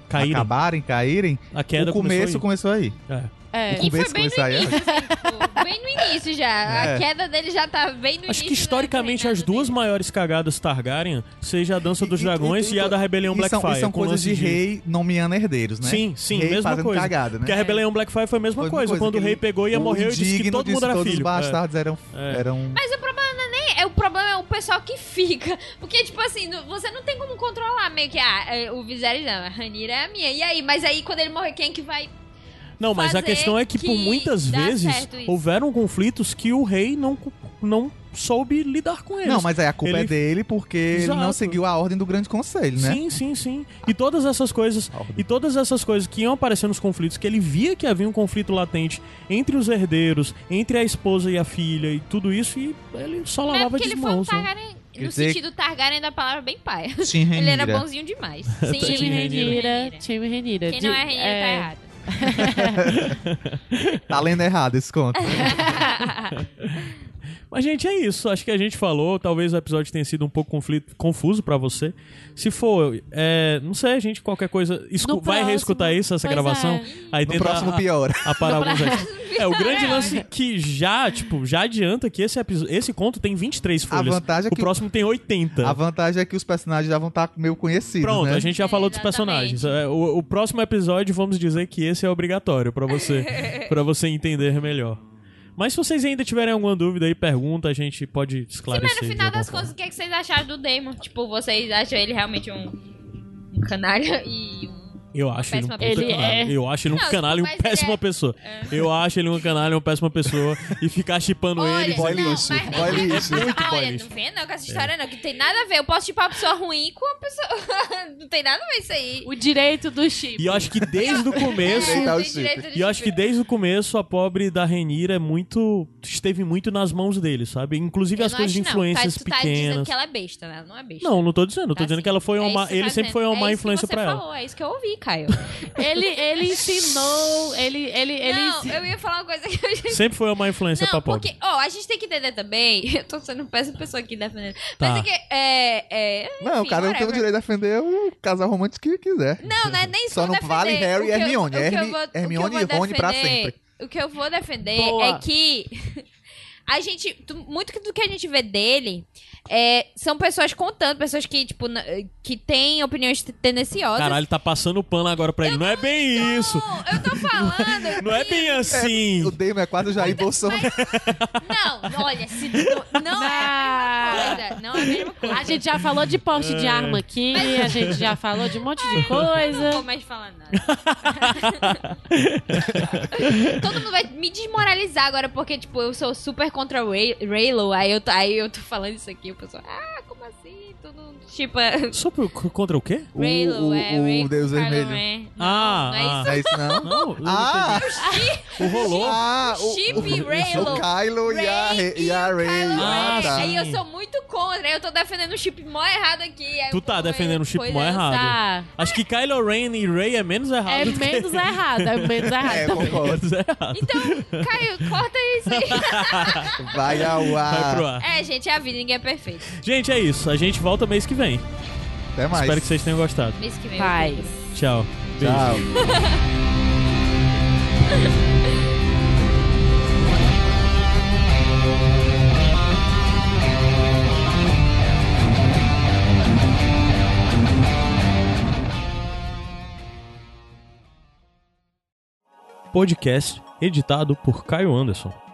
Caírem. acabarem, caírem, A queda o começo começou começou aí. aí. É. É. O E foi bem no aí. início, assim, tipo, bem no início já. *laughs* É. A queda dele já tá bem no Acho início. que historicamente do as duas reinado maiores cagadas Targaryen seja a Dança dos E- e- Dragões e- e, a da Rebelião e são, Blackfire. e são com coisas de rei nomeando herdeiros, né? Sim, sim, rei mesma coisa. cagada, né? Porque a Rebelião Blackfire foi a mesma Foi a coisa, mesma quando o rei pegou e o morreu e disse que todo disse mundo era todos filho. os bastardos eram, É. eram... Mas o problema não é nem. É, o problema é o pessoal que *laughs* fica. Porque, tipo assim, no- você não tem como controlar meio que. Ah, é, o Viserys não, a Ranira é a minha. E aí? Mas aí, quando ele morrer, quem é que vai. Não, mas a questão é que, por que muitas dá vezes houveram conflitos que o rei não, não soube lidar com eles. Não, mas aí a culpa Ele- é dele porque ele não Exato. seguiu a ordem do grande conselho, né? Sim, sim, sim. E todas essas coisas, e todas essas coisas que iam aparecendo nos conflitos, que ele via que havia um conflito latente entre os herdeiros, entre a esposa e a filha e tudo isso, e ele só é lavava de mãos. né? No dizer- sentido Targaryen da palavra bem paia. Tim Ele era bonzinho demais. *laughs* Sim, Time Renira. Time Renira. Quem não é Renira tá errado. Tá lendo errado esse conto. *laughs* Mas, gente, é isso. Acho que a gente falou. Talvez o episódio tenha sido um pouco conflito, confuso pra você. Se for, é, não sei, gente, qualquer coisa. escu- No vai próximo. reescutar isso, essa Pois gravação? é. Aí No tenta próximo a- piora. aparar alguns. É, o grande É, lance que já, tipo, já adianta que esse, episo- esse conto tem 23 A folhas. vantagem é o que próximo tem 80. a vantagem é que os personagens já vão estar meio conhecidos, Pronto, né? a gente já falou dos personagens. É, O, o próximo episódio, vamos dizer que esse é obrigatório pra você, *laughs* pra você entender melhor. Mas se vocês ainda tiverem alguma dúvida aí, pergunta, a gente pode Sim, esclarecer. mas no final das forma. contas, o que, é que vocês acharam do Damon? Tipo, vocês acham ele realmente um, um canalha *laughs* e um. Eu acho ele um puta pessoa. canalha. Ele é. Eu acho ele um Não, canalha e um ele péssima é- pessoa. Eu acho ele um canalha e uma péssima pessoa. e ficar chipando Olha, ele. boy não, lixo, mas boy nem- lixo. É muito Olha, não vem não com essa história não, que tem nada a ver. Eu posso chipar uma pessoa ruim com uma pessoa... *laughs* não tem nada a ver isso aí. O direito do chip. E eu acho que desde o *laughs* começo. É, de E eu acho que desde o começo a pobre da Renira é muito. esteve muito nas mãos dele, sabe? Inclusive Eu as coisas de acho, não. influências tá, tu tá dizendo pequenas. que ela é besta, né? Ela não é besta. Não, não tô dizendo. Eu tô Tá dizendo que ela foi É uma. isso ele tá sempre foi uma má é isso influência pra ela. É isso que eu ouvi, Caio. Ele, ele ensinou, ele, ele, ele não, eu ia falar uma coisa que eu já Sempre foi uma influência Não, pra pobre. porque, ó, a gente tem que entender também. *laughs* Eu tô sendo péssima pessoa aqui defendendo. Tá. Mas é que. É, é, Não, enfim, cada um tem o whatever. direito de defender o casal romântico que quiser. Não, não é nem Só só não vale Harry O e eu- Hermione. o que eu vou- o Hermione vou e Rony pra defender- sempre. O que eu vou defender Boa. é que a gente, muito do que a gente vê dele é, são pessoas contando, pessoas que, tipo, que têm opiniões tendenciosas. Caralho, tá passando pano agora pra ele. Não é bem isso. Não, eu tô falando. *laughs* Não é bem assim. O Damon é quase o Jair Bolsonaro. Não, olha, se não, não é a mesma coisa. Não é a mesma coisa. A gente já falou de porte de arma aqui, a gente já falou de um monte de Não vou coisa. mais falar nada. *laughs* Todo mundo vai me desmoralizar agora porque, tipo, eu sou super contra o Ray- Raylo. Aí eu, aí eu tô falando isso aqui, o pessoal, ah? Tudo, tipo, é- Só pro- contra o quê? *laughs* O- Raylo, o- é o Ray- Deus Vermelho. Ren. Não, Ah, não é isso. Não é isso, não? *laughs* Não, Ah! o rolou. Ah, o chip Raylo. O Kylo e a, Ray e a Ray. Ah, tá. Aí eu sou muito contra, aí eu tô defendendo o chip mó errado aqui. Tu tá defendendo o chip mó errado. Tá. Acho que Kylo Ren e Rey é menos errado. É menos errado, é menos *laughs* errado. É, também. concordo. menos errado. Então, Caio, corta isso aí. Vai ao Vai pro ar. ar. É, gente, é a vida, ninguém é perfeito. Gente, é isso. A gente volta mês que vem. Até mais. Espero que vocês tenham gostado. Mês que vem. Paz. Tchau. Beijo. Tchau. Podcast editado por Caio Anderson.